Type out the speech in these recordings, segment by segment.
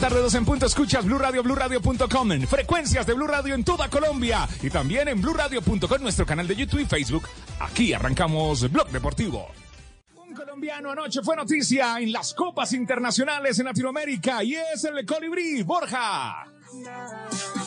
Tarde, dos en punto, escuchas Blue Radio, BlueRadio.com, en frecuencias de Blue Radio en toda Colombia y también en BlueRadio.com, nuestro canal de YouTube y Facebook. Aquí arrancamos Blog Deportivo. Un colombiano anoche fue noticia en las copas internacionales en Latinoamérica y es el colibrí Borja.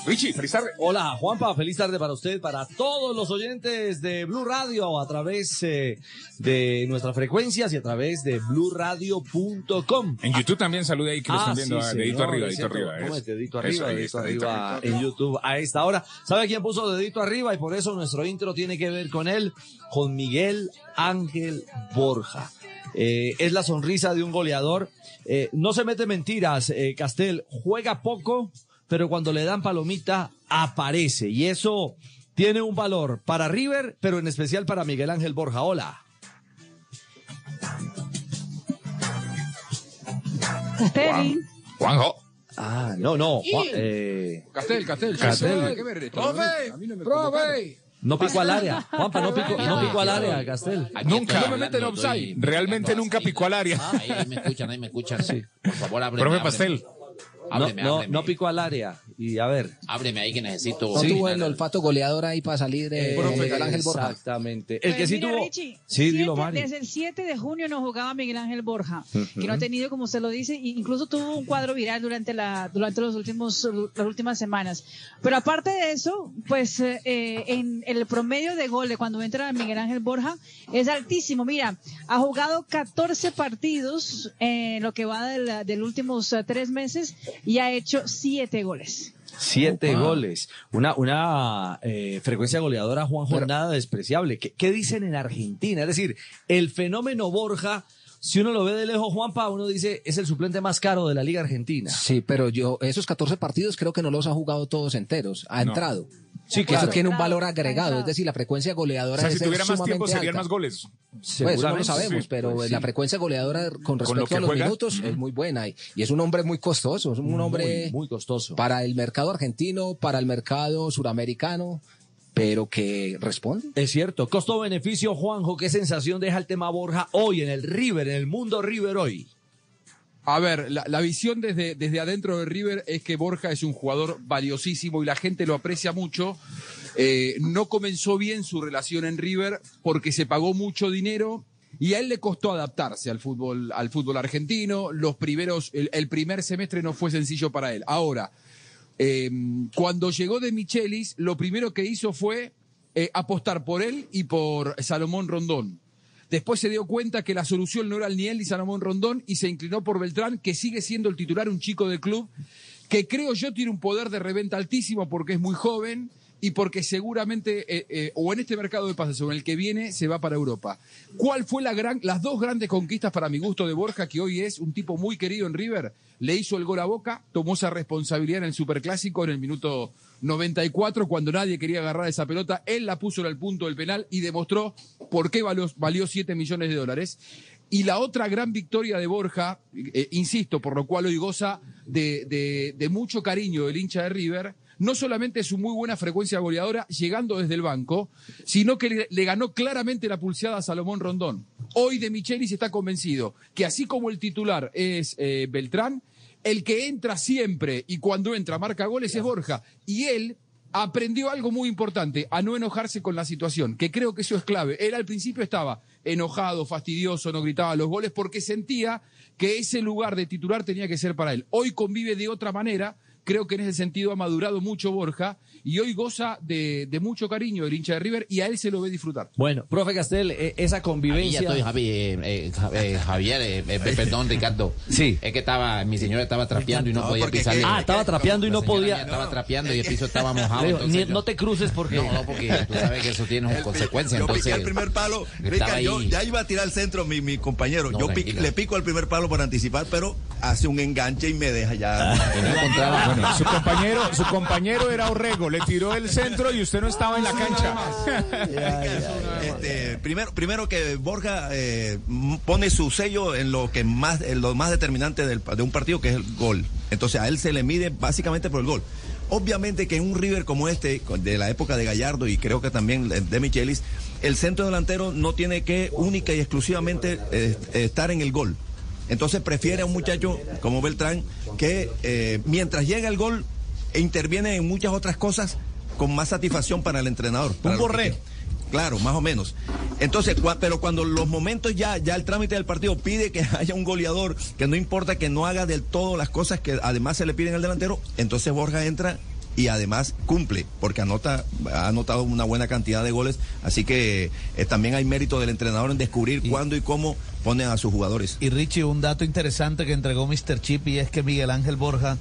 Richie, feliz tarde. Hola, Juanpa, feliz tarde para usted, para todos los oyentes de Blue Radio a través eh, de nuestras frecuencias y a través de bluradio.com. En YouTube también salude ahí que lo Ah, están viendo, sí, ah, dedito señor, arriba, dedito arriba. ¿Cómo es. es? Dedito arriba, dedito dedito arriba en YouTube a esta hora. ¿Sabe quién puso dedito arriba? Y por eso nuestro intro tiene que ver con él, con Miguel Ángel Borja. Eh, es la sonrisa de un goleador. Eh, no se mete mentiras, Castel. Juega poco, pero cuando le dan palomita, aparece. Y eso tiene un valor para River, pero en especial para Miguel Ángel Borja. Hola. Castelli. Juanjo. Ah, no, no. Juan- eh, Castel, Castel, Castel. Castel. Mí no me ¡Profe! no picó al área. Juanpa, no picó, no picó al área, Castel. Nunca. No me meten offside. Realmente nunca picó al área. Ah, ahí, me escuchan, ahí me escuchan. Sí. Por favor, ábreme. Profe ábreme. Pastel. No, no, no picó al área. Y a ver. Ábreme ahí que necesito. No Sí. tuvo el olfato goleador ahí para salir de Miguel Ángel Borja. Exactamente. El que Pues sí mira, tuvo. Richie, sí, dilo, siete- Mari. Desde el 7 de junio no jugaba Miguel Ángel Borja, que no ha tenido, como usted lo dice, incluso tuvo un cuadro viral durante la durante los últimos las últimas semanas. Pero aparte de eso, pues eh, eh, en el promedio de goles cuando entra Miguel Ángel Borja es altísimo. Mira, ha jugado 14 partidos en lo que va del, del últimos eh, tres meses y ha hecho 7 goles. Siete goles. Una, una eh, frecuencia goleadora, Juanjo, nada despreciable. ¿Qué, ¿Qué dicen en Argentina? Es decir, el fenómeno Borja, si uno lo ve de lejos, Juanpa, uno dice es el suplente más caro de la Liga Argentina. Sí, pero yo, esos 14 partidos creo que no los ha jugado todos enteros. Ha No. entrado. Sí, Que Eso tiene un valor agregado. Es decir, la frecuencia O goleadora sea, si debe ser tuviera más tiempo serían alta. más goles. Pues eso no lo sabemos, sí, pero pues la frecuencia goleadora con respecto a los juega. minutos es muy buena y, y es un hombre muy costoso, es un hombre Muy, muy costoso. para el mercado argentino, para el mercado suramericano, pero que responde. Es cierto. Costo-beneficio, Juanjo, ¿qué sensación deja el tema Borja hoy en el River, en el mundo River hoy? A ver, la, visión desde, desde adentro de River es que Borja es un jugador valiosísimo y la gente lo aprecia mucho. Eh, no comenzó bien su relación en River porque se pagó mucho dinero y a él le costó adaptarse al fútbol, al fútbol argentino. Los primeros, el, primer semestre no fue sencillo para él. Ahora, eh, cuando llegó de Michelis, lo primero que hizo fue eh, apostar por él y por Salomón Rondón. Después se dio cuenta que la solución no era ni él ni Salomón Rondón y se inclinó por Beltrán, que sigue siendo el titular, un chico del club, que creo yo tiene un poder de reventa altísimo porque es muy joven y porque seguramente, eh, eh, o en este mercado de pases o en el que viene, se va para Europa. ¿Cuál fue la gran, las dos grandes conquistas para mi gusto de Borja, que hoy es un tipo muy querido en River? Le hizo el gol a Boca, tomó esa responsabilidad en el Superclásico en el minuto 94, cuando nadie quería agarrar esa pelota, él la puso en el punto del penal y demostró por qué valió, valió 7 millones de dólares. Y la otra gran victoria de Borja, eh, insisto, por lo cual hoy goza de, mucho cariño el hincha de River, no solamente su muy buena frecuencia goleadora llegando desde el banco, sino que le, le ganó claramente la pulseada a Salomón Rondón. Hoy de Michelis está convencido que así como el titular es eh, Beltrán, el que entra siempre y cuando entra marca goles es Borja. Y él aprendió algo muy importante, a no enojarse con la situación, que creo que eso es clave. Él al principio estaba enojado, fastidioso, no gritaba los goles porque sentía que ese lugar de titular tenía que ser para él. Hoy convive de otra manera Creo que en ese sentido ha madurado mucho Borja y hoy goza de, de mucho cariño el hincha de River y a él se lo ve disfrutar. Bueno, profe Castel, eh, esa Ahí ya convivencia. estoy, Javi, eh, eh, eh, Javier, eh, eh, perdón, Ricardo. Sí. Es que estaba, mi señora estaba trapeando y no No, podía que- Ah, estaba trapeando y no podía. Estaba trapeando y el piso estaba mojado. Digo, ni- yo- no te cruces porque. No, no, porque tú sabes que eso tiene consecuencias. yo entonces, piqué el primer palo. Rica, yo ya iba a tirar al centro mi, mi compañero. No, yo le pico al primer palo por anticipar, pero hace un enganche y me deja ya. encontraba. Bueno, su compañero, su compañero era Orrego, le tiró el centro y usted no estaba en la cancha. Este, primero, primero que Borja eh, pone su sello en lo que más, en lo más determinante del- de un partido, que es el gol. Entonces a él se le mide básicamente por el gol. Obviamente que en un River como este, de la época de Gallardo y creo que también de- de Michelis, el centro delantero no tiene que única y exclusivamente eh, estar en el gol. Entonces prefiere a un muchacho como Beltrán que eh, mientras llega el gol e interviene en muchas otras cosas con más satisfacción para el entrenador. para que Borré. Claro, más o menos. Entonces, cua- pero cuando los momentos ya, ya el trámite del partido pide que haya un goleador, que no importa que no haga del todo las cosas que además se le piden al delantero, entonces Borja entra y además cumple, porque anota, ha anotado una buena cantidad de goles, así que eh, también hay mérito del entrenador en descubrir cuándo y cómo ponen a sus jugadores. Y Richie, un dato interesante que entregó Mr. Chip y es que Miguel Ángel Borja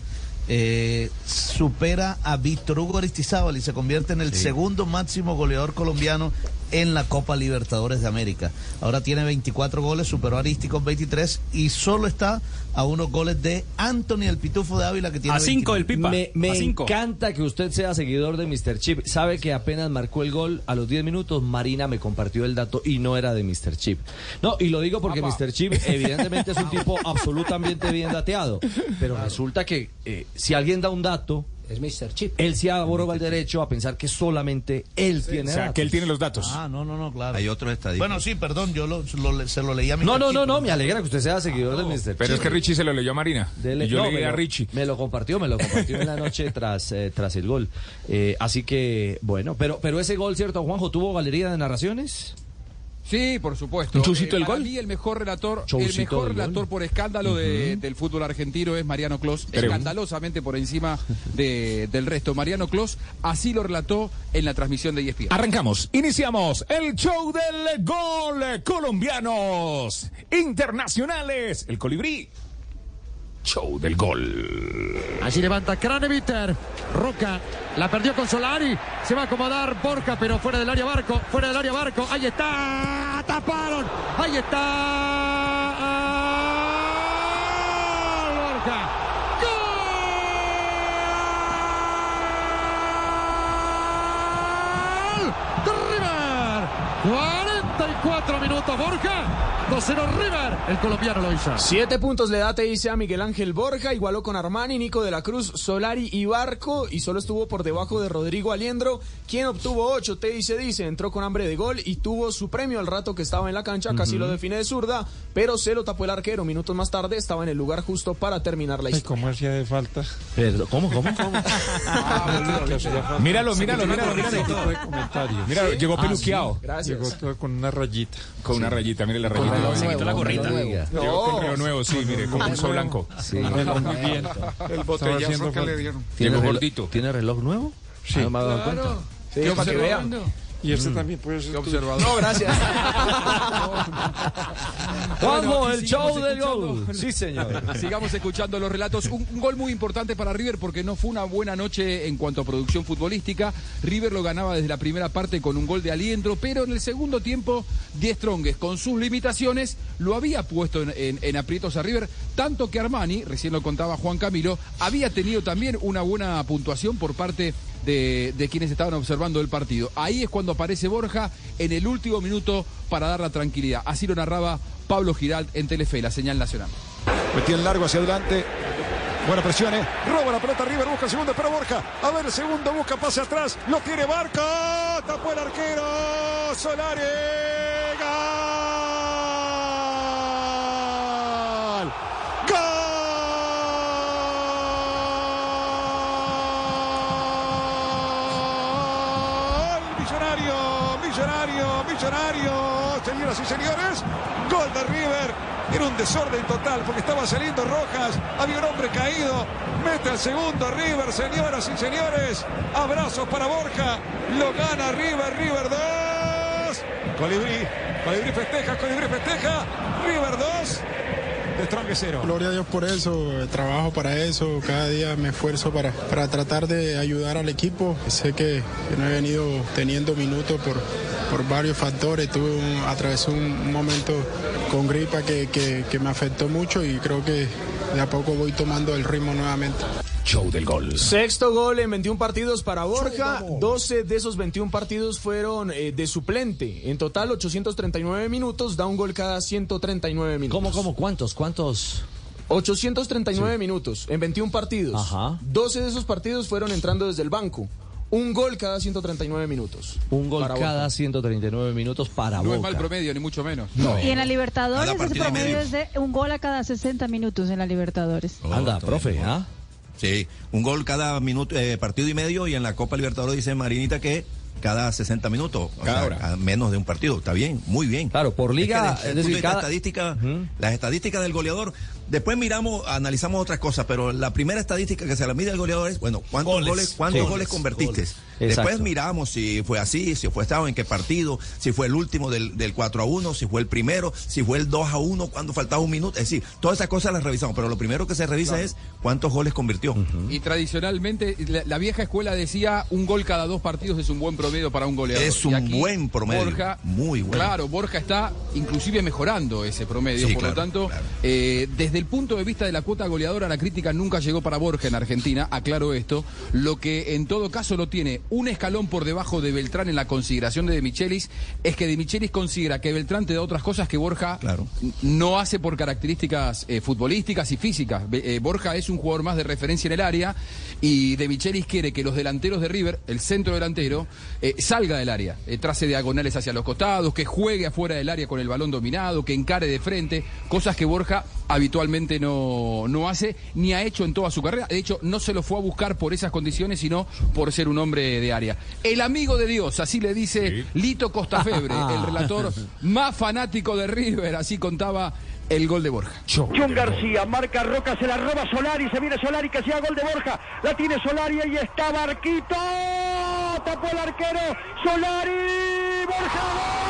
eh, supera a Víctor Hugo Aristizábal y se convierte en el segundo máximo goleador colombiano en la Copa Libertadores de América. Ahora tiene 24 goles, superó a Aristi con 23 y solo está a unos goles de Anthony el Pitufo de Ávila que tiene A cinco 29. el Pipa. Me, me a cinco. encanta que usted sea seguidor de Mr. Chip. Sabe que apenas marcó el gol a los 10 minutos, Marina me compartió el dato y no era de Mr. Chip. No, y lo digo porque Mr. Chip evidentemente es un tipo absolutamente bien dateado. Pero resulta que eh, si alguien da un dato, Es Mr. Chip. él se abroga el derecho a pensar que solamente él O tiene sea, datos. que él tiene los datos. Ah, no, no, no, claro. Hay otros estadísticos. Bueno, sí, perdón, yo lo, lo- se lo leí a Mr. No, no, Chip, no, no, me alegra que usted sea seguidor de Mr. Chip. Pero es que Richie se lo leyó a Marina. Dele- y yo no, leí me a lo- Richie. Me lo compartió, me lo compartió en la noche tras, eh, tras el gol. Eh, así que, bueno, pero, pero ese gol, ¿cierto, Juanjo? ¿Tuvo galería de narraciones? Sí, por supuesto. ¿Un showcito del para gol? mí el mejor relator, el mejor relator gol. por escándalo de- del fútbol argentino es Mariano Clos, Creo. escandalosamente por encima de- del resto. Mariano Clos así lo relató en la transmisión de ESPN. Arrancamos, iniciamos el show del gol. Colombianos, internacionales, el colibrí. Show del gol. Allí levanta Craneviter. Roca la perdió con Solari. Se va a acomodar Borja, pero fuera del área Barco. Fuera del área Barco. Ahí está. Taparon. Ahí está. ¡Gol! Borja. ¡Gol! River. 44 minutos Borja. 2-0 River. El colombiano lo hizo. Siete puntos le da TIC a Miguel Ángel Borja, igualó con Armani, Nico de la Cruz, Solari y Barco y solo estuvo por debajo de Rodrigo Aliendro, quien obtuvo ocho, TIC dice, entró con hambre de gol y tuvo su premio al rato que estaba en la cancha, casi lo define de zurda, pero se lo tapó el arquero, minutos más tarde estaba en el lugar justo para terminar la historia. ¿Cómo hacía de falta? ¿Cómo, cómo. Míralo, míralo, míralo, míralo. llegó peluqueado. Gracias. Llegó todo con una rayita. Con una rayita, mire la rayita. Reloj Se nuevo, quitó la gorrita. nuevo. Llegó con reloj nuevo, sí, mire, con pulso blanco. Sí. Muy bien. El Estaba haciendo falta. Llegó reloj- gordito. ¿Tiene reloj nuevo? Sí. Ah, no me había dado cuenta. Sí, para que vean. Y este también puede ser observador. No, gracias. Juanjo, el show del gol. Sí, señor. Sigamos escuchando los relatos. Un, un gol muy importante para River porque no fue una buena noche en cuanto a producción futbolística. River lo ganaba desde la primera parte con un gol de aliendro, pero en el segundo tiempo, Die Stronges, con sus limitaciones, lo había puesto en, en- en aprietos a River. Tanto que Armani, recién lo contaba Juan Camilo, había tenido también una buena puntuación por parte de, de quienes estaban observando el partido. Ahí es cuando aparece Borja en el último minuto para dar la tranquilidad. Así lo narraba Pablo Giralt en Telefe, la señal nacional. Metí en largo hacia adelante. Buena presión, ¿eh? Roba la pelota River, busca el segundo, pero Borja. A ver, el segundo busca pase atrás. Lo tiene Barca. Tapó el arquero. Solari. ¡Gol! Millonario, millonario. Señoras y señores, gol de River. Era un desorden total porque estaba saliendo Rojas. Había un hombre caído. Mete el segundo River, señoras y señores. Abrazos para Borja. Lo gana River, River 2. Colibrí, Colibrí festeja, Colibrí festeja. River 2. De 0. Gloria a Dios por eso, trabajo para eso, cada día me esfuerzo para, para tratar de ayudar al equipo. Sé que, no he venido teniendo minutos por, por varios factores, tuve un, atravesé un momento con gripa que, que me afectó mucho y creo que de a poco voy tomando el ritmo nuevamente. Show del gol. Sexto gol en 21 partidos para Borja. 12 de esos 21 partidos fueron eh, de suplente. En total, 839 minutos. Da un gol cada 139 minutos. ¿Cómo, cómo? ¿Cuántos? ¿Cuántos? 839 minutos en 21 partidos. Ajá. 12 de esos partidos fueron entrando desde el banco. Un gol cada 139 minutos. Un gol Para cada Boca. 139 minutos para No Boca. es mal promedio, ni mucho menos. Y en la Libertadores ese promedio medio. es de un gol a cada 60 minutos en la Libertadores. Anda, profe. ¿ah? Sí, un gol cada minuto, eh, partido y medio y en la Copa Libertadores dice Marinita que cada 60 minutos, o Cada sea, hora. a menos de un partido. Está bien, muy bien. Claro, por liga, Es que es desde el punto decir, de vista cada- estadística, las estadísticas del goleador, después miramos, analizamos otras cosas, pero la primera estadística que se la mide al goleador es, bueno, ¿cuántos Goles. goles, cuántos goles convertiste? Goles. Después miramos si fue así, si fue estado en qué partido, si fue el último del, del 4 a 1, si fue el primero, si fue el 2 a 1, cuando faltaba un minuto. Es decir, todas esas cosas las revisamos, pero lo primero que se revisa es cuántos goles convirtió. Y tradicionalmente, la, la vieja escuela decía un gol cada dos partidos es un buen promedio para un goleador. Es Y un aquí, buen promedio, Borja, muy bueno. Claro, Borja está inclusive mejorando ese promedio. Sí, por claro, lo tanto, claro. eh, desde el punto de vista de la cuota goleadora, la crítica nunca llegó para Borja en Argentina, aclaro esto. Lo que en todo caso lo tiene un escalón por debajo de Beltrán en la consideración de De Michelis es que De Michelis considera que Beltrán te da otras cosas que Borja Claro. no hace por características eh, futbolísticas y físicas. Eh, Borja es un jugador más de referencia en el área y De Michelis quiere que los delanteros de River, el centro delantero, eh, salga del área, trace diagonales hacia los costados, que juegue afuera del área con el balón dominado, que encare de frente, cosas que Borja habitualmente no, no hace ni ha hecho en toda su carrera. De hecho, no se lo fue a buscar por esas condiciones, sino por ser un hombre de área. El amigo de Dios, así le dice Lito Costafebre, el relator más fanático de River, así contaba el gol de Borja. John García marca Roca, se la roba Solari, se viene Solari que hacía gol de Borja, la tiene Solari y está Barquito, tapó el arquero, Solari, Borja.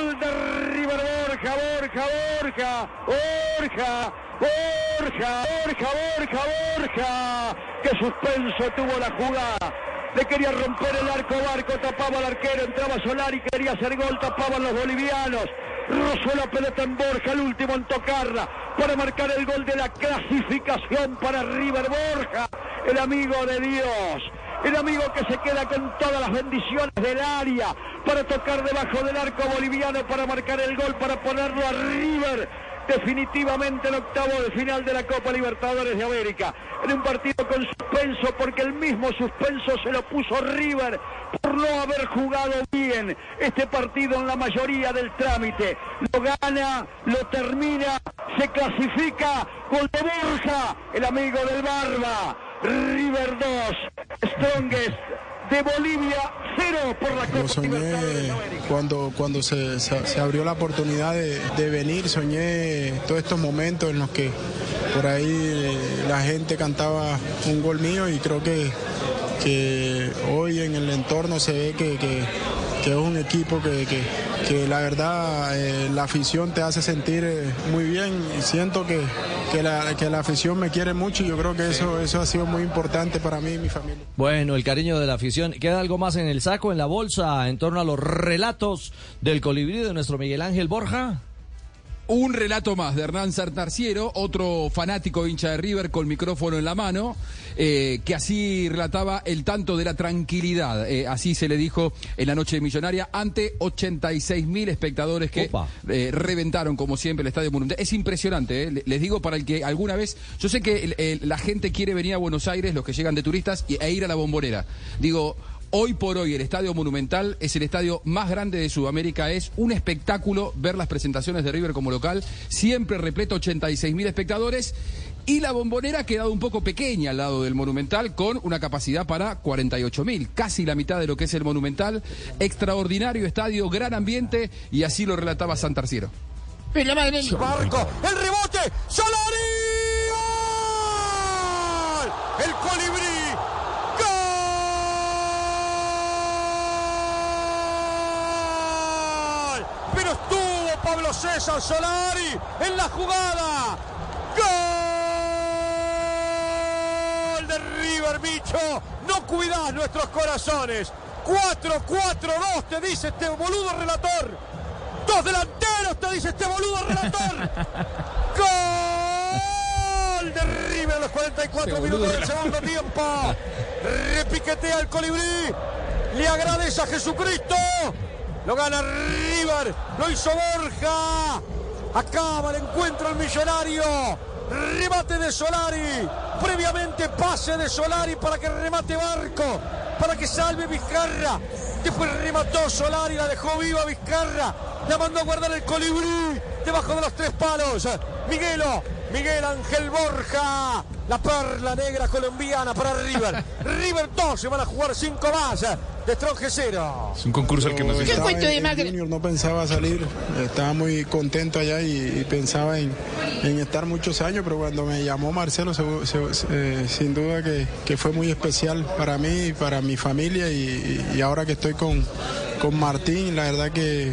Gol de River Borja, Borja, Borja, Borja, Borja, Borja, Borja. Qué suspenso tuvo la jugada. Le quería romper el arco barco, tapaba al arquero, entraba Solari, quería hacer gol, tapaban los bolivianos. Rozó la pelota en Borja, el último en tocarla, para marcar el gol de la clasificación para River Borja, el amigo de Dios. El amigo que se queda con todas las bendiciones del área para tocar debajo del arco boliviano, para marcar el gol, para ponerlo a River definitivamente el octavo de final de la Copa Libertadores de América. En un partido con suspenso, porque el mismo suspenso se lo puso River por no haber jugado bien este partido en la mayoría del trámite. Lo gana, lo termina, se clasifica con de Borja, el amigo del Barba. River 2, Strongest de Bolivia 0 por la Copa soñé de América. cuando, cuando se, se- se abrió la oportunidad de, de venir, soñé todos estos momentos en los que por ahí la gente cantaba un gol mío y creo que, que hoy en el entorno se ve que, que- que es un equipo que, que- que la verdad eh, la afición te hace sentir eh, muy bien y siento que, que la, que la afición me quiere mucho y yo creo que eso, eso ha sido muy importante para mí y mi familia. Bueno, el cariño de la afición. ¿Queda algo más en el saco, en la bolsa, en torno a los relatos del colibrí de nuestro Miguel Ángel Borja? Un relato más de Hernán Sartarciero, otro fanático hincha de River con micrófono en la mano, eh, que así relataba el tanto de la tranquilidad. eh, así se le dijo en la noche millonaria ante 86 mil espectadores que eh, reventaron como siempre el Estadio Monumental. Es impresionante, le- les digo para el que alguna vez, yo sé que el- el- la gente quiere venir a Buenos Aires, los que llegan de turistas, y- e ir a la bombonera. Digo, Hoy por hoy el Estadio Monumental es el estadio más grande de Sudamérica. Es un espectáculo ver las presentaciones de River como local. Siempre repleto 86 mil espectadores. Y la bombonera ha quedado un poco pequeña al lado del Monumental con una capacidad para 48 mil. Casi la mitad de lo que es el Monumental. Extraordinario estadio, gran ambiente y así lo relataba Santarciero. Madre Barco, el rebote, Solari. El colibrí. ¡Gol! Pero estuvo Pablo César Solari en la jugada. ¡Gol de River, bicho! No cuidás nuestros corazones. 4-4-2 te dice este boludo relator. Dos delanteros, te dice este boludo relator. Gol de River a los 44 Este minutos del segundo tiempo. Repiquetea el colibrí. Le agradece a Jesucristo. Lo gana River. Lo hizo Borja. Acaba el encuentro el millonario. Remate de Solari. Previamente pase de Solari para que remate Barco. Para que salve Vizcarra. Después remató Solari. La dejó viva Vizcarra. La mandó a guardar el colibrí. Debajo de los tres palos. Miguelo. Miguel Ángel Borja. La perla negra colombiana para River. River 2. Se van a jugar 5 más. De Stronge 0. Es un concurso al que nos Magre- Junior, no pensaba salir, estaba muy contento allá y, y pensaba en, en estar muchos años, pero cuando me llamó Marcelo, se- se- se- eh, sin duda que, que fue muy especial para mí y para mi familia y, y ahora que estoy con, con Martín, la verdad que,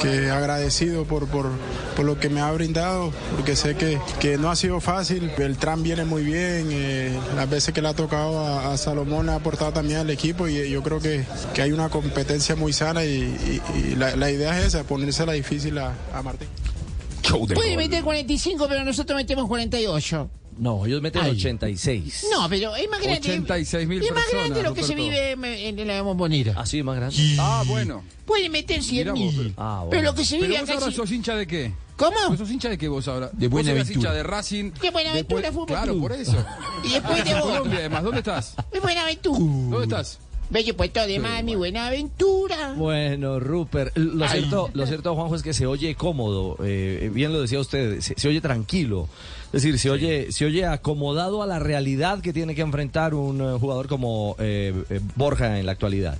que agradecido por, por, por lo que me ha brindado, porque sé que, que no ha sido fácil, Beltrán viene muy bien, eh, las veces que le ha tocado a, a Salomón ha aportado también al equipo y yo creo que, que hay una competencia muy sana y, y- y la, la idea es esa, ponérsela difícil a, a Martín. Puede meter 45, pero nosotros metemos 48. No, ellos meten Ay. 86. No, pero es más grande. 86.000 Es más personas, grande lo que se vive en, en la bombonera. Así es más grande. Ah, bueno. Puede meter 100 Mirá vos, mil. Ah, bueno. Pero lo que se Pero vive vos acá ahora sos hincha de qué? ¿Cómo? ¿Vos sos hincha de qué vos ahora? De Vos eras Buenaventura. hincha de Racing. De Buenaventura Fútbol Claro, por eso. Y después de vos. Colombia, además. ¿Dónde estás? Es Buenaventura. ¿Dónde estás? Bello puesto de más, mi Buenaventura. Bueno, Rupert, lo Ay. cierto, lo cierto, Juanjo, es que se oye cómodo, eh, bien lo decía usted, se, se oye tranquilo, es decir, se oye, se oye acomodado a la realidad que tiene que enfrentar un eh, jugador como eh, eh, Borja en la actualidad.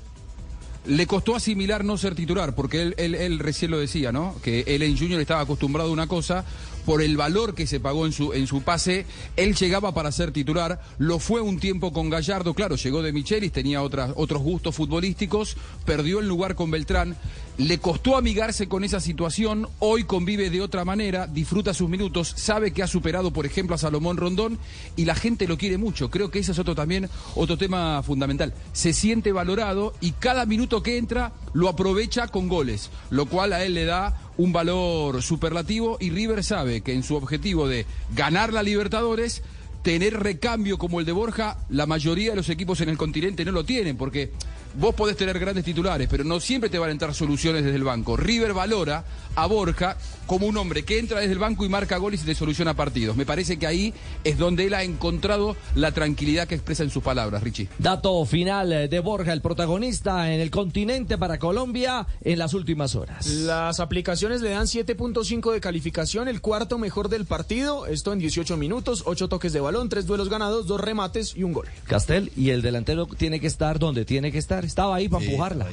Le costó asimilar no ser titular, porque él, él, él recién lo decía, ¿no? Que él en Junior estaba acostumbrado a una cosa, por el valor que se pagó en su, en su pase, él llegaba para ser titular, lo fue un tiempo con Gallardo, claro, llegó de Michelis, tenía otras, otros gustos futbolísticos, perdió el lugar con Beltrán, le costó amigarse con esa situación, hoy convive de otra manera, disfruta sus minutos, sabe que ha superado, por ejemplo, a Salomón Rondón y la gente lo quiere mucho. Creo que ese es otro también, otro tema fundamental. Se siente valorado y cada minuto que entra lo aprovecha con goles, lo cual a él le da un valor superlativo y River sabe que en su objetivo de ganar la Libertadores tener recambio como el de Borja, la mayoría de los equipos en el continente no lo tienen, porque vos podés tener grandes titulares, pero no siempre te van a entrar soluciones desde el banco. River valora a Borja como un hombre que entra desde el banco y marca goles y te soluciona partidos. Me parece que ahí es donde él ha encontrado la tranquilidad que expresa en sus palabras, Richie. Dato final eh, de Borja, el protagonista en el continente para Colombia en las últimas horas. Las aplicaciones le dan 7.5 de calificación, el cuarto mejor del partido. Esto en 18 minutos, 8 toques de balón, 3 duelos ganados, 2 remates y un gol. Castel, y el delantero tiene que estar donde tiene que estar. Estaba ahí para Sí, empujarla.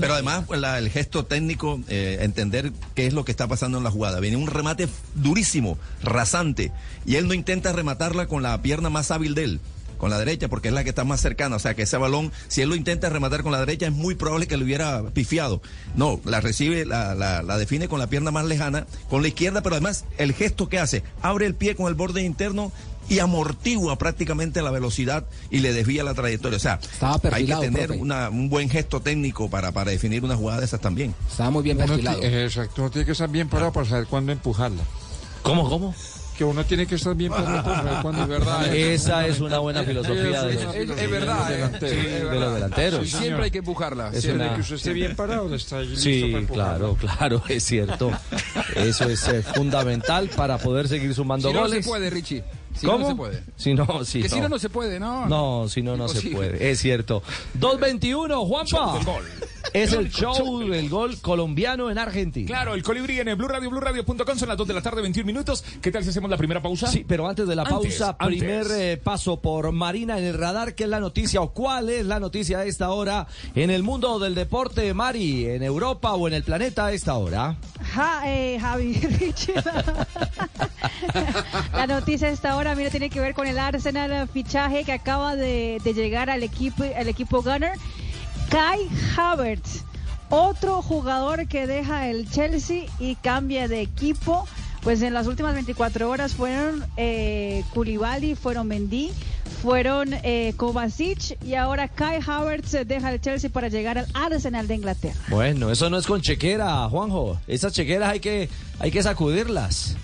Pero además, pues, la- el gesto técnico, eh, entender qué es lo que está pasando en la jugada. Viene un remate durísimo, rasante, y él no intenta rematarla con la pierna más hábil de él. Con la derecha, porque es la que está más cercana. O sea, que ese balón, si él lo intenta rematar con la derecha, es muy probable que lo hubiera pifiado. No, la recibe, la, la- la define con la pierna más lejana, con la izquierda, pero además el gesto que hace, abre el pie con el borde interno y amortigua prácticamente la velocidad y le desvía la trayectoria. O sea, hay que tener una- un buen gesto técnico para, para definir una jugada de esas también. Estaba muy bien perfilado. eh, exacto, uno tiene que estar bien parado para saber cuándo empujarla. ¿Cómo, cómo? Que uno tiene que estar bien parado para saber cuándo Es verdad, Esa es una buena filosofía de los, Es, es verdad, delanteros. Sí, de los delanteros. Siempre hay que empujarla. Es Tiene una- que usted esté bien parado, está listo Sí, para claro, claro, es cierto. Eso es eh, fundamental para poder seguir sumando Si no goles. se puede, Richie. Si no, ¿Cómo? no se puede. Si no, si que no. si no, no se puede, ¿no? No, si no, no se Imposible. puede. Es cierto. 221, Juanpa. Es El show del gol colombiano en Argentina. Claro, el colibrí en el Blue Radio, BlueRadio.com son las 2 de la tarde, 21 minutos. ¿Qué tal si hacemos la primera pausa? Sí, pero antes de la Antes, pausa, antes. primer eh, paso por Marina en el radar, ¿qué es la noticia o cuál es la noticia a esta hora en el mundo del deporte, Mari, en Europa o en el planeta a esta hora? Ja, eh, Javi. La noticia de esta hora, mira, tiene que ver con el Arsenal eh, fichaje que acaba de, de llegar al equipo, al equipo Gunner. Kai Havertz, otro jugador que deja el Chelsea y cambia de equipo. Pues en las últimas 24 horas fueron eh, Koulibaly, fueron Mendy, fueron eh, Kovacic y ahora Kai Havertz deja el Chelsea para llegar al Arsenal de Inglaterra. Bueno, eso no es con chequera, Juanjo. Esas chequeras hay que, hay que sacudirlas.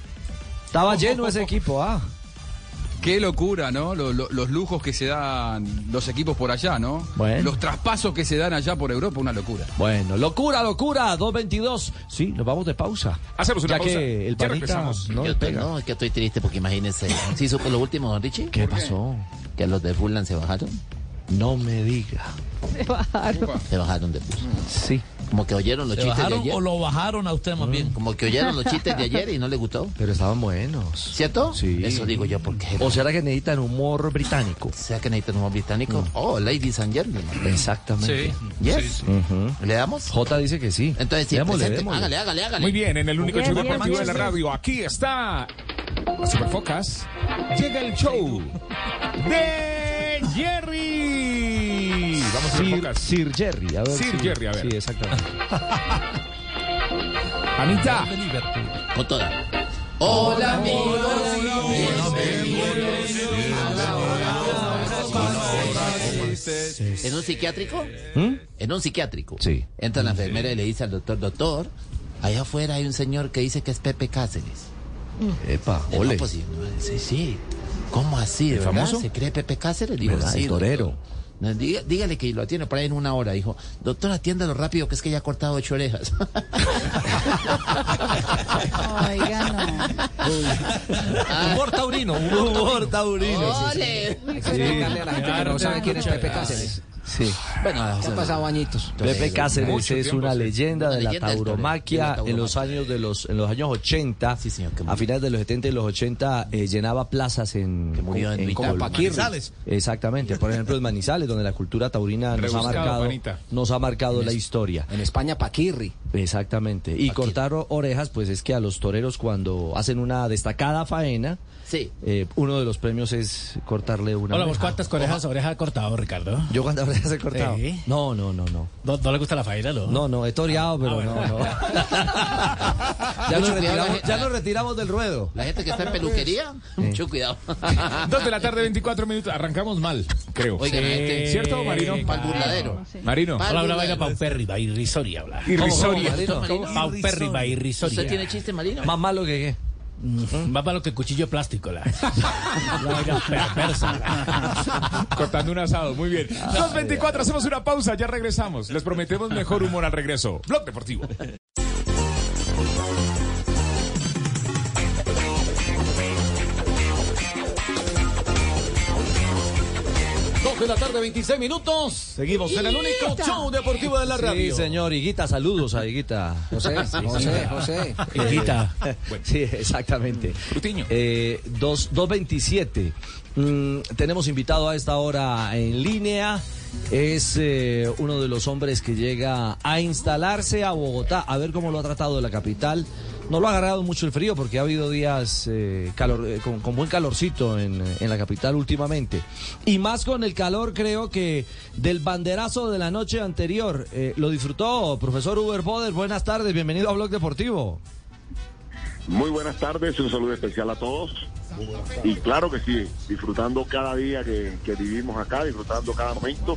Estaba lleno ese equipo, ah. Qué locura, ¿no? Lo- lo- los lujos que se dan los equipos por allá, ¿no? Bueno. Los traspasos que se dan allá por Europa, una locura. Bueno, locura, locura, 2.22. Sí, nos vamos de pausa. Hacemos una ya pausa. que el Ya panita regresamos. no Yo le estoy- pega. no, es que estoy triste porque imagínense. ¿Sí supo lo último, don Richie? ¿Qué pasó? Que los de Fulham se bajaron. No me diga. Se bajaron. Se bajaron de bus. Sí. Como que oyeron los ¿Se chistes de ayer. o lo bajaron a usted más bien? Como que oyeron los chistes de ayer y no les gustó. Pero estaban buenos. ¿Cierto? Sí. Eso digo yo porque. ¿O será que necesitan humor británico? ¿Será que necesitan humor británico? Oh, ladies and gentlemen. Exactamente. Yes. Ujú. ¿Le damos? J dice que sí. Entonces, sí, Démosle, hágale, hágale, hágale. Muy bien, en el único show deportivo de la radio. Aquí está Superfocas. Llega el show de Jerry. Sir, Jerry, a ver. Sir si- Jerry, a ver. Sí, exactamente. Anita. Con toda. Hola, amigos. ¿En un psiquiátrico? ¿Mm? En un psiquiátrico. Sí. Entra la enfermera y le dice al doctor, doctor, allá afuera hay un señor que dice que es Pepe Cáceres. Epa, No, ole. pues, sí, sí, sí. ¿Cómo así? ¿De famoso? ¿Se cree Pepe Cáceres? Digo, sí, El doctor. Torero. No, diga- dígale que lo atiende por ahí en una hora. Dijo, doctor, atiéndalo rápido que es que ya ha cortado ocho orejas. Oiga, no. Humor taurino, humor taurino. Que explicarle a la gente que no sabe quién es Pepe Cáceres. Sí. Bueno, o ¿Qué sea, ha pasado añitos? Pepe Cáceres es una sí. leyenda Una de la leyenda tauromaquia de la en los años de los en los años 80. Sí, señor, a finales de los 70 y los 80 eh, llenaba plazas en Que murió en Manizales. Exactamente, por ejemplo en Manizales donde la cultura taurina nos ha marcado nos ha marcado la historia. En España, Paquirri. Exactamente. Y cortar orejas pues es que a los toreros cuando hacen una destacada faena Sí. eh, uno de los premios es cortarle una Hola, oreja. ¿vos cuántas orejas, orejas ha cortado, Ricardo? Yo cuántas orejas he cortado. Sí. No, no, no, no. ¿No, no le gusta la faena, no? No, no, he toreado, pero no, no. ya, nos retiramos, la ya gente- nos retiramos del ruedo. La gente que está en peluquería, mucho cuidado. Dos de la tarde, 24 minutos. Arrancamos mal, creo. Oiga, gente- ¿Cierto, Marino? Pa'l burladero. Marino. Pa'l Hola, una burladero. vaina paupérrima, irrisoria, habla. Irrisoria. ¿Cómo, cómo, Marino? Paupérrima, irrisoria. ¿Usted tiene chiste, Marino? Más malo que qué. Más malo que cuchillo plástico, la. La perversa. la. Cortando un asado, muy bien. 2.24, hacemos una pausa, ya regresamos. Les prometemos mejor humor al regreso. Blog Deportivo. De la tarde, 26 minutos. Seguimos en el único show deportivo de la Sí, radio. señor. Higuita, saludos a Higuita. José, José, José. Higuita. Sí, exactamente. Frutiño. Eh, dos- 2.27. Mm, tenemos invitado a esta hora en línea. Es eh, uno de los hombres que llega a instalarse a Bogotá, a ver cómo lo ha tratado la capital. No lo ha agarrado mucho el frío porque ha habido días eh, calor, eh, con, buen calorcito en, en la capital últimamente. Y más con el calor, creo que del banderazo de la noche anterior. Eh, ¿Lo disfrutó, profesor Uber Boder? Buenas tardes, bienvenido a Blog Deportivo. Muy buenas tardes, un saludo especial a todos. Y claro que sí, disfrutando cada día que, que vivimos acá, disfrutando cada momento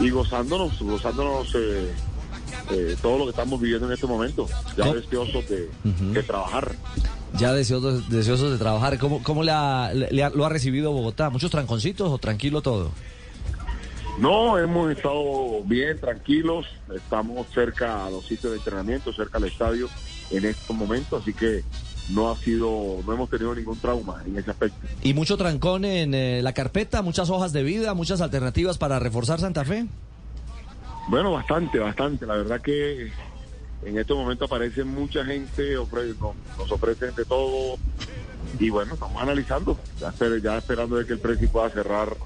y gozándonos, gozándonos eh, todo lo que estamos viviendo en este momento. Ya ¿Cómo? deseosos de, de trabajar. Ya deseosos, deseosos de trabajar. ¿Cómo, cómo le ha- le lo ha recibido Bogotá? ¿Muchos tranconcitos o tranquilo todo? No, hemos estado bien, tranquilos, estamos cerca a los sitios de entrenamiento, cerca al estadio en estos momentos, así que no ha sido, no hemos tenido ningún trauma en ese aspecto. Y mucho trancón en eh, la carpeta, muchas hojas de vida, muchas alternativas para reforzar Santa Fe. Bueno, bastante, bastante. La verdad que en este momento aparece mucha gente, ofre- nos, nos ofrecen de todo. Y bueno, estamos analizando, ya, esper- ya esperando de que el precio pueda cerrar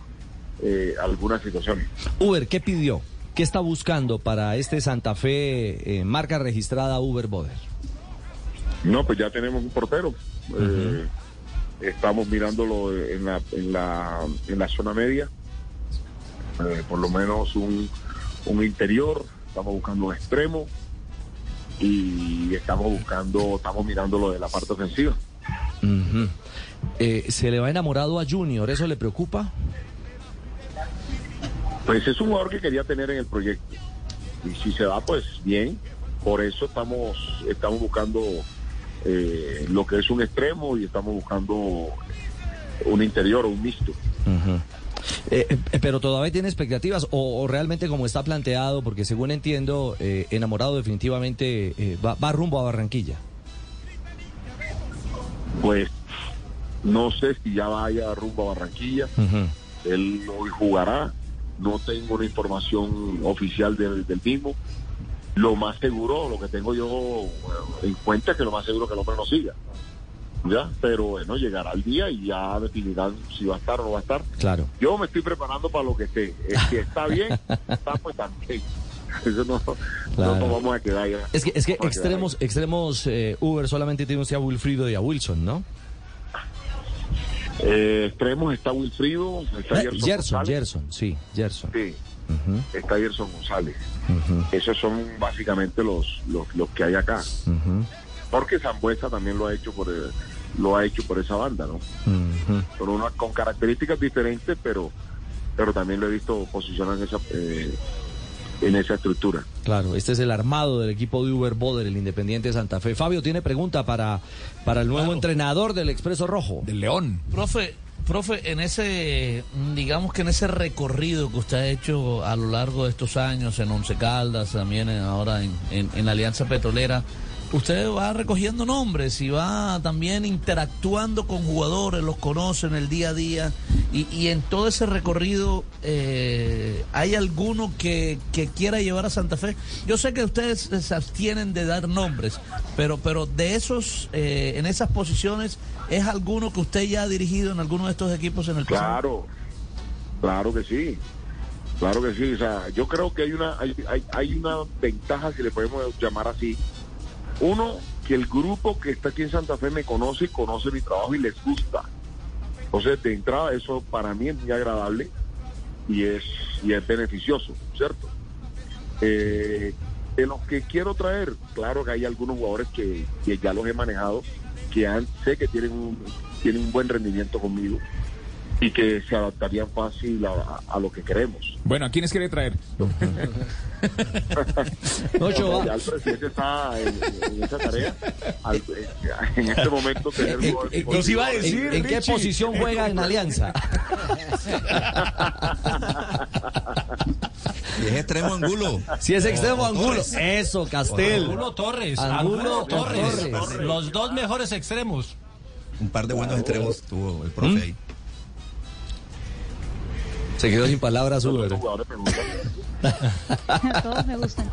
eh, alguna situación. Uber, ¿qué pidió? ¿Qué está buscando para este Santa Fe eh, marca registrada Uber Boder? No, pues ya tenemos un portero. Eh, estamos mirándolo en la, en la, en la zona media. Por lo menos un, un interior. Estamos buscando un extremo. Y estamos buscando, estamos mirando lo de la parte ofensiva. Eh, ¿Se le va enamorado a Junior? ¿Eso le preocupa? Pues es un jugador que quería tener en el proyecto. Y si se va, pues bien. Por eso estamos, estamos buscando eh, lo que es un extremo y estamos buscando un interior o un mixto. Eh, eh, pero todavía tiene expectativas o, o realmente como está planteado, porque según entiendo, eh, enamorado definitivamente eh, va, va rumbo a Barranquilla. Pues no sé si ya vaya rumbo a Barranquilla. Él hoy jugará. No tengo una información oficial del, del mismo. Lo más seguro, lo que tengo yo en cuenta es que lo más seguro es que el hombre no siga. ¿Ya? Pero bueno, llegará el día y ya definirán si va a estar o no va a estar. Claro. Yo me estoy preparando para lo que esté. Si está bien, está pues también. Eso no, Claro. no nos vamos a quedar ya. Es que, es que Vamos extremos, extremos eh, Uber solamente tiene usted a Wilfrido y a Wilson, ¿no? Eh, extremos está Wilfrido, está Eh, Gerson, Gerson, sí, Gerson. Sí, está Gerson González. Esos son básicamente los, los, los que hay acá. Porque Zambuesa también lo ha hecho por eh, lo ha hecho por esa banda, ¿no? Con una, con características diferentes, pero pero también lo he visto posicionar en esa eh, en esa estructura. Claro, este es el armado del equipo de Uber Boder, el Independiente de Santa Fe. Fabio tiene pregunta para, para el nuevo entrenador del Expreso Rojo. Del León. Profe, profe, en ese, mm, digamos que en ese recorrido que usted ha hecho a lo largo de estos años en Once Caldas, también en- ahora en, en- en la Alianza Petrolera, usted va recogiendo nombres y va también interactuando con jugadores, los conoce en el día a día. Y, y en todo ese recorrido, eh, ¿hay alguno que, que quiera llevar a Santa Fe? Yo sé que ustedes se abstienen de dar nombres, pero, pero de esos, eh, en esas posiciones, ¿es alguno que usted ya ha dirigido en alguno de estos equipos en el pasado? Claro, claro que sí. Claro que sí. O sea, yo creo que hay una, hay, hay, hay una ventaja, si le podemos llamar así. Uno, que el grupo que está aquí en Santa Fe me conoce y conoce mi trabajo y les gusta. Entonces, de entrada, eso para mí es muy agradable y es, y es beneficioso, ¿cierto? Eh, de los que quiero traer, claro que hay algunos jugadores que, que ya los he manejado, que han, sé que tienen un, tienen un buen rendimiento conmigo y que se adaptarían fácil a, a- a lo que queremos. Bueno, ¿a quiénes quiere traer? Ocho, va. ya el presidente está en, en esa tarea. Al- en este momento tener ¿En, en- en- en qué posición juega en Alianza? Si es extremo angulo. Si es extremo Angulo. Torres. Eso, Castel. Angulo Torres. Angulo Angulo Torres. Torres. Los dos mejores extremos. Un par de buenos extremos tuvo el profe ahí. Se quedó sin palabras Uber. Todos me gustan.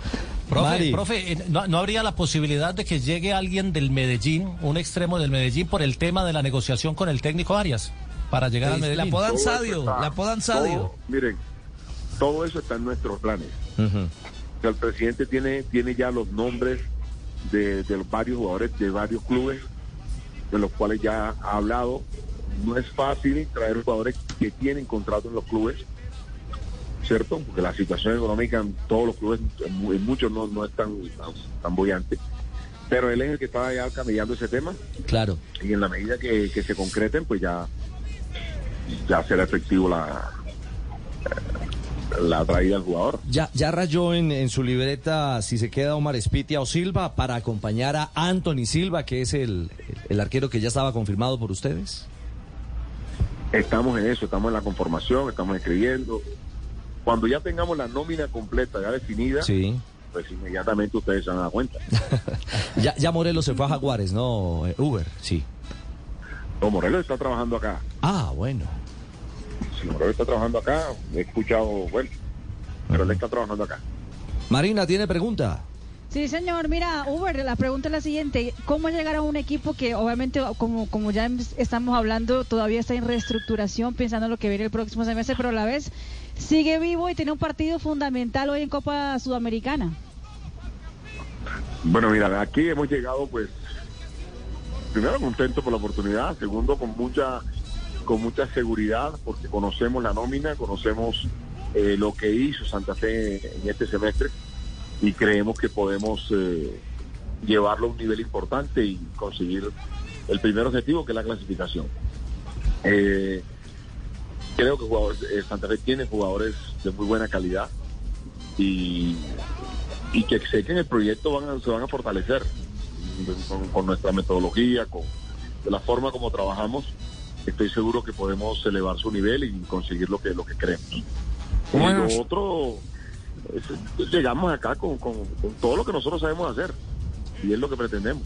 Profe, Mari. profe, eh, ¿no, no habría la posibilidad de que llegue alguien del Medellín, un extremo del Medellín, por el tema de la negociación con el técnico Arias, para llegar al Medellín? la eso Sadio, está- la apodan Sadio. todo- miren, todo eso está en nuestros planes. O sea, el presidente tiene, tiene ya los nombres de, de los varios jugadores de varios clubes, de los cuales ya ha hablado. No es fácil traer jugadores que tienen contrato en los clubes, ¿cierto? Porque la situación económica en todos los clubes, en, mu- en muchos no, no es tan, tan, tan bollante. Pero él es el que está ya camellando ese tema Claro. y en la medida que, que se concreten, pues ya, ya será efectivo la, la traída del jugador. Ya, ya rayó en, en su libreta si se queda Omar Espitia o Silva para acompañar a Anthony Silva, que es el, el arquero que ya estaba confirmado por ustedes. Estamos en eso, estamos en la conformación, estamos escribiendo. Cuando ya tengamos la nómina completa, ya definida, Sí. pues inmediatamente ustedes se van a dar cuenta. Ya, ya Morelos se fue a Jaguares, ¿no? Eh, Uber, sí. No, Morelos está trabajando acá. Ah, bueno. Si Morelos está trabajando acá, he escuchado, bueno, pero él está trabajando acá. Marina, ¿tiene pregunta? Sí, señor. Mira, Uber, la pregunta es la siguiente. ¿Cómo llegar a un equipo que obviamente, como, como ya estamos hablando, todavía está en reestructuración, pensando en lo que viene el próximo semestre, pero a la vez sigue vivo y tiene un partido fundamental hoy en Copa Sudamericana? Bueno, mira, aquí hemos llegado pues primero contento por la oportunidad, segundo con mucha con mucha seguridad porque conocemos la nómina, conocemos eh, lo que hizo Santa Fe en este semestre y creemos que podemos eh, llevarlo a un nivel importante y conseguir el primer objetivo que es la clasificación. Eh, creo que jugadores, eh, Santa Fe tiene jugadores de muy buena calidad y, y que sé que en el proyecto van a, se van a fortalecer con, con nuestra metodología, con de la forma como trabajamos. Estoy seguro que podemos elevar su nivel y conseguir lo que lo que queremos. Bueno. Y lo otro, llegamos acá con, con, con todo lo que nosotros sabemos hacer y es lo que pretendemos.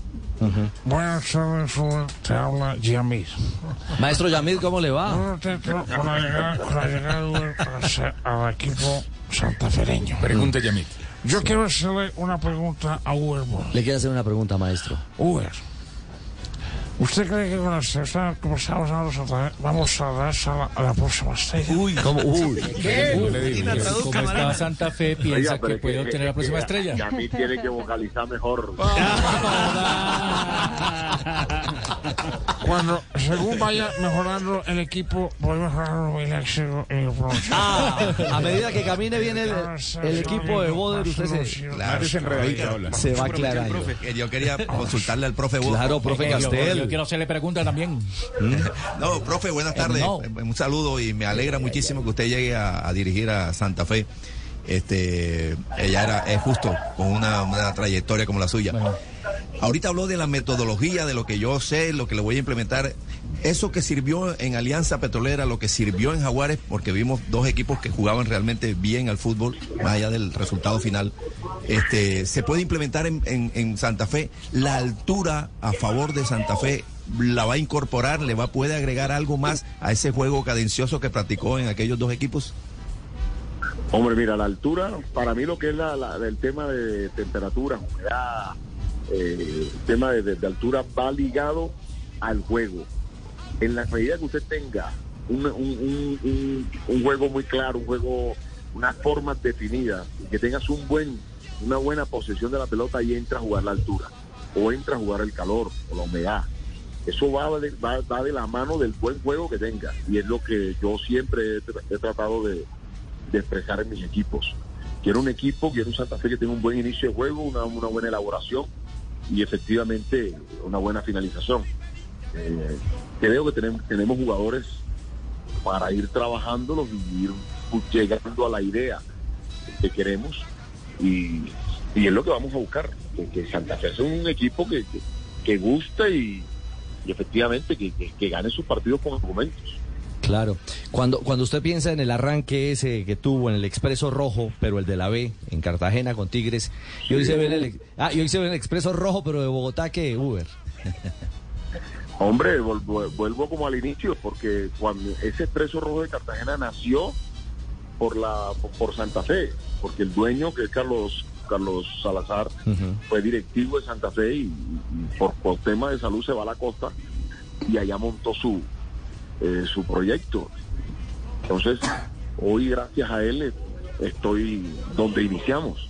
Buenas tardes. Te habla Yamil. Maestro Yamid, ¿cómo le va? Un Uber para al equipo santafereño. Pregunte, Yamil. Yo quiero hacerle una pregunta a Uber. Le quiero hacer una pregunta, maestro. Uber, ¿usted cree que con la selección como estamos Fe, vamos a dar a la, a la próxima estrella? Uy, ¿cómo? Uy. No le digo. ¿Cómo está Santa Fe? ¿Piensa Oiga, que puede obtener la próxima que- estrella? que a mí tiene que vocalizar mejor. Cuando, según vaya mejorando el equipo, voy mejorando el éxito y el. Ah, a medida que camine bien el, el equipo de Boder, usted se, Claro. habla. se va aclarando. Que Yo quería consultarle al profe Bo- Claro, profe Yo- Yo, Castel. quiero hacerle pregunta también. No, profe, buenas tardes. no. Un saludo y me alegra muchísimo que usted llegue a, a dirigir a Santa Fe. Este, ella era, es justo con una, una trayectoria como la suya. Ahorita habló de la metodología, de lo que yo sé, lo que le voy a implementar. Eso que sirvió en Alianza Petrolera, lo que sirvió en Jaguares, porque vimos dos equipos que jugaban realmente bien al fútbol, más allá del resultado final. Este, se puede implementar en, Santa Fe. La altura a favor de Santa Fe la va a incorporar, le va puede agregar algo más a ese juego cadencioso que practicó en aquellos dos equipos. Hombre, mira, la altura, para mí lo que es el tema de temperatura, humedad, eh, el tema de, altura va ligado al juego. En la medida que usted tenga un, un- juego muy claro, un juego, unas formas definidas, que tengas un buen, una buena posesión de la pelota y entra a jugar la altura, o entra a jugar el calor o la humedad. Eso va de, va- va de la mano del buen juego que tenga, y es lo que yo siempre he, tra- he tratado de, de expresar en mis equipos. Quiero un equipo, quiero un Santa Fe que tenga un buen inicio de juego, una buena elaboración y efectivamente una buena finalización. Eh, creo que tenemos, tenemos jugadores para ir trabajándolos y ir llegando a la idea que queremos y, y es lo que vamos a buscar, que, Santa Fe sea un equipo que, que, que gusta y, y efectivamente que, que- que gane sus partidos con argumentos. Claro. Cuando, cuando usted piensa en el arranque ese que tuvo en el Expreso Rojo, pero el de la B, en Cartagena con Tigres, y hoy se ve en el, ah, y hoy se ve en el Expreso Rojo, pero de Bogotá que Uber. Hombre, vuelvo como al inicio, porque cuando ese expreso rojo de Cartagena nació por la por- por Santa Fe, porque el dueño, que es Carlos Carlos Salazar, fue directivo de Santa Fe y, y por, por tema de salud se va a la costa y allá montó su eh, su proyecto. Entonces, hoy gracias a él estoy donde iniciamos.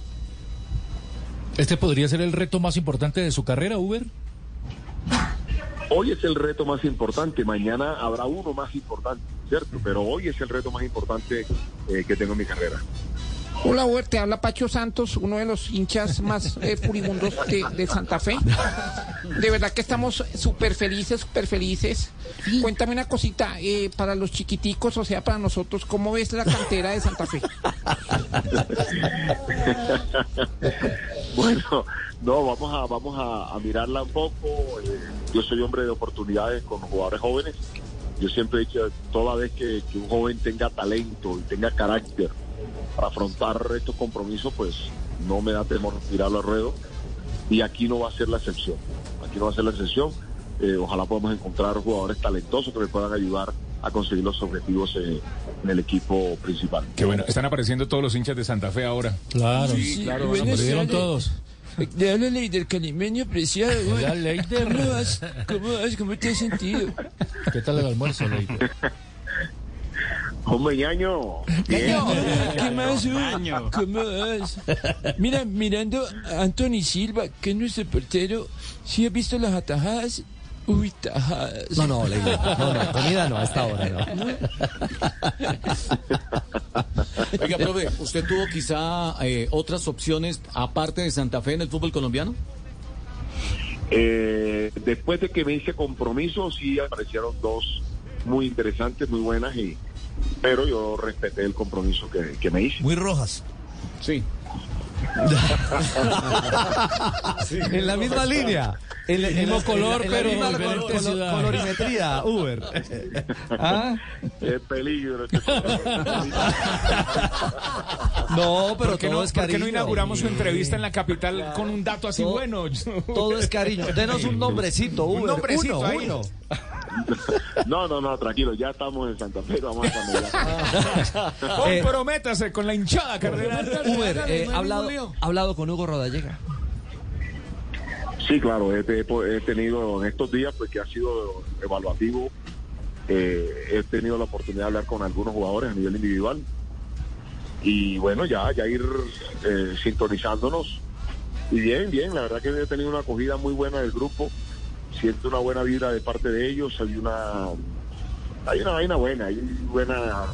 ¿Este podría ser el reto más importante de su carrera, Uber? Hoy es el reto más importante, mañana habrá uno más importante, ¿cierto? Pero hoy es el reto más importante eh, que tengo en mi carrera. Hola, Uber, te habla Pacho Santos, uno de los hinchas más eh, furibundos de, de Santa Fe. De verdad que estamos súper felices, súper felices. Cuéntame una cosita, eh, para los chiquiticos, o sea, para nosotros, ¿cómo ves la cantera de Santa Fe? Bueno, no, vamos a vamos a, mirarla un poco. eh, yo soy hombre de oportunidades con jugadores jóvenes. Yo siempre he dicho, toda vez que un joven tenga talento y tenga carácter para afrontar estos compromisos, pues no me da temor tirarlo al ruedo y aquí no va a ser la excepción. Aquí no va a ser la excepción. Eh, ojalá podamos encontrar jugadores talentosos que me puedan ayudar a conseguir los objetivos eh, en el equipo principal. Qué bueno, están apareciendo todos los hinchas de Santa Fe ahora. Claro, Sí, claro, aparecieron todos. Le habla Leider Calimeño, preciado. Hola, Leider. ¿Cómo vas? ¿Cómo vas? ¿Cómo te has sentido? ¿Qué tal el almuerzo, Leider? Hombre, ñaño. ¿Qué más? ¿Cómo vas? Mira, mirando a Anthony Silva, que es nuestro portero, ¿sí has visto las atajadas? Uy, tajadas. No, no, Leider, no, no, comida no, a esta hora no. Oiga, profe, ¿usted tuvo quizá eh, otras opciones aparte de Santa Fe en el fútbol colombiano? Eh, después de que me hice compromiso, sí aparecieron dos muy interesantes, muy buenas, y, pero yo respeté el compromiso que, que me hice. Muy rojas. Sí. En la misma línea. El mismo color, pero misma diferente colo- colo- ciudad. colorimetría, Uber. ¿Ah? Es peligro. este No, pero ¿Por qué todo no, es por qué cariño. no inauguramos su entrevista en la capital con un dato así Todo- bueno? Todo es cariño. Denos un nombrecito, Uber. Un nombrecito uno, ahí. uno. No, no, no, tranquilo, ya estamos en Santa Fe, vamos a camellar. Comprométase con la hinchada, cardenal. Uber, eh, ha hablado, ha hablado con Hugo Rodallega. Sí, claro, he, tenido en estos días, pues que ha sido evaluativo, eh, he tenido la oportunidad de hablar con algunos jugadores a nivel individual y bueno, ya, ya ir eh, sintonizándonos. Y bien, bien, la verdad que he tenido una acogida muy buena del grupo, siento una buena vibra de parte de ellos, hay una, hay una vaina buena, hay buena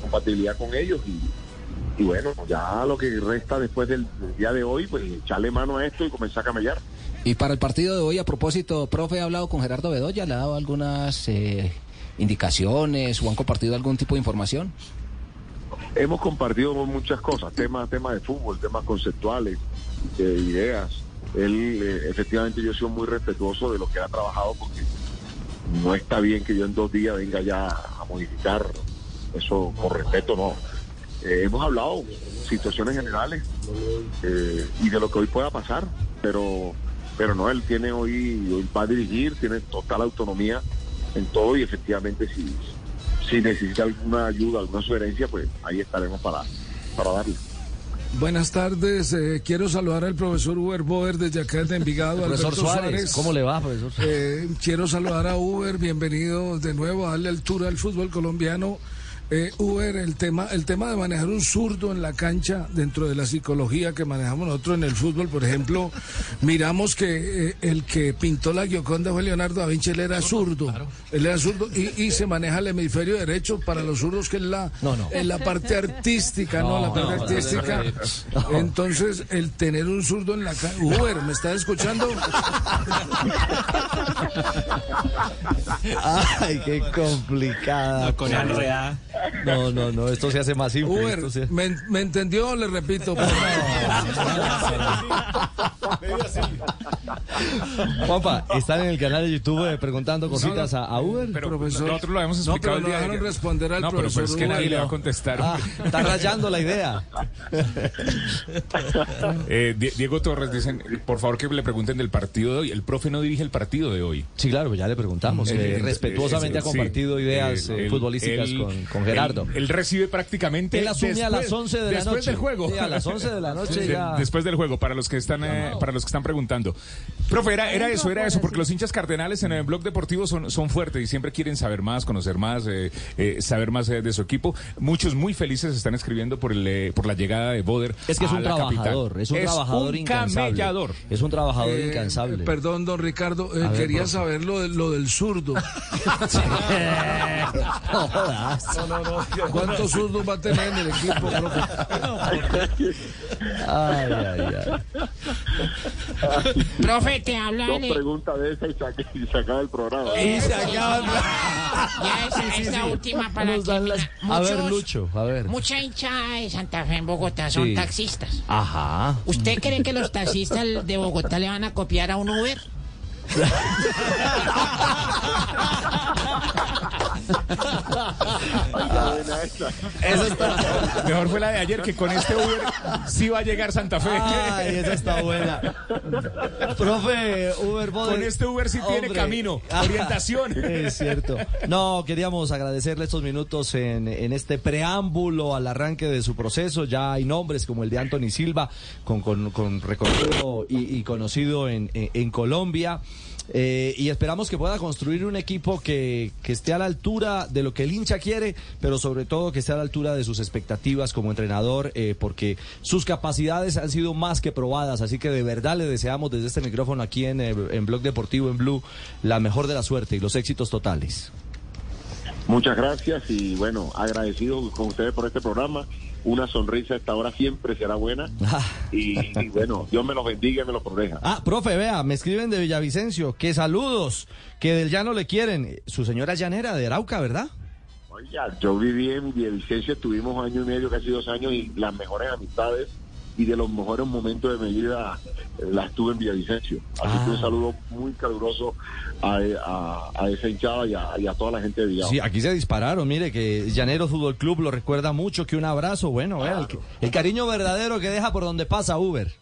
compatibilidad con ellos y, y bueno, ya lo que resta después del, del día de hoy, pues echarle mano a esto y comenzar a camellar. Y para el partido de hoy, a propósito, profe, ¿ha hablado con Gerardo Bedoya? ¿Le ha dado algunas eh, indicaciones o han compartido algún tipo de información? Hemos compartido muchas cosas, temas, temas de fútbol, temas conceptuales, de ideas. Él, eh, efectivamente, yo sido muy respetuoso de lo que ha trabajado porque no está bien que yo en dos días venga ya a modificar. Eso, por respeto, no. Eh, hemos hablado situaciones generales eh, y de lo que hoy pueda pasar, pero, pero no, él tiene hoy, hoy va a dirigir, tiene total autonomía en todo y efectivamente si, si necesita alguna ayuda, alguna sugerencia, pues ahí estaremos para, para darle. Buenas tardes, eh, quiero saludar al profesor Uber Boer desde acá de Envigado. Profesor Alberto Suárez, ¿cómo le va, profesor? Eh, quiero saludar a Uber, bienvenido de nuevo a darle altura al fútbol colombiano. Eh, Uber, el tema, el tema de manejar un zurdo en la cancha dentro de la psicología que manejamos nosotros en el fútbol, por ejemplo, miramos que eh, el que pintó la Gioconda fue Leonardo da Vinci, él era zurdo, él era zurdo y, y se maneja el hemisferio derecho para los zurdos que es la, es la parte artística, ¿no? La parte No, no, artística. no. Entonces, el tener un zurdo en la cancha, Uber, ¿me estás escuchando? Ay, qué complicada. con. No, no, no, esto se hace más simple. Uber, se- ¿me, me entendió? Le repito. por Juanpa, están en el canal de YouTube eh, preguntando cositas a, a Uber. Pero Profesor. nosotros lo hemos No, explicado pero el no día de dejaron responder al no, pero profesor pues es que nadie le va a contestar. Ah, está rayando la idea. Eh, Die- Diego Torres dicen, por favor que le pregunten del partido de hoy. El profe no dirige el partido de hoy. Sí, claro, ya le preguntamos. que Eh, respetuosamente eh, ha compartido sí. ideas futbolísticas con, con Gerardo. Él, él recibe prácticamente. Él asume a las 11 de la después noche. del juego. Sí, a las 11 de la noche Sí, ya. Después del juego, para los que están, eh, para los que están preguntando. Profe, era, era eso, era eso, porque los hinchas cardenales en el blog deportivo son, son fuertes y siempre quieren saber más, conocer más, eh, eh, saber más eh, de su equipo. Muchos muy felices están escribiendo por el, eh, por la llegada de Boder. Es que es a un la capital. trabajador, es un trabajador un incansable. camellador. Es un trabajador Eh, incansable. perdón, don Ricardo, eh, ver, quería profe. saber lo, de- lo del zurdo. No jodas. ¿Cuántos zurdos va a tener en el equipo, profe? Ay, ay, ay. Profe, te habla Dos preguntas de esas y se, acaba el programa. Y se acaba. Ya esa es la última para Nos dan las-. A ver, Lucho, a ver. Mucha hinchada de Santa Fe en Bogotá son Sí. taxistas. Ajá. ¿Usted cree que los taxistas de Bogotá le van a copiar a un Uber? Eso está. Mejor fue la de ayer que con este Uber sí va a llegar Santa Fe. Ay, esa está buena. Profe, Uber Boder. Con este Uber sí tiene camino, orientación. Es cierto. No, queríamos agradecerle estos minutos en, en este preámbulo al arranque de su proceso. Ya hay nombres como el de Anthony Silva, con, con, con recorrido y, y conocido en, en- en Colombia. Eh, y esperamos que pueda construir un equipo que, que esté a la altura de lo que el hincha quiere, pero sobre todo que esté a la altura de sus expectativas como entrenador, eh, porque sus capacidades han sido más que probadas. Así que de verdad le deseamos desde este micrófono aquí en, eh, en Blog Deportivo en Blue la mejor de la suerte y los éxitos totales. Muchas gracias y bueno, agradecido con ustedes por este programa. Una sonrisa a esta hora siempre será buena. Y, y bueno, Dios me los bendiga y me los proteja. Ah, profe, vea, me escriben de Villavicencio, que saludos, que del llano le quieren. Su señora llanera de Arauca, ¿verdad? Oiga, yo viví en Villavicencio, estuvimos año y medio, casi dos años, y las mejores amistades y de los mejores momentos de mi vida eh, las tuve en Villavicencio. Así que un saludo muy caluroso a, a- a esa hinchada y a, y a toda la gente de Villavo. Sí, aquí se dispararon, mire que Llanero Fútbol Club lo recuerda mucho, que un abrazo, bueno, el cariño verdadero que deja por donde pasa Uber.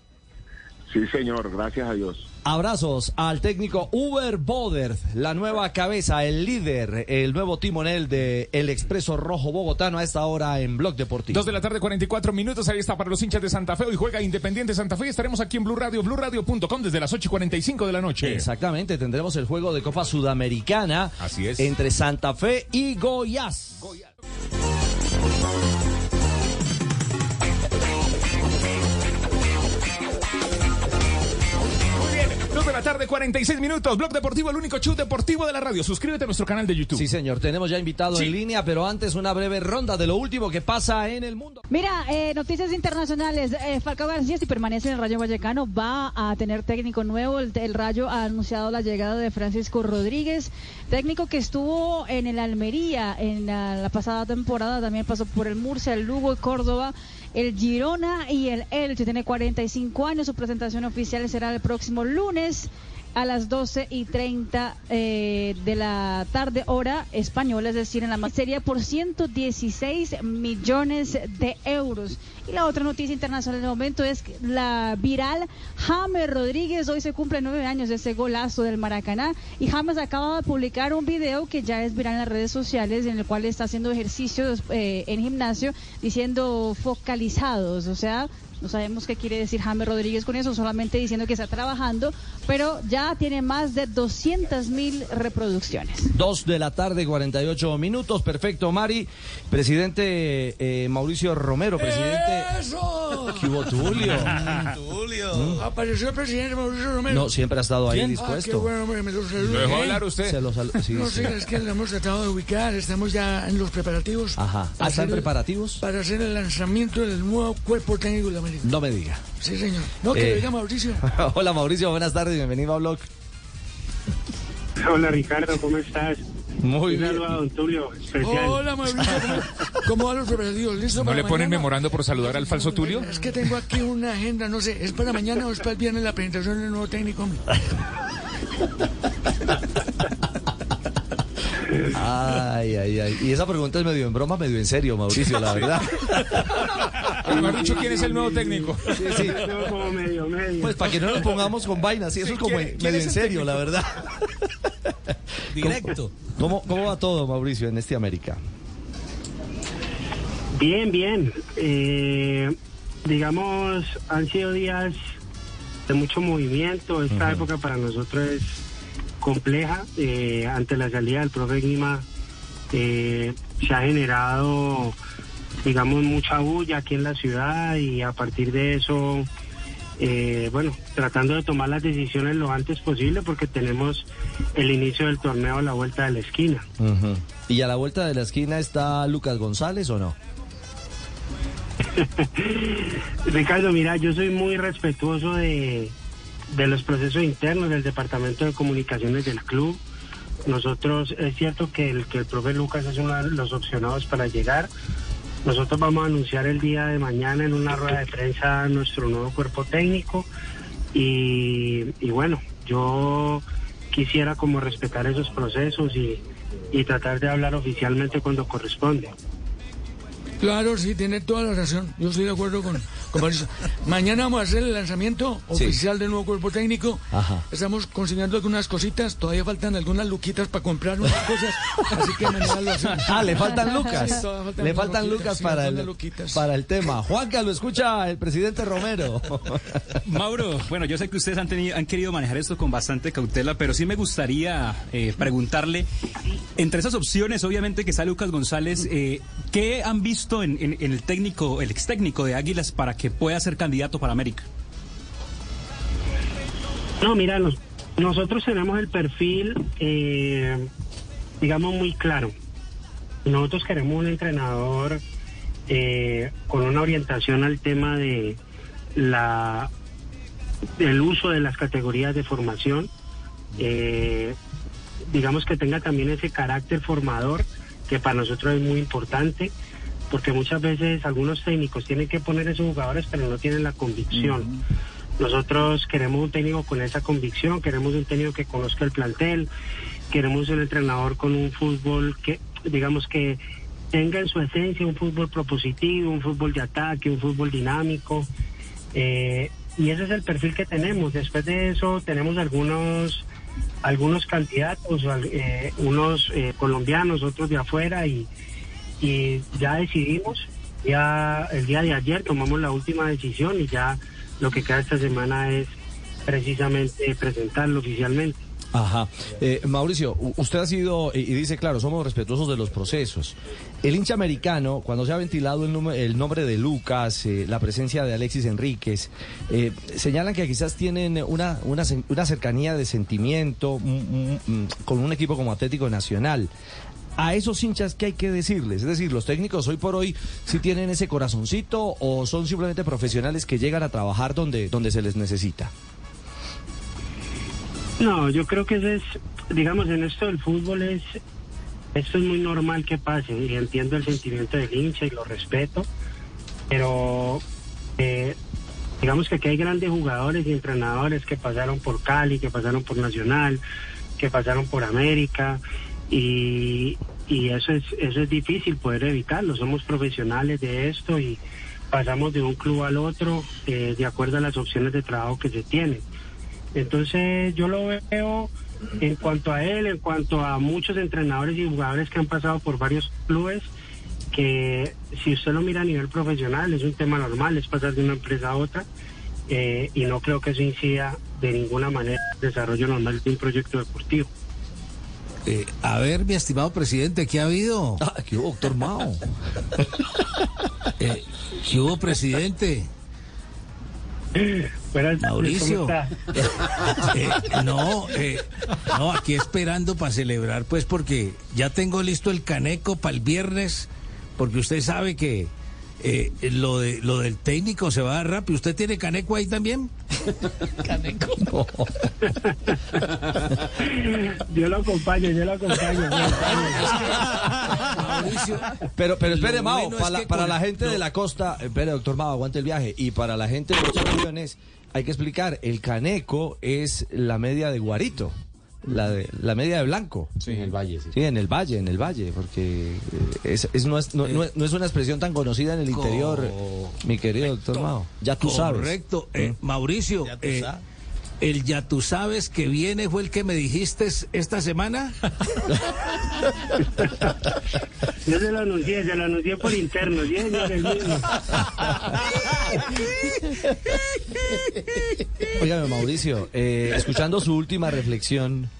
Sí, señor, gracias a Dios. Abrazos al técnico Uber Boder, la nueva cabeza, el líder, el nuevo timonel de El Expreso Rojo Bogotano a esta hora en Blog Deportivo. Dos de la tarde, 44 minutos. Ahí está para los hinchas de Santa Fe. Hoy juega Independiente Santa Fe. Estaremos aquí en Blue Radio, BlueRadio.com desde las 8 y 45 de la noche. Exactamente, tendremos el juego de Copa Sudamericana Así es. entre Santa Fe y Goiás. La tarde, 46 minutos. Blog Deportivo, el único show deportivo de la radio. Suscríbete a nuestro canal de YouTube. Sí, señor, tenemos ya invitado Sí. en línea, pero antes una breve ronda de lo último que pasa en el mundo. Mira, eh, noticias internacionales. Eh, Falcao García, si permanece en el Rayo Vallecano, va a tener técnico nuevo. El, el Rayo ha anunciado la llegada de Francisco Rodríguez, técnico que estuvo en el Almería en la, la pasada temporada. También pasó por el Murcia, el Lugo, el Córdoba, el Girona y el Elche. Tiene 45 años. Su presentación oficial será el próximo lunes a las 12 y 30 eh, de la tarde hora española, es decir, en la serie por 116 millones de euros. Y la otra noticia internacional del momento es la viral James Rodríguez, hoy se cumple nueve años de ese golazo del Maracaná y James acaba de publicar un video que ya es viral en las redes sociales en el cual está haciendo ejercicios eh, en gimnasio diciendo focalizados, o sea, no sabemos qué quiere decir James Rodríguez con eso, solamente diciendo que está trabajando, pero ya tiene más de 200 mil reproducciones. Dos de la tarde, 48 minutos. Perfecto, Mari. Presidente eh, Mauricio Romero, presidente. ¡Eso! ¿Qué hubo, Tulio? Mm. Apareció el presidente Mauricio Romero. No, siempre ha estado ahí ¿Quién? dispuesto. Ah, qué bueno, me lo saluda. ¿Lo dejó ¿Eh? hablar usted? Se lo sal- sí, no sí. es que lo hemos tratado de ubicar, estamos ya en los preparativos. Ajá. ¿Ah, ¿Están preparativos? Para hacer el lanzamiento del nuevo cuerpo técnico de No me diga. Sí, señor. No, que Eh. lo diga Mauricio. Hola, Mauricio. Buenas tardes. Bienvenido a Blog. Hola Ricardo, ¿cómo estás? Muy Un bien. saludo a don Tulio, especial. Hola, Mauricio. ¿Cómo, cómo van los preparativos? ¿Listo ¿No para le ponen mañana? memorando por saludar al falso Tulio? Es que tengo aquí una agenda, no sé, ¿es para mañana o es para el viernes la presentación del nuevo técnico? Ay, ay, ay. Y esa pregunta es medio en broma, medio en serio, Mauricio, la verdad. Dicho, ¿quién es el nuevo técnico? Sí, sí. Yo como medio, medio. Pues para que no nos pongamos con vainas, sí, eso Sí, es como ¿quién- en- quién medio es en serio, técnico? la verdad. Directo. ¿Cómo, ¿Cómo va todo, Mauricio, en este América? Bien, bien. Eh, digamos, han sido días de mucho movimiento. Esta época para nosotros es compleja. Eh, ante la salida del profe Guima eh, se ha generado, digamos, mucha bulla aquí en la ciudad y a partir de eso, eh, bueno, tratando de tomar las decisiones lo antes posible porque tenemos el inicio del torneo a la vuelta de la esquina. ¿Y a la vuelta de la esquina está Lucas González o no? Ricardo, mira, yo soy muy respetuoso de, de los procesos internos del Departamento de Comunicaciones del club. Nosotros, es cierto que el, que el profe Lucas es uno de los opcionados para llegar. Nosotros vamos a anunciar el día de mañana en una rueda de prensa nuestro nuevo cuerpo técnico. Y, bueno, yo quisiera como respetar esos procesos y, y tratar de hablar oficialmente cuando corresponde. Claro, sí, tiene toda la razón. Yo estoy de acuerdo con, Mañana vamos a hacer el lanzamiento Sí. oficial del nuevo cuerpo técnico. Ajá. Estamos consiguiendo algunas cositas. Todavía faltan algunas luquitas para comprar unas cosas. Así que mañana lo hacemos. Ah, le faltan lucas. Sí, le faltan luquitas, lucas sí, para el, luquitas. para el tema. Juanca, lo escucha el presidente Romero. Mauro, bueno, yo sé que ustedes han, tenido, han querido manejar esto con bastante cautela, pero sí me gustaría eh, preguntarle, entre esas opciones, obviamente que está Lucas González, eh, ¿qué han visto en, en- en el técnico, el ex técnico de Águilas para que pueda ser candidato para América? No, mira, nos- nosotros tenemos el perfil, eh, digamos, muy claro. Nosotros queremos un entrenador eh, con una orientación al tema de la del uso de las categorías de formación, eh, digamos que tenga también ese carácter formador que para nosotros es muy importante, porque muchas veces algunos técnicos tienen que poner esos jugadores pero no tienen la convicción. Nosotros queremos un técnico con esa convicción, queremos un técnico que conozca el plantel, queremos un entrenador con un fútbol que, digamos que tenga en su esencia un fútbol propositivo, un fútbol de ataque, un fútbol dinámico. eh, y ese es el perfil que tenemos. Después de eso tenemos algunos algunos candidatos, eh, unos eh, colombianos, otros de afuera y, y ya decidimos, ya el día de ayer tomamos la última decisión y ya lo que queda esta semana es precisamente presentarlo oficialmente. Ajá. Eh, Mauricio, usted ha sido, y dice, claro, somos respetuosos de los procesos. El hincha americano, cuando se ha ventilado el, nume- el nombre de Lucas, eh, la presencia de Alexis Enríquez, eh, señalan que quizás tienen una, una, una cercanía de sentimiento mm, mm, mm, con un equipo como Atlético Nacional. A esos hinchas, ¿qué hay que decirles? Es decir, los técnicos hoy por hoy, si tienen ese corazoncito o son simplemente profesionales que llegan a trabajar donde, donde se les necesita? No, yo creo que eso es, digamos, en esto del fútbol es, esto es muy normal que pase y entiendo el sentimiento del hincha y lo respeto, pero eh, digamos que aquí hay grandes jugadores y entrenadores que pasaron por Cali, que pasaron por Nacional, que pasaron por América y, y eso es eso es difícil poder evitarlo. Somos profesionales de esto y pasamos de un club al otro eh, de acuerdo a las opciones de trabajo que se tienen. Entonces yo lo veo en cuanto a él, en cuanto a muchos entrenadores y jugadores que han pasado por varios clubes, que si usted lo mira a nivel profesional es un tema normal, es pasar de una empresa a otra eh, y no creo que eso incida de ninguna manera el desarrollo normal de un proyecto deportivo. Eh, a ver, mi estimado presidente, ¿qué ha habido? Ah, ¿qué hubo, doctor Mao? Eh, ¿Qué hubo, presidente? Buenas Mauricio. ¿cómo está? Eh, no, eh, no, aquí esperando para celebrar, pues, porque ya tengo listo el caneco para el viernes, porque usted sabe que eh, lo de lo del técnico se va a dar rápido. ¿Usted tiene caneco ahí también? Caneco. Yo lo acompaño, yo lo acompaño. yo lo Mauricio, Pero, pero espere, Mao, bueno para, es la, que para con- la gente de no. la costa, espere, doctor Mao, aguante el viaje. Y para la gente de los aviones, hay que explicar, el caneco es la media de Guarito, la, de, la media de Blanco. Sí, en el valle, sí. Sí, en el valle, en el valle, porque eh, es, es- no, es, no, no es- no es una expresión tan conocida en el interior, mi querido doctor Mao. Ya tú sabes. Correcto. Eh, ¿Mm? Mauricio, Ya tú eh, sabes. El ya tú sabes que viene fue el que me dijiste esta semana. Yo se lo anuncié, se lo anuncié por interno, sí, señor, el mismo. Óigame, Mauricio, eh, escuchando su última reflexión,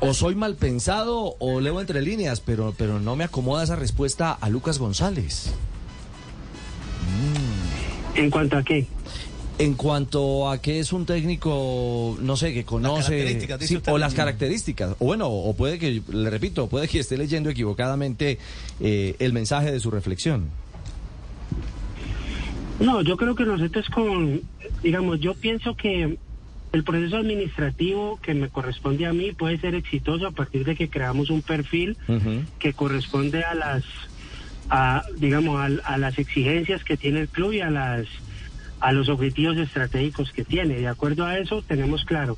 o soy mal pensado o leo entre líneas, pero, pero no me acomoda esa respuesta a Lucas González. ¿En cuanto a qué? En cuanto a que es un técnico, no sé, que conoce sí, o las características, o bueno, o puede que, le repito, puede que esté leyendo equivocadamente eh, el mensaje de su reflexión. No, yo creo que nosotros con, digamos, yo pienso que el proceso administrativo que me corresponde a mí puede ser exitoso a partir de que creamos un perfil que corresponde a las, a, digamos, a, a las exigencias que tiene el club y a las, a los objetivos estratégicos que tiene. De acuerdo a eso, tenemos claro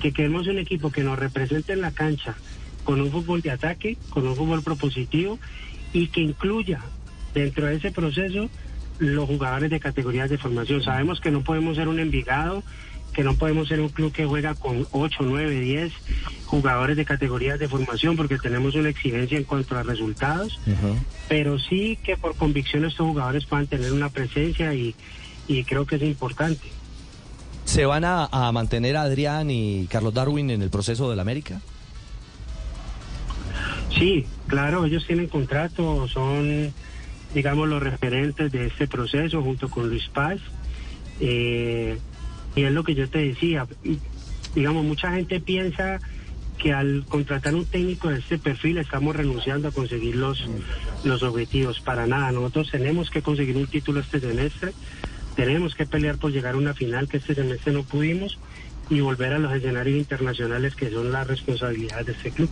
que queremos un equipo que nos represente en la cancha con un fútbol de ataque, con un fútbol propositivo y que incluya dentro de ese proceso los jugadores de categorías de formación. Sabemos que no podemos ser un Envigado, que no podemos ser un club que juega con 8, 9, 10 jugadores de categorías de formación porque tenemos una exigencia en cuanto a resultados, pero sí que por convicción estos jugadores puedan tener una presencia y, y creo que es importante. ¿Se van a, a mantener Adrián y Carlos Darwin en el proceso del América? Sí, claro, ellos tienen contrato, son, digamos, los referentes de este proceso junto con Luis Paz. Eh, y es lo que yo te decía, digamos, mucha gente piensa que al contratar un técnico de este perfil estamos renunciando a conseguir los, los objetivos. Para nada, nosotros tenemos que conseguir un título este semestre, tenemos que pelear por llegar a una final que este semestre no pudimos y volver a los escenarios internacionales que son la responsabilidad de este club.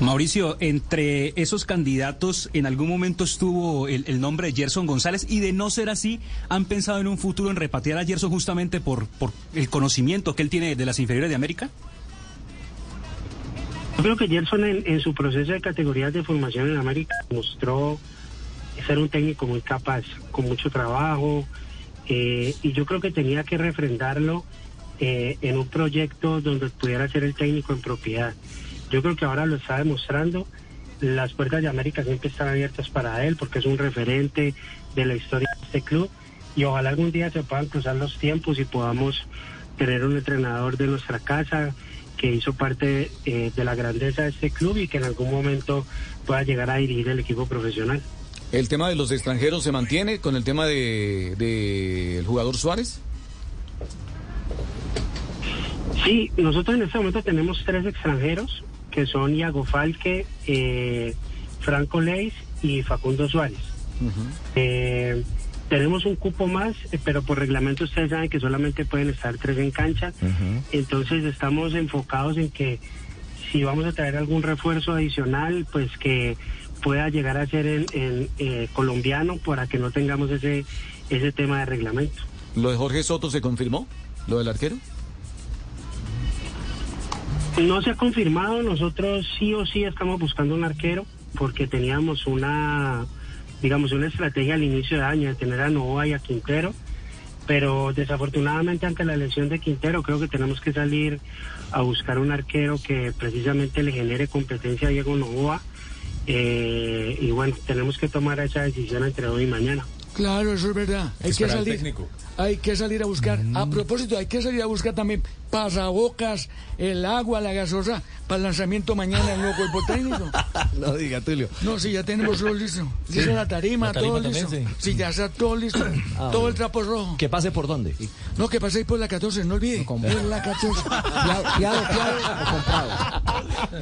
Mauricio, entre esos candidatos en algún momento estuvo el, el, nombre de Gerson González y de no ser así, ¿han pensado en un futuro en repatriar a Gerson justamente por, por el conocimiento que él tiene de las inferiores de América? Yo creo que Gerson en, en su proceso de categorías de formación en América mostró ser un técnico muy capaz, con mucho trabajo, eh, y yo creo que tenía que refrendarlo eh, en un proyecto donde pudiera ser el técnico en propiedad. Yo creo que ahora lo está demostrando. Las puertas de América siempre están abiertas para él porque es un referente de la historia de este club y ojalá algún día se puedan cruzar los tiempos y podamos tener un entrenador de nuestra casa que hizo parte eh, de la grandeza de este club y que en algún momento pueda llegar a dirigir el equipo profesional. ¿El tema de los extranjeros se mantiene con el tema de, de el jugador Suárez? Sí, nosotros en este momento tenemos tres extranjeros que son Iago Falque, eh, Franco Leis y Facundo Suárez. Uh -huh. eh, tenemos un cupo más, eh, pero por reglamento ustedes saben que solamente pueden estar tres en cancha. Uh -huh. Entonces estamos enfocados en que si vamos a traer algún refuerzo adicional, pues que pueda llegar a ser en, en eh, colombiano para que no tengamos ese, ese tema de reglamento. ¿Lo de Jorge Soto se confirmó? ¿Lo del arquero? No se ha confirmado, nosotros sí o sí estamos buscando un arquero porque teníamos una, digamos, una estrategia al inicio de año de tener a Novoa y a Quintero, pero desafortunadamente ante la elección de Quintero creo que tenemos que salir a buscar un arquero que precisamente le genere competencia a Diego Novoa eh, y bueno, tenemos que tomar esa decisión entre hoy y mañana. Claro, eso es verdad. Hay que salir. Hay que salir a buscar. Mm. A propósito, hay que salir a buscar también pasabocas, el agua, la gasosa, para el lanzamiento mañana del nuevo cuerpo técnico. no diga, Tulio. No, sí, ya tenemos todo listo. Sí. Dice la tarima, la tarima todo también, listo. Sí. sí. ya está todo listo. Ah, todo bueno. el trapo rojo. ¿Que pase por dónde? No, que paséis por la 14, no olvide. No, por la 14. fiado, fiado, fiado o comprado.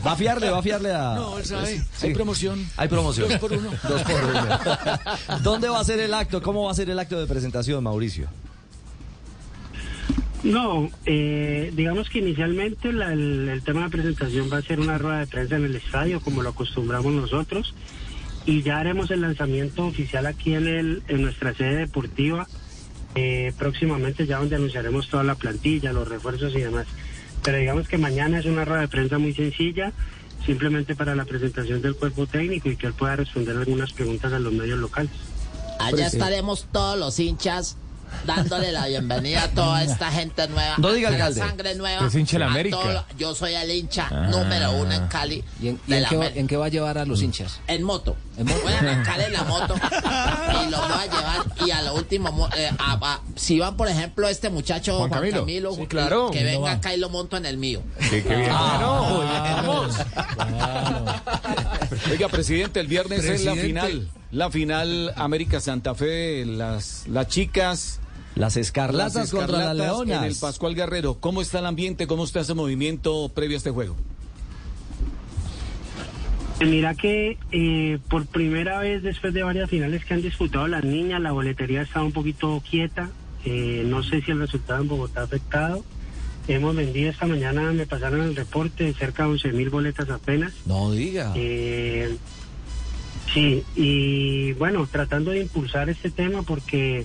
Va a fiarle, va a fiarle a. No, él sabe. Sí. Hay promoción. Hay promoción. Dos por uno. Dos por uno. ¿Dónde va a ser el acto? ¿Cómo va a ser el acto de presentación, Mauricio? No, eh, digamos que inicialmente la, el, el, tema de presentación va a ser una rueda de prensa en el estadio, como lo acostumbramos nosotros, y ya haremos el lanzamiento oficial aquí en, el, en nuestra sede deportiva, eh, próximamente ya donde anunciaremos toda la plantilla, los refuerzos y demás. Pero digamos que mañana es una rueda de prensa muy sencilla, simplemente para la presentación del cuerpo técnico y que él pueda responder algunas preguntas a los medios locales. Allá estaremos todos los hinchas dándole la bienvenida a toda esta gente nueva. No diga alcalde. sangre nueva. Es hincha de la América. Todo, yo soy el hincha ah. número uno en Cali. ¿Y, en, y en, qué va, en, qué va, a llevar a los hinchas? En moto. ¿En moto? Voy a arrancar en la moto y los voy a llevar. Y a lo último, eh, a, a, si van, por ejemplo, este muchacho Juan, Juan Camilo, Camilo sí, claro, que venga acá y lo monto en el mío. Qué, qué bien. Ah, no, claro. Oiga, presidente, el viernes presidente. es la final. La final América Santa Fe, las, las chicas las escarlatas, Las escarlatas contra las leonas. En el Pascual Guerrero. ¿Cómo está el ambiente? ¿Cómo está ese movimiento previo a este juego? Mira que eh, por primera vez después de varias finales que han disputado las niñas, la boletería está un poquito quieta. Eh, no sé si el resultado en Bogotá ha afectado. Hemos vendido esta mañana, me pasaron el reporte, de cerca de 11 mil boletas apenas. No diga. Eh, sí, y bueno, tratando de impulsar este tema porque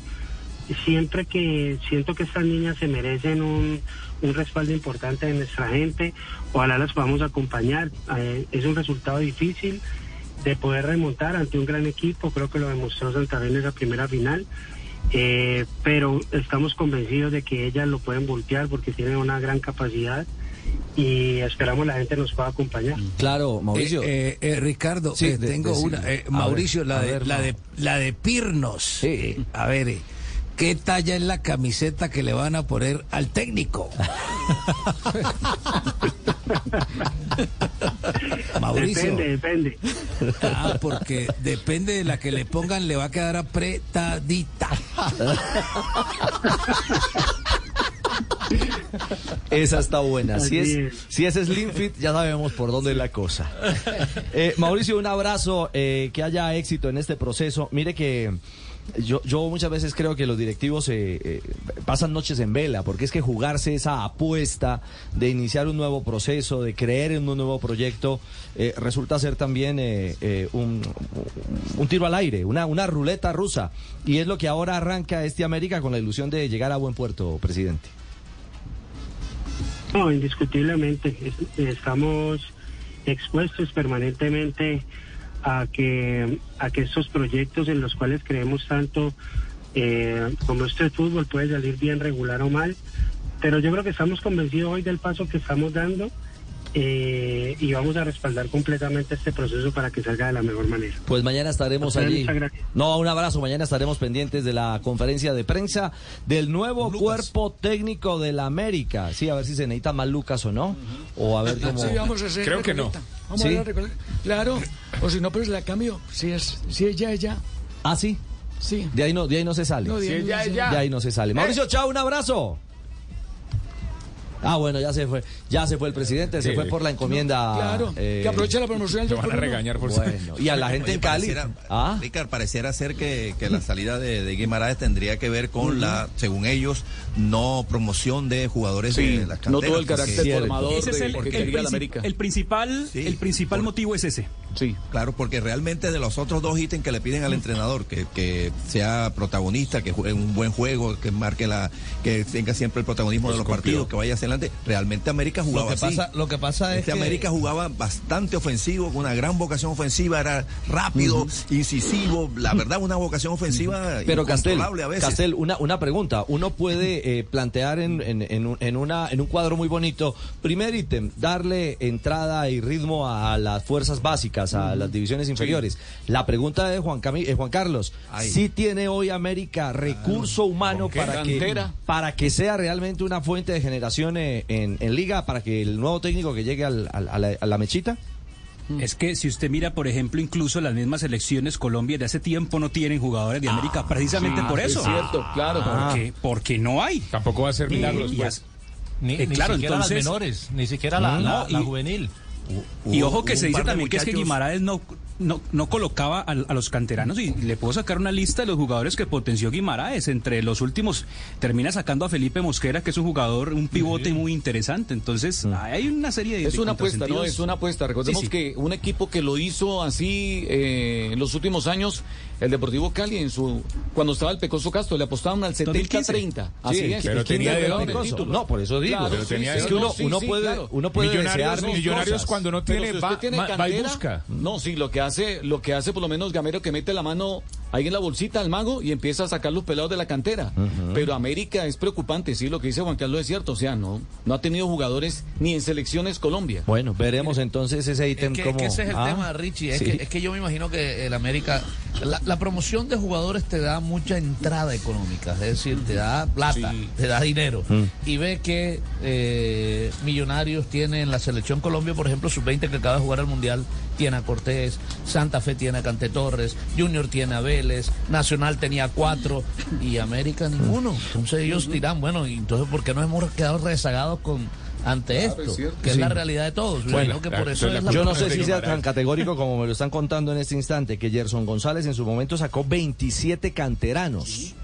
siempre que siento que estas niñas se merecen un, un respaldo importante de nuestra gente, ojalá las podamos acompañar. Eh, es un resultado difícil de poder remontar ante un gran equipo. Creo que lo demostró Santa Fe en esa primera final. Eh, pero estamos convencidos de que ellas lo pueden voltear porque tienen una gran capacidad y esperamos la gente nos pueda acompañar. Claro, Mauricio. Eh, eh, eh, Ricardo, Sí, eh, de- tengo decime. una. eh, A Mauricio, ver, la, de, ver, la, no. de, la de Pirnos. Eh, a ver, eh, ¿qué talla es la camiseta que le van a poner al técnico? Mauricio. Depende, depende. Ah, porque depende de la que le pongan, le va a quedar apretadita. Esa está buena. Si es Slim Fit, ya sabemos por dónde es la cosa. Eh, Mauricio, un abrazo, eh, que haya éxito en este proceso. Mire que yo, yo muchas veces creo que los directivos eh, eh, pasan noches en vela, porque es que jugarse esa apuesta de iniciar un nuevo proceso, de creer en un nuevo proyecto, eh, resulta ser también eh, un, un tiro al aire, una, una ruleta rusa. Y es lo que ahora arranca este América con la ilusión de llegar a buen puerto, presidente. No, indiscutiblemente. Es- Estamos expuestos permanentemente a que, a que estos proyectos en los cuales creemos tanto, eh, como este fútbol puede salir bien regular o mal, pero yo creo que estamos convencidos hoy del paso que estamos dando eh, y vamos a respaldar completamente este proceso para que salga de la mejor manera. Pues mañana estaremos allí. muchas gracias. No, un abrazo. Mañana estaremos pendientes de la conferencia de prensa del nuevo cuerpo técnico de la América. Sí, a ver si se necesita más Lucas o no. O a ver cómo. Sí, vamos a hacer Creo que no. Recoleta. Vamos ¿Sí? a. Claro, o si no, pues la cambio. Si es, si es ya, es ya. Ah, sí. Sí. De ahí no, de ahí no se sale. No, de ahí Sí, no ya, se- ya. De ahí no se sale. Mauricio, chao, un abrazo. Ah, bueno, ya se fue. Ya se fue el presidente, se fue por la encomienda. Claro, eh, que aproveche la promoción del Te van a regañar por Bueno, y a la gente Oye, en Cali. pareciera- Ah. Ricardo, pareciera ser que, que la salida de, de Guimaraes tendría que ver con la, según ellos, no promoción de jugadores Sí, de las no canteras. tuvo el carácter porque- formador Ese es el, porque el quería la princip- América. el principal, el principal motivo es ese. Sí. Claro, porque realmente de los otros dos ítems que le piden al entrenador, que, que sea protagonista, que juegue un buen juego, que marque la, que tenga siempre el protagonismo Pues de los cumplió. partidos, que vaya hacia adelante, realmente América jugaba que así. pasa- lo que pasa es Este que- América jugaba bastante ofensivo, con una gran vocación ofensiva, era rápido, incisivo, la verdad, una vocación ofensiva Pero Castel, a veces. Castel, una, una pregunta. Uno puede eh, plantear en, en- en un, en una, en un cuadro muy bonito, primer ítem, darle entrada y ritmo a las fuerzas básicas, a las divisiones inferiores. La pregunta de Juan, Cami- eh, Juan Carlos. ¿sí tiene hoy América recurso humano para que, Cantera. para que sea realmente una fuente de generación eh, en, en liga, para que el nuevo técnico que llegue al- al- a, la, a la mechita? Es que si usted mira, por ejemplo, incluso las mismas selecciones Colombia de hace tiempo no tienen jugadores de América precisamente sí, por es eso. cierto, claro. Porque, porque no hay. Tampoco va a ser Y- milagros. y pues. Ni, Eh, ni claro, siquiera entonces- las menores, ni siquiera la, No, la- la y- juvenil. Y Hubo- ojo que se dice también que es que muchachos- Guimaraes no, no, no colocaba a, a los canteranos y le puedo sacar una lista de los jugadores que potenció Guimaraes. Entre los últimos termina sacando a Felipe Mosquera, que es un jugador, un pivote muy interesante. Entonces hay una serie de Es de una apuesta, ¿no? Es una apuesta. Recordemos Sí, sí. que un equipo que lo hizo así eh, en los últimos años, el Deportivo Cali, en su cuando estaba el Pecoso Castro, le apostaban al 70-30. Así Sí, es. pero ¿Y quién tenía de título? No, por eso digo. Claro, Pero sí, tenía Es que uno- uno sí, puede- claro. uno puede Millonarios, desear mil Millonarios cosas. cuando no tiene, si va, tiene va- va y busca. No, sí, lo que hace, lo que hace por lo menos Gamero que mete la mano ahí en la bolsita al mago y empieza a sacar los pelados de la cantera. Pero América es preocupante, sí, lo que dice Juan Carlos es cierto, o sea, no, no ha tenido jugadores ni en selecciones Colombia. Bueno, veremos entonces ese ítem Es que, como... que ese es el Ah, tema, Richie. Es, sí. que, es que yo me imagino que el América. La, la promoción de jugadores te da mucha entrada económica, es decir, te da plata, te da dinero. Mm. Y ve que eh, Millonarios tiene en la selección Colombia, por ejemplo, sub-20 que acaba de jugar al Mundial, tiene a Cortés, Santa Fe tiene a Cante Torres, Junior tiene a Vélez, Nacional tenía cuatro y América ninguno. Entonces ellos dirán, bueno, ¿y entonces por qué no hemos quedado rezagados con ante Claro, esto? es cierto. que es Sí. la realidad de todos. Bueno, imagino que por eso es la yo no sé si sea tan categórico como me lo están contando en este instante, que Gerson González en su momento sacó 27 canteranos.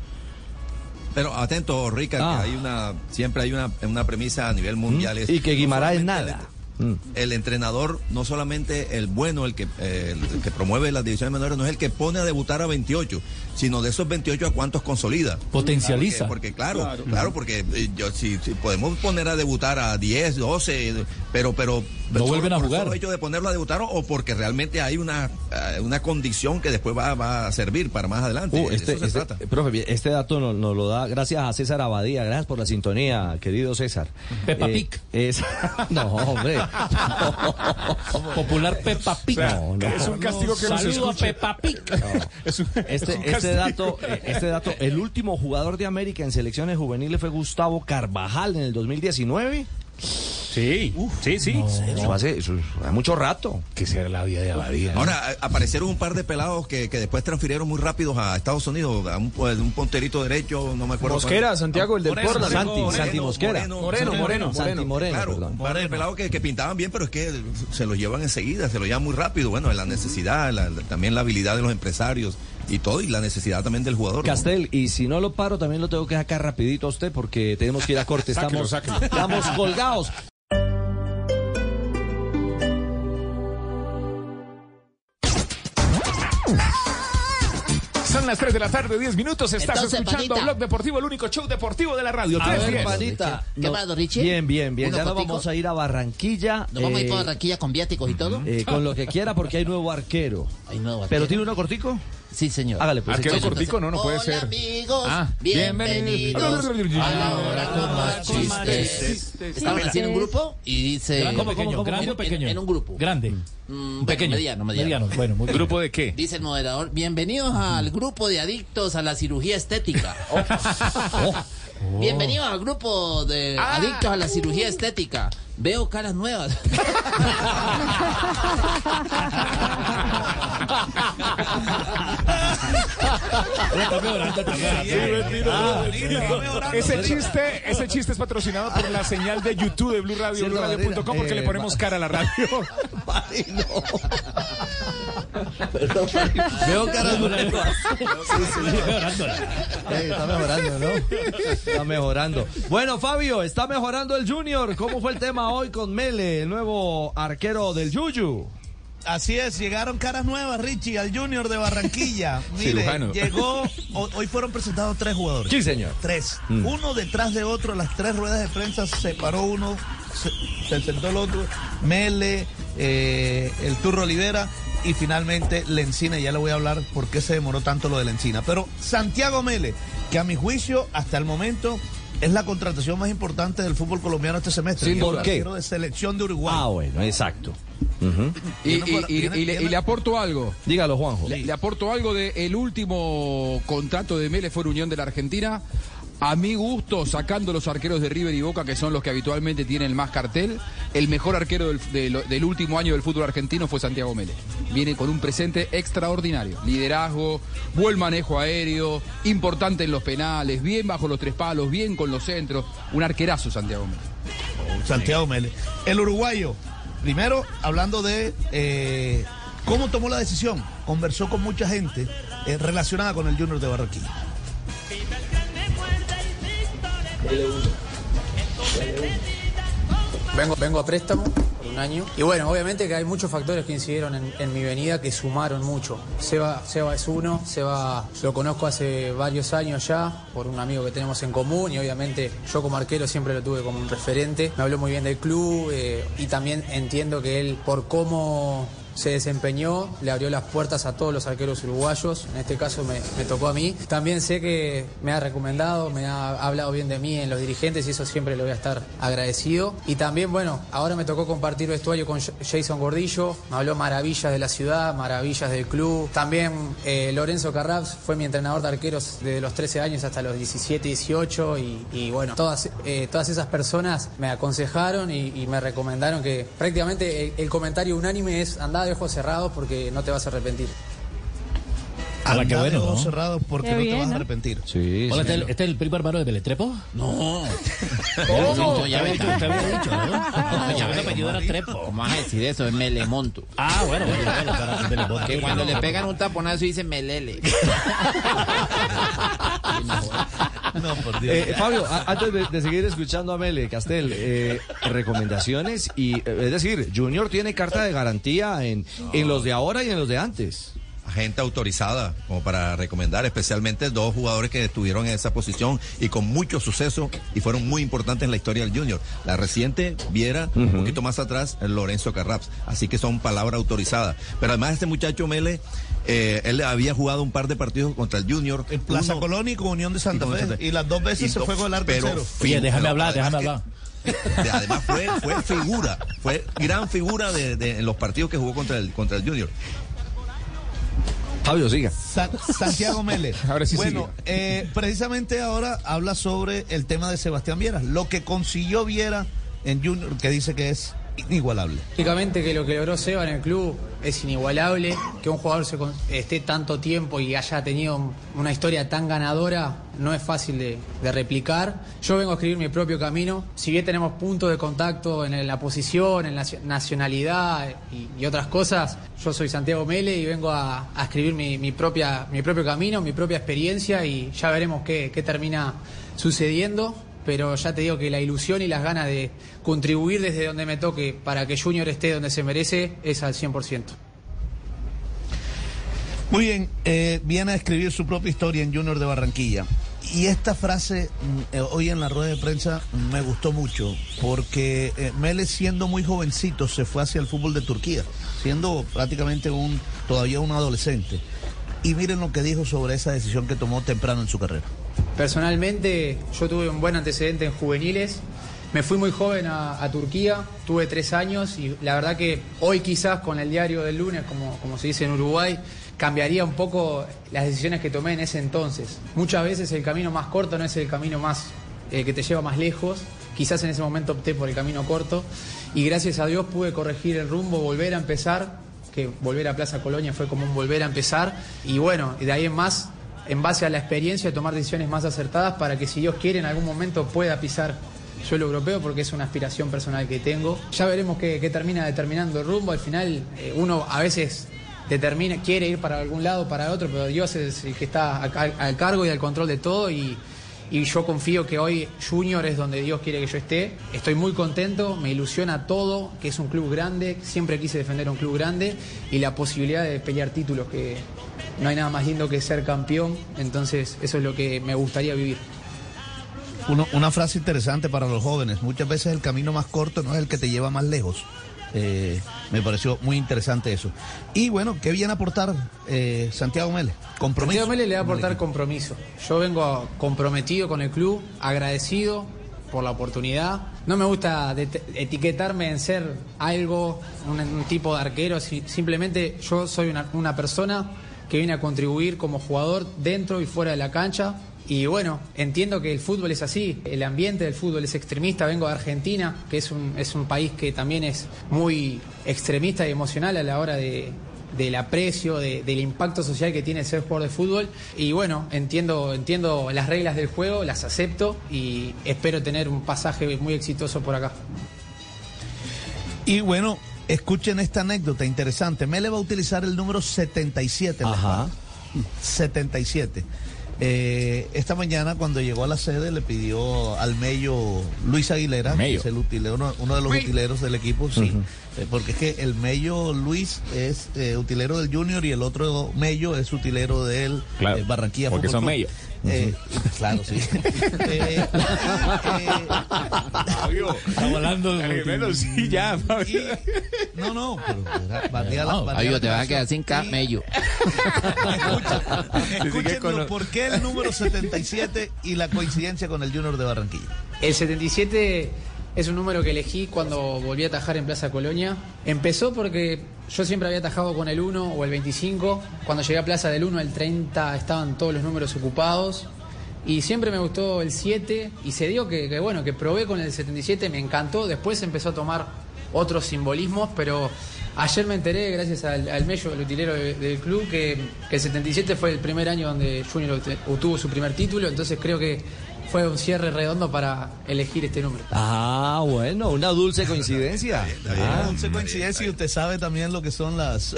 Pero atento, Rica, Ah. que hay una, siempre hay una, una premisa a nivel mundial. es Y que no Guimaraes nada. El- el entrenador, no solamente el bueno, el que, eh, el que promueve las divisiones menores, no es el que pone a debutar a 28, sino de esos 28 a cuántos consolida. Potencializa. Porque, porque claro, claro, porque eh, yo, si, si podemos poner a debutar a 10, 12, pero... pero No vuelven a por jugar. hecho de ponerlo a debutar o porque realmente hay una, eh, una condición que después va, va a servir para más adelante. Uh, De este, eso se este- trata. profe, este dato nos, nos lo da gracias a César Abadía. Gracias por la sintonía, querido César. Peppa Eh, Pig. es- no, hombre. Popular Peppa Pig. No, no. Es un castigo que no Saludo a. Peppa Pig. Es un- es Este, un este dato, eh, este dato, el último jugador de América en selecciones juveniles fue Gustavo Carvajal en el 2019. Sí, sí, sí. Eso hace, eso hace mucho rato. Que será la vida de Abadía. Ahora, aparecieron un par de pelados que, que después transfirieron muy rápido a Estados Unidos, a un, pues, un ponterito derecho, no me acuerdo. Mosquera, cuál. Santiago, el del Moreno, Portland. Santi, Moreno, Santi Mosquera. Moreno, Moreno, Moreno, Santi Moreno. Moreno, Claro, perdón. un par de pelados que, que pintaban bien, pero es que se los llevan enseguida, se los llevan muy rápido. Bueno, la necesidad, la- la- también la habilidad de los empresarios y todo, y la necesidad también del jugador. ¿no? Castel, y si no lo paro, también lo tengo que sacar rapidito a usted porque tenemos que ir a corte. Estamos, sáquelo. estamos colgados. Son las 3 de la tarde, 10 minutos. Estás Entonces, escuchando panita. Blog Deportivo, el único show deportivo de la radio. A 3, ver, 10. panita. ¿Qué No- más, don Richie? Bien, bien, bien. ¿Uno Ya nos vamos a ir a Barranquilla. ¿Nos vamos a ir eh, para Barranquilla con viáticos y todo? eh, con lo que quiera porque hay nuevo arquero. Hay nuevo ¿Pero arquero. tiene uno cortico? Sí, señor. Hágale, pues. Arquero cortico, no, no puede Hola, ser. amigos, Ah, bienvenidos a la hora con más chistes. Estaban así en un grupo y dice... ¿Grande o ¿Cómo, pequeño? cómo, ¿Grande en, o pequeño? en- en un grupo. Grande. Mm, pequeño. Mediano, mediano. Bueno, muy bien. ¿Grupo de qué? Dice el moderador, bienvenidos al grupo de adictos a la cirugía estética. Bienvenidos al grupo de adictos a la cirugía estética. Veo caras nuevas. Ah, ese chiste, ese chiste es patrocinado por la señal de YouTube de Blue Radio, BlueRadio.com, porque eh, le ponemos cara a la radio. Veo caras nuevas. Mejorándola. Eh, está mejorando, ¿no? Está mejorando. Bueno, Fabio, está mejorando el Junior. ¿Cómo fue el tema hoy con Mele, el nuevo arquero del Yuyu? Así es, llegaron caras nuevas, Richie, al Junior de Barranquilla. Mire, Cirujano. llegó, ho- hoy fueron presentados tres jugadores. Sí, señor. Tres. Mm. Uno detrás de otro, las tres ruedas de prensa se paró uno, se, se sentó el otro, Mele, eh, el Turro Olivera y finalmente Lencina. Ya le voy a hablar por qué se demoró tanto lo de Lencina. Pero Santiago Mele, que a mi juicio, hasta el momento, es la contratación más importante del fútbol colombiano este semestre. Sí, ¿por qué? de selección de Uruguay. Ah, bueno, exacto. Y, y- y- y le, y le aporto algo. Dígalo, Juanjo. Le, le aporto algo de el último contrato de Mele fue en Unión de la Argentina. A mi gusto, sacando los arqueros de River y Boca, que son los que habitualmente tienen más cartel, el mejor arquero del, de- del último año del fútbol argentino fue Santiago Mele. Viene con un presente extraordinario. Liderazgo, buen manejo aéreo, importante en los penales, bien bajo los tres palos, bien con los centros. Un arquerazo Santiago Mele. Santiago Mele. El uruguayo, primero hablando de eh, cómo tomó la decisión, conversó con mucha gente eh, relacionada con el Junior de Barranquilla. Vengo, vengo a préstamo año. Y bueno, obviamente que hay muchos factores que incidieron en, en mi venida que sumaron mucho. Seba, Seba es uno, Seba lo conozco hace varios años ya por un amigo que tenemos en común y obviamente yo como arquero siempre lo tuve como un referente. Me habló muy bien del club eh, y también entiendo que él por cómo se desempeñó, le abrió las puertas a todos los arqueros uruguayos, en este caso me, tocó a mí. También sé que me ha recomendado, me ha hablado bien de mí en los dirigentes y eso siempre le voy a estar agradecido. Y también, bueno, ahora me tocó compartir vestuario con Jason Gordillo, me habló maravillas de la ciudad, maravillas del club. También eh, Lorenzo Carraps fue mi entrenador de arqueros desde los 13 años hasta los 17, 18 y, bueno, todas, eh, todas esas personas me aconsejaron y, me recomendaron que prácticamente el, el comentario unánime es andá de ojos cerrados porque no te vas a arrepentir. Anda qué bueno, ¿no? cerrados porque Qué no te vas a ¿no? arrepentir. Sí, Hola, ¿este, es el- este es el primo hermano de Beletrepo? No. ¿Cómo? Ya había dicho, usted había dicho, ¿no? No, Ya el apellido era Trepo. ¿Cómo vas a decir eso? Es Melemonto. Ah, bueno, bueno, bueno. Que cuando le pegan un taponazo dicen Melele. No, por Dios. Eh, Fabio, antes de, de seguir escuchando a Mele Castel, eh, recomendaciones y, eh, es decir, Junior tiene carta de garantía en, en los de ahora y en los de antes. Gente autorizada como para recomendar, especialmente dos jugadores que estuvieron en esa posición y con mucho suceso y fueron muy importantes en la historia del Junior. La reciente Viera, un poquito más atrás, el Lorenzo Carraps. Así que son palabras autorizadas. Pero además este muchacho Mele, eh, él había jugado un par de partidos contra el Junior. En Plaza Uno- Colonia y con Unión de Santa Fe. Y las dos veces se dos- fue con el arco pero cero. Oye, déjame pero hablar, déjame que- hablar. de- además fue, fue figura, fue gran figura de, de- en los partidos que jugó contra el, contra el Junior. Fabio, siga. Sa- Santiago Mele. Ahora sí Bueno, eh, precisamente ahora habla sobre el tema de Sebastián Viera. Lo que consiguió Viera en Junior, que dice que es inigualable. Lógicamente que lo que logró Seba en el club es inigualable, que un jugador esté tanto tiempo y haya tenido una historia tan ganadora no es fácil de, replicar. Yo vengo a escribir mi propio camino, si bien tenemos puntos de contacto en la posición, en la nacio- nacionalidad y, otras cosas, yo soy Santiago Mele y vengo a, escribir mi, propio camino, mi propia experiencia y ya veremos qué termina sucediendo pero ya te digo que la ilusión y las ganas de contribuir desde donde me toque para que Junior esté donde se merece es al 100%. Muy bien, eh, viene a escribir su propia historia en Junior de Barranquilla. Y esta frase mm, eh, hoy en la rueda de prensa me gustó mucho, porque eh, Mele siendo muy jovencito se fue hacia el fútbol de Turquía, siendo prácticamente un todavía un adolescente. Y miren lo que dijo sobre esa decisión que tomó temprano en su carrera. Personalmente yo tuve un buen antecedente en juveniles, me fui muy joven a, Turquía, tuve tres años y la verdad que hoy quizás con el diario del lunes, como, se dice en Uruguay, cambiaría un poco las decisiones que tomé en ese entonces. Muchas veces el camino más corto no es el camino más eh, que te lleva más lejos. Quizás en ese momento opté por el camino corto y gracias a Dios pude corregir el rumbo, volver a empezar, que volver a Plaza Colonia fue como un volver a empezar y bueno, de ahí en más, en base a la experiencia, tomar decisiones más acertadas para que si Dios quiere en algún momento pueda pisar suelo europeo porque es una aspiración personal que tengo. Ya veremos qué, termina determinando el rumbo. Al final eh, uno a veces determina, quiere ir para algún lado, para otro, pero Dios es el que está al, cargo y al control de todo y yo confío que hoy Junior es donde Dios quiere que yo esté. Estoy muy contento, me ilusiona todo, que es un club grande, siempre quise defender un club grande y la posibilidad de pelear títulos, que no hay nada más lindo que ser campeón, entonces eso es lo que me gustaría vivir. Uno- una frase interesante para los jóvenes. Muchas veces el camino más corto no es el que te lleva más lejos. Eh, me pareció muy interesante eso. Y bueno, ¿qué viene a aportar eh, Santiago Mele? Compromiso. Santiago Mele le va a aportar compromiso. Yo vengo comprometido con el club, agradecido por la oportunidad. No me gusta etiquetarme en ser algo, un, un tipo de arquero. si- simplemente yo soy una, una persona que viene a contribuir como jugador dentro y fuera de la cancha. Y bueno, entiendo que el fútbol es así, el ambiente del fútbol es extremista, vengo de Argentina, que es un, es un país que también es muy extremista y emocional a la hora de, del aprecio, de- del impacto social que tiene ser jugador de fútbol. Y bueno, entiendo, entiendo las reglas del juego, las acepto y espero tener un pasaje muy exitoso por acá. Y bueno, escuchen esta anécdota interesante. Mele va a utilizar el número 77. en la espalda. 77. Eh, esta mañana cuando llegó a la sede le pidió al Mello Luis Aguilera, que es el utilero, uno, uno de los Mello. utileros del equipo, sí, porque es que el Mello Luis es eh, utilero del Junior y el otro Mello es utilero del Claro, eh, Barranquilla porque Fútbol son. Mello. Eh, claro, sí. Eh, Estamos hablando de... Bueno, sí, ya, Fabio. no, no, pero la- Fabio, te vas a quedar sin camello. Escúchenlo, ¿por qué el número 77 y la coincidencia con el Junior de Barranquilla? El 77 es un número que elegí cuando volví a atajar en Plaza Colonia. Empezó porque yo siempre había atajado con el 1 o el 25. Cuando llegué a Plaza del 1 al 30 estaban todos los números ocupados. Y siempre me gustó el 7 y se dio que, bueno, que probé con el 77, me encantó. Después empezó a tomar otros simbolismos, pero Ayer me enteré, gracias al, al Mello, el utilero de- del club, que, que el 77 fue el primer año donde Junior obtuvo su primer título, entonces creo que fue un cierre redondo para elegir este número. Ah, bueno, una dulce coincidencia. Ah, dulce coincidencia y usted sabe también lo que son las...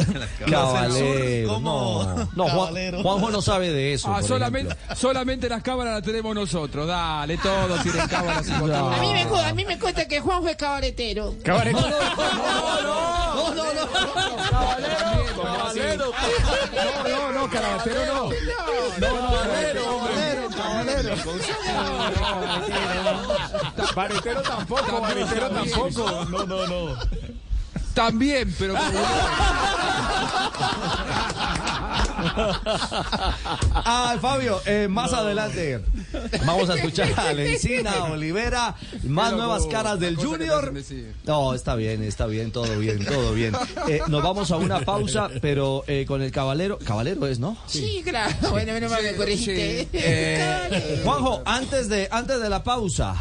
Caballero, ¿Cómo? no. No, Juan-. Juanjo no sabe de eso. Ah, solamente, ejemplo. solamente las cámaras las tenemos nosotros. Dale, todos tienen cámaras. y. A mí me, a mí me cuenta que Juan fue cabaretero. Cabaretero. No, no, no, no. Caballero. No, no, no, carabatero no. No, no, caballero, caballero. Baretero tampoco, baretero tampoco. No, no, no. También, pero como Ah, Fabio, eh, más adelante vamos a escuchar a Lencina, Olivera, más Pero nuevas caras del Junior. No, está bien, está bien, todo bien, todo bien. Eh, nos vamos a una pausa, pero eh, con el caballero, caballero es, ¿no? Sí, claro. Bueno, menos mal me corregiste. Eh, Juanjo, antes de, antes de la pausa,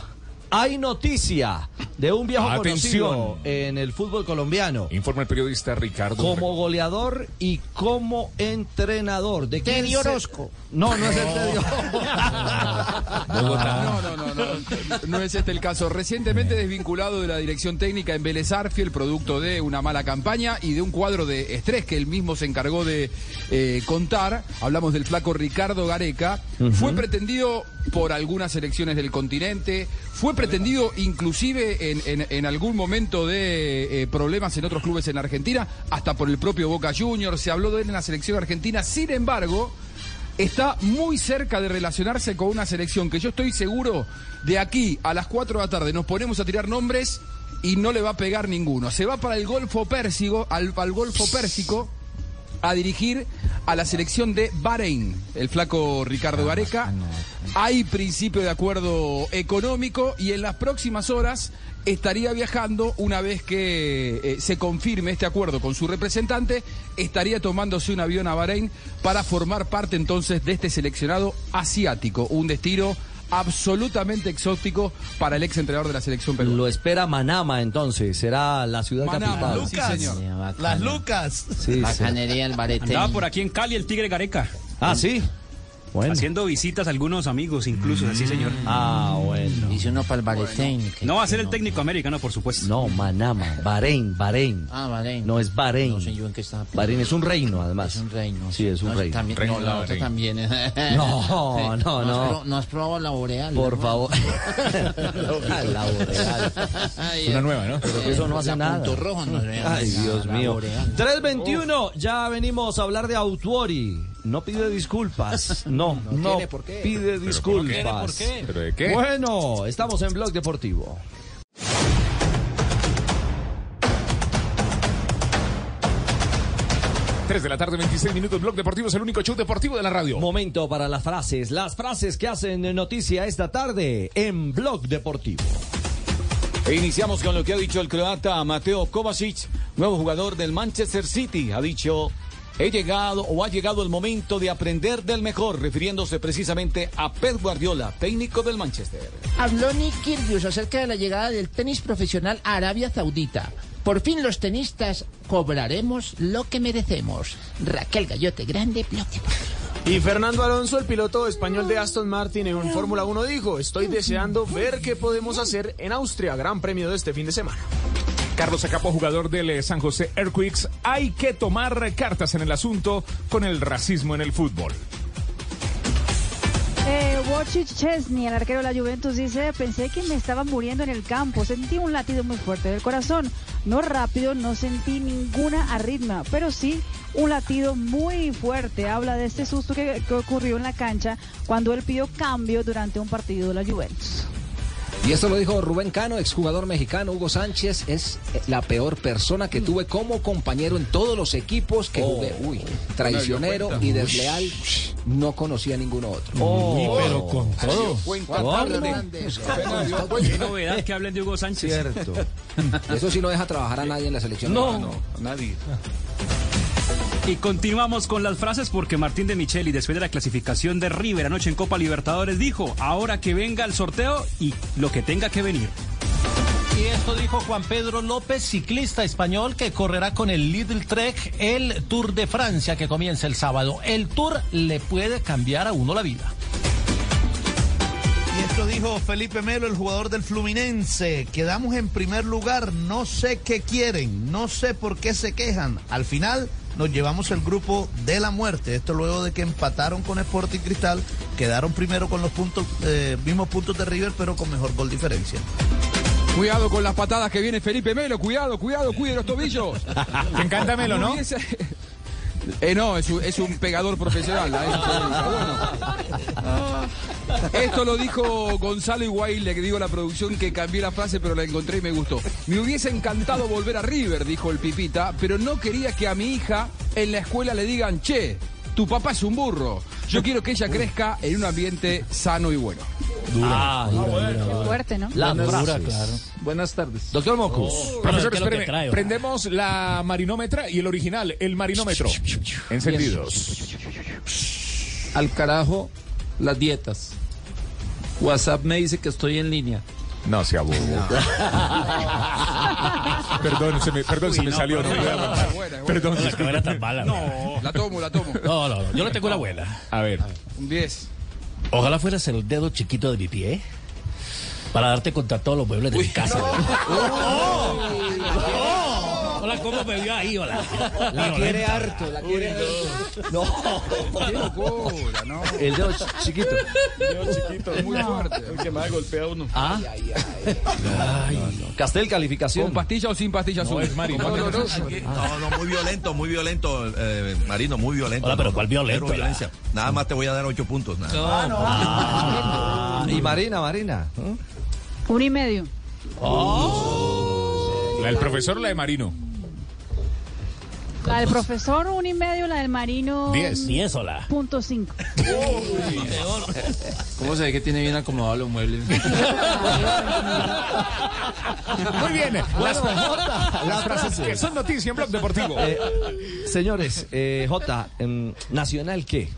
hay noticia de un viejo Atención. conocido en el fútbol colombiano. Informa el periodista Ricardo. Como goleador y como entrenador. ¿De quién Teddy se- Orozco. No, no es el Teddy No, no, no, no. No es este el caso. Recientemente desvinculado de la dirección técnica en Vélez Arfiel, producto de una mala campaña y de un cuadro de estrés que él mismo se encargó de eh, contar. Hablamos del flaco Ricardo Gareca. Fue pretendido por algunas selecciones del continente. Fue pretendido inclusive en, en- en algún momento de eh, problemas en otros clubes en Argentina, hasta por el propio Boca Juniors. Se habló de él en la selección argentina. Sin embargo, está muy cerca de relacionarse con una selección que yo estoy seguro de aquí a las 4 de la tarde nos ponemos a tirar nombres y no le va a pegar ninguno. Se va para el Golfo Pérsico, al, al Golfo Pérsico a dirigir a la selección de Bahrein, el flaco Ricardo Gareca. Hay principio de acuerdo económico y en las próximas horas estaría viajando una vez que eh, se confirme este acuerdo con su representante, estaría tomándose un avión a Bahrein para formar parte entonces de este seleccionado asiático, un destino absolutamente exótico para el ex entrenador de la selección peruana. Lo espera Manama entonces, será la ciudad Manama, capital. sí, señor. Las Lucas. Sí, Bacanería el barete. Andaba por aquí en Cali el Tigre Gareca. Ah, sí. Bueno. Haciendo visitas a algunos amigos, incluso, así, señor. Ah, bueno. Dice uno para el baretén. No va a ser el técnico americano, por supuesto. No, Manama, Bahrein, Bahrein. Ah, Bahrein. No es Bahrein. No sé yo en qué estaba. Bahrein es un reino, además. Es un reino. Sí, es un No, reino. También, Reino no, la otra Bahrein. también. No, no, no. pro- No has probado la boreal. Por ¿no? favor. la boreal. Ay, Una nueva, ¿no? Pero que eso no hace nada. punto rojo no. Ay, Dios mío. boreal. 321, ya venimos a hablar de Autuori. No pide disculpas. No, no, tiene por qué. pide ¿Pero disculpas. ¿Pero de qué? Bueno, estamos en Blog Deportivo. Tres de la tarde, 26 minutos. Blog Deportivo es el único show deportivo de la radio. Momento para las frases. Las frases que hacen noticia esta tarde en Blog Deportivo. E iniciamos con lo que ha dicho el croata Mateo Kovacic, nuevo jugador del Manchester City. Ha dicho, he llegado o ha llegado el momento de aprender del mejor, refiriéndose precisamente a Pep Guardiola, técnico del Manchester. Habló Nick Kyrgios acerca de la llegada del tenis profesional a Arabia Saudita. Por fin los tenistas cobraremos lo que merecemos. Raquel Gallote, grande bloque. Y Fernando Alonso, el piloto español de Aston Martin en Fórmula 1, dijo, estoy deseando ver qué podemos hacer en Austria, gran premio de este fin de semana. Carlos Acapo, jugador del eh, San José Earthquakes. Hay que tomar cartas en el asunto con el racismo en el fútbol. Eh, Wojciech Chesney, el arquero de la Juventus, dice, pensé que me estaba muriendo en el campo, sentí un latido muy fuerte del corazón, no rápido, no sentí ninguna arritmia, pero sí un latido muy fuerte. Habla de este susto que ocurrió en la cancha cuando él pidió cambio durante un partido de la Juventus. Y esto lo dijo Rubén Cano, exjugador mexicano. Hugo Sánchez es eh, la peor persona que tuve como compañero en todos los equipos que jugué. Uy, traicionero y desleal. No conocía a ninguno otro. Oh, pero con todo. Qué novedad que hablen de Hugo Sánchez. Cierto. Eso sí no deja trabajar a nadie en la selección. No. no, nadie. Y continuamos con las frases porque Martín de Micheli, después de la clasificación de River anoche en Copa Libertadores, dijo, ahora que venga el sorteo y lo que tenga que venir. Y esto dijo Juan Pedro López, ciclista español que correrá con el Lidl Trek el Tour de Francia que comienza el sábado. El Tour le puede cambiar a uno la vida. Y esto dijo Felipe Melo, el jugador del Fluminense. Quedamos en primer lugar, no sé qué quieren, no sé por qué se quejan. Al final nos llevamos el grupo de la muerte. Esto luego de que empataron con Sporting Cristal, quedaron primero con los puntos, eh, mismos puntos de River, pero con mejor gol diferencia. Cuidado con las patadas que viene Felipe Melo, cuidado, cuidado, cuide los tobillos. Te encanta Melo, ¿no? Eh, no, es un, es un pegador profesional. ¿eh? Bueno. Esto lo dijo Gonzalo Higuaín, le digo a la producción que cambié la frase, pero la encontré y me gustó. Me hubiese encantado volver a River, dijo el Pipita, pero no quería que a mi hija en la escuela le digan, che, tu papá es un burro. Yo quiero que ella crezca en un ambiente sano y bueno. Ah, dura, dura, dura. Fuerte, ¿no? La Buenas dura, claro. Buenas tardes. Doctor Mocus. Profesor, ¿qué es lo que espéreme. trae, Prendemos la marinómetra y el original, el marinómetro. Encendidos. Al carajo las dietas. WhatsApp me dice que estoy en línea. No se bobo. Perdón, se me, perdón, se me salió. no. Perdón. No, no era tan mala. No, la tomo, la tomo. No, no, no. Yo le tengo una buena. A ver. Un 10. Ojalá fueras el dedo chiquito de mi pie. Para darte contra todos los muebles de mi casa. Hola, ¿cómo me vio ahí? Hola. La quiere harto, la quiere harto. No. Qué locura, no. El dedo ch- chiquito. Dedo chiquito, muy fuerte. El que más golpea a uno. Ah. Castel, calificación. ¿Con pastilla o sin pastilla azul? es no, no, no. doloroso. No, no, muy violento, muy violento, eh, Marino, muy violento. Hola, pero No, ¿cuál violento? violencia. Nada más te voy a dar ocho puntos. Nada. Ah, y Marina, Marina. ¿eh? Uno y medio. La del profesor o la de Marino. La del profesor, uno y medio. La del marino. Diez. Diez, hola. Punto cinco. ¿Cómo se ve que tiene bien acomodados los muebles? Muy bien. Las, las la frases frase. que son noticia en Blog Deportivo. Eh, señores, eh, J, ¿Nacional qué?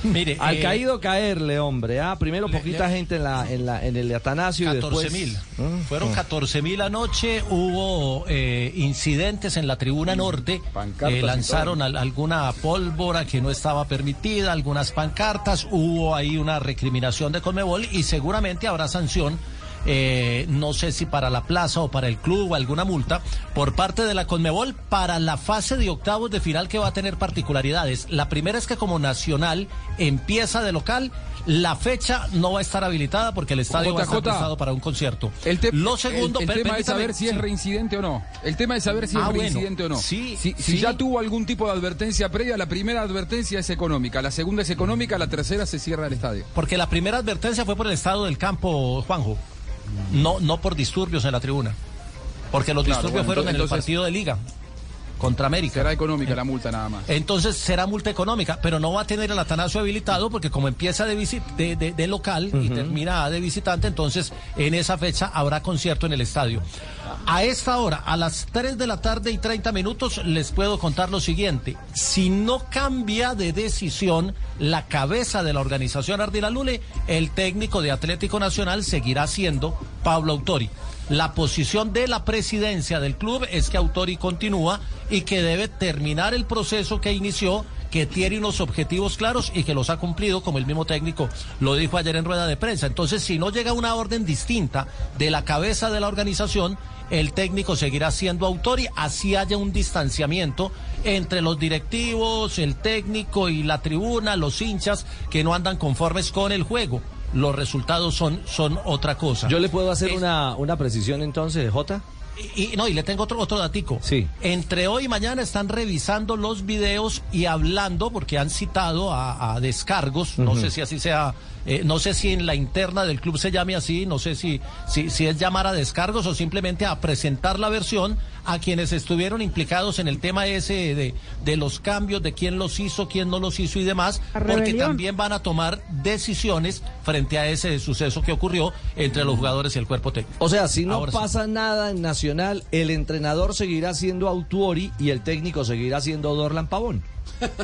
Mire, Al eh, caído caerle, hombre. Ah, primero poquita gente en la, en la, en el Atanasio y después. 14 mil. Mm, Fueron 14 mil anoche. Hubo eh, incidentes en la tribuna norte. Pancartas Eh, lanzaron al- alguna pólvora que no estaba permitida, algunas pancartas. Hubo ahí una recriminación de Conmebol y seguramente habrá sanción. Eh, no sé si para la plaza o para el club o alguna multa por parte de la Conmebol para la fase de octavos de final que va a tener particularidades. La primera es que como Nacional empieza de local, la fecha no va a estar habilitada porque el estadio va a estar prestado para un concierto. El, Lo segundo, el, tema es saber si es reincidente o no. El tema es saber si Ah, es bueno. reincidente o no. Sí, si, si ya tuvo algún tipo de advertencia previa, la primera advertencia es económica, la segunda es económica, la tercera se cierra el estadio. Porque la primera advertencia fue por el estado del campo, Juanjo. No, no por disturbios en la tribuna. Porque los Claro, disturbios bueno, fueron en el partido de liga contra América. Será económica la multa nada más. Entonces será multa económica, pero no va a tener el Atanasio habilitado porque como empieza de, visi- de, de- de local y termina de visitante, entonces en esa fecha habrá concierto en el estadio. A esta hora, a las 3 de la tarde y 30 minutos, les puedo contar lo siguiente. Si no cambia de decisión la cabeza de la organización Ardila Lule, el técnico de Atlético Nacional seguirá siendo Pablo Autori. La posición de la presidencia del club es que Autori continúa y que debe terminar el proceso que inició, que tiene unos objetivos claros y que los ha cumplido, como el mismo técnico lo dijo ayer en rueda de prensa. Entonces, si no llega una orden distinta de la cabeza de la organización, el técnico seguirá siendo Autori, así haya un distanciamiento entre los directivos, el técnico y la tribuna, los hinchas que no andan conformes con el juego. Los resultados son, son otra cosa. Yo le puedo hacer una, una precisión entonces, J. Y, y no, y le tengo otro, otro datico. Sí. Entre hoy y mañana están revisando los videos y hablando, porque han citado a, a descargos, no sé si así sea, eh, no sé si en la interna del club se llame así, no sé si, si, si es llamar a descargos o simplemente a presentar la versión a quienes estuvieron implicados en el tema ese de, de los cambios, de quién los hizo, quién no los hizo y demás, porque también van a tomar decisiones frente a ese suceso que ocurrió entre los jugadores y el cuerpo técnico. O sea, si no Ahora sí. pasa nada en Nacional, el entrenador seguirá siendo Autuori y el técnico seguirá siendo Dorlan Pavón.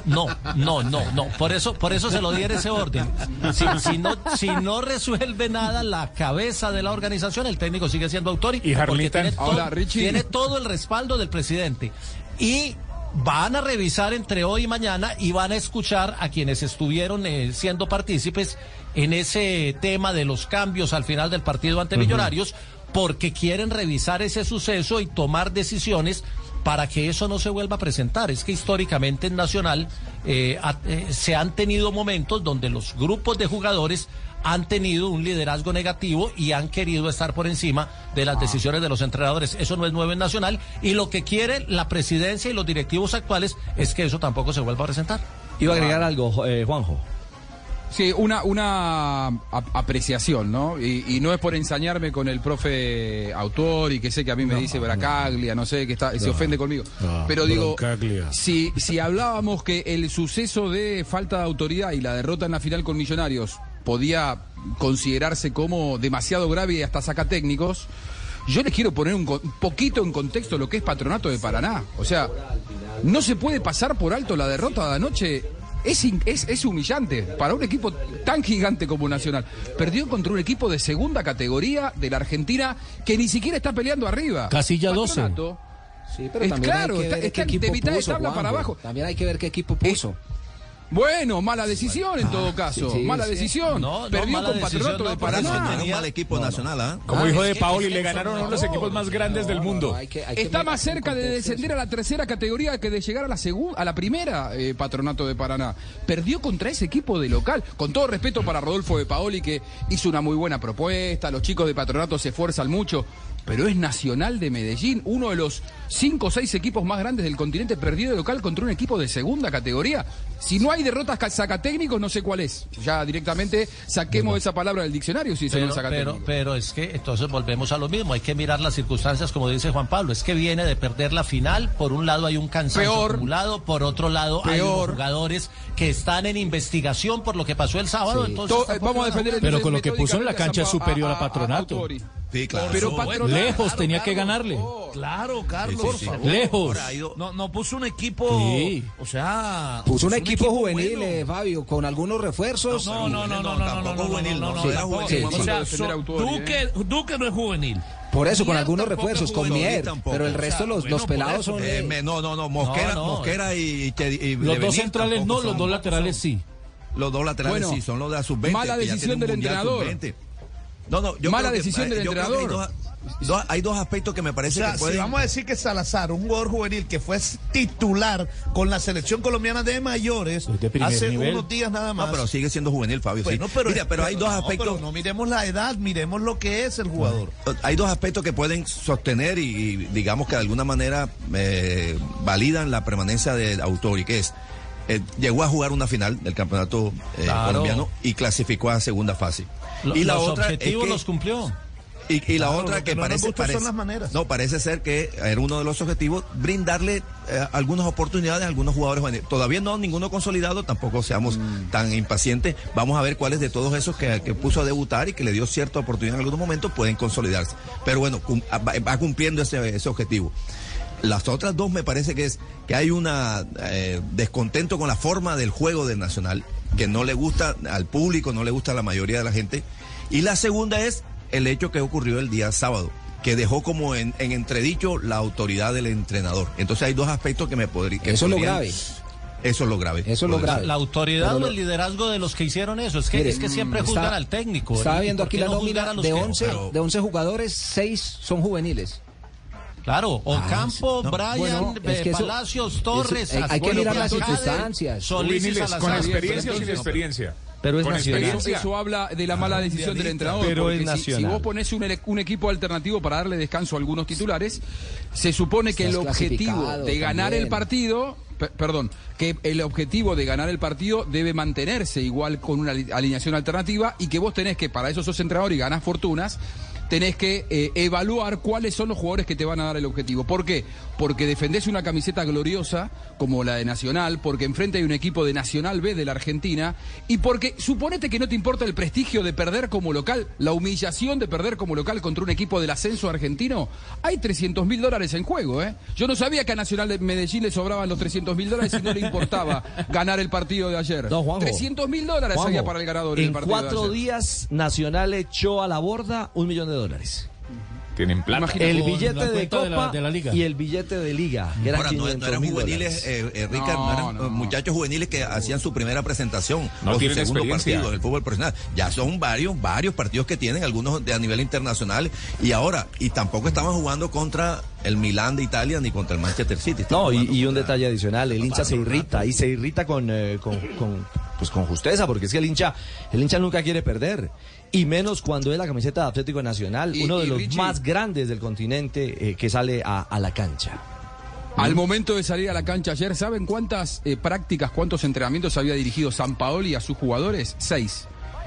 No, no, no, no. Por eso, por eso se lo di en ese orden. Si, no, si no resuelve nada la cabeza de la organización, el técnico sigue siendo autor y, porque tiene, todo, tiene todo el respaldo del presidente. Y van a revisar entre hoy y mañana y van a escuchar a quienes estuvieron eh, siendo partícipes en ese tema de los cambios al final del partido ante Millonarios, porque quieren revisar ese suceso y tomar decisiones para que eso no se vuelva a presentar. Es que históricamente en Nacional eh, eh, se han tenido momentos donde los grupos de jugadores han tenido un liderazgo negativo y han querido estar por encima de las decisiones de los entrenadores. Eso no es nuevo en Nacional y lo que quiere la presidencia y los directivos actuales es que eso tampoco se vuelva a presentar. Iba a agregar algo, eh, Juanjo. Sí, una, una ap- apreciación, ¿no? Y, y no es por ensañarme con el profe autor y que sé que a mí me dice Bracaglia, no sé, que está, se ofende conmigo. Pero digo, si, si hablábamos que el suceso de falta de autoridad y la derrota en la final con Millonarios podía considerarse como demasiado grave y hasta saca técnicos, yo les quiero poner un, un poquito en contexto lo que es Patronato de Paraná. O sea, no se puede pasar por alto la derrota de anoche. Es, in- es, es humillante para un equipo tan gigante como Nacional. Perdió contra un equipo de segunda categoría de la Argentina que ni siquiera está peleando arriba. Casilla 12. Patronato, Sí, pero Es también claro, hay que ver está qué equipo de mitad de puso, para abajo. También hay que ver qué equipo puso. Bueno, mala decisión en todo caso. sí, mala sí. decisión. No, no, Perdió mala con Patronato no, de Paraná. no un mal equipo nacional, ¿ah? Como Ah, de Paoli, le ganaron a uno de los equipos más grandes del mundo. hay que- hay que Está más cerca de descender a la tercera categoría que de llegar a la segunda, a la primera eh, patronato de Paraná. Perdió contra ese equipo de local. Con todo respeto para Rodolfo de Paoli, que hizo una muy buena propuesta. Los chicos de patronato se esfuerzan mucho. Pero es Nacional de Medellín, uno de los cinco o seis equipos más grandes del continente, perdido de local contra un equipo de segunda categoría. Si no hay derrotas ca- sacatécnicos, no sé cuál es. Ya directamente saquemos esa palabra del diccionario si Pero, es sacatécnico. pero, pero es que entonces volvemos a lo mismo, hay que mirar las circunstancias como dice Juan Pablo, es que viene de perder la final, por un lado hay un cansancio Peor. acumulado, por otro lado hay unos jugadores que están en investigación por lo que pasó el sábado, Sí. entonces To- eh, vamos a defender jugar. Pero con lo que puso en la cancha es superior a Patronato. Sí, claro. Pero Lejos tenía que ganarle. Claro, Carlos, Sí, sí, por sí. favor. Lejos. No, no puso un equipo. Sí. O sea. Puso un equipo juvenil, bueno. eh, Fabio, con algunos refuerzos. No, no, no, no, no, no, tampoco juvenil, no, no, no, era juvenil. O sea, so- Duque, Duque no es juvenil. Por eso, con algunos refuerzos, con. Mier. tampoco. Pero el O sea, resto, los, bueno, los por pelados eso. son. Eh, eh, me- no, no, no, Mosquera, No, no. Mosquera y, y, y Los dos centrales no, los dos laterales sí. Los dos laterales Bueno, sí, son los de la sub-20. mala decisión del entrenador. Sub-20. No, no, yo Mala creo que, decisión del yo creo que hay entrenador. dos, dos- hay dos aspectos que me O parece sea, que si pueden... vamos a decir que Salazar, un jugador juvenil que fue titular con la selección colombiana de mayores de hace nivel. unos días nada más. No, pero sigue siendo juvenil, Fabio. sí. Pero, Mira, pero hay dos no, aspectos... pero no miremos la edad, miremos lo que es el jugador. Hay dos aspectos que pueden sostener y, y digamos que de alguna manera eh, validan la permanencia de Autori, que es, eh, llegó a jugar una final del campeonato eh, Claro. colombiano y clasificó a segunda fase. Lo- y la los otra es objetivos que- los cumplió. Y, y la Claro, otra que, que no parece, gusta son parece- las maneras. no parece ser que era uno de los objetivos brindarle eh, algunas oportunidades a algunos jugadores juveniles. Todavía no ninguno consolidado, tampoco seamos Mm. tan impacientes. Vamos a ver cuáles de todos esos que, que puso a debutar y que le dio cierta oportunidad en algunos momentos pueden consolidarse. Pero bueno, cum- va, va cumpliendo ese, ese objetivo. Las otras dos me parece que es que hay una eh, descontento con la forma del juego del Nacional, que no le gusta al público, no le gusta a la mayoría de la gente. Y la segunda es el hecho que ocurrió el día sábado, que dejó como en, en entredicho la autoridad del entrenador. Entonces hay dos aspectos que me podrían... Eso es lo grave. Eso es lo grave. Eso es lo Podría- grave. La autoridad o el liderazgo de los que hicieron eso, es que, Mire, es que siempre juzgan está- al técnico. Estaba ¿Y viendo aquí la nómina a los de que- 11, Pero- de 11 jugadores, 6 son juveniles. Claro, Ocampo, no, Brian, bueno, es eh, que eso- Palacios, Torres, eso- hay- hay que mirar las circunstancias. Solís y Juveniles, Salazar. con experiencia o sin experiencia. Pero es Con nacional. Eso, experiencia. eso habla de la mala decisión del entrenador. Pero porque es si- nacional. Si, vos pones un, un equipo alternativo para darle descanso a algunos titulares, se supone que Estás el objetivo de ganar también. el partido, pe- perdón, que el objetivo de ganar el partido debe mantenerse igual con una ali- alineación alternativa y que vos tenés que, para eso sos entrenador y ganás fortunas, tenés que eh, evaluar cuáles son los jugadores que te van a dar el objetivo. ¿Por qué? Porque defendés una camiseta gloriosa como la de Nacional, porque enfrente hay un equipo de Nacional B de la Argentina y porque suponete que no te importa el prestigio de perder como local, la humillación de perder como local contra un equipo del ascenso argentino. Hay 300 mil dólares en juego, ¿eh? Yo no sabía que a Nacional de Medellín le sobraban los 300 mil dólares y no le importaba ganar el partido de ayer. 300 mil dólares Juanjo, había para el ganador en, el partido de cuatro ayer. días, Nacional echó a la borda un millón de dólares. Tienen plata. El billete de cuenta de la- Copa de la liga. y el billete de Liga, que eran Ahora, no, no 500 eran juveniles, eh, eh, Ricardo, no, eran eh, muchachos juveniles que hacían su primera presentación No o su tienen segundo partido del fútbol profesional. Ya son varios, varios partidos que tienen, algunos de a nivel internacional. Y ahora, y tampoco estaban jugando contra el Milán de Italia ni contra el Manchester City. No, y, y un detalle adicional, el hincha se irrita y se irrita con, eh, con, con, pues con justeza, porque es que el hincha, el hincha nunca quiere perder. Y menos cuando es la camiseta de Atlético Nacional, Y- uno de los Richie- más grandes del continente eh, que sale a, a la cancha. Al momento de salir a la cancha ayer, ¿saben cuántas eh, prácticas, cuántos entrenamientos había dirigido San Paoli a sus jugadores? Seis.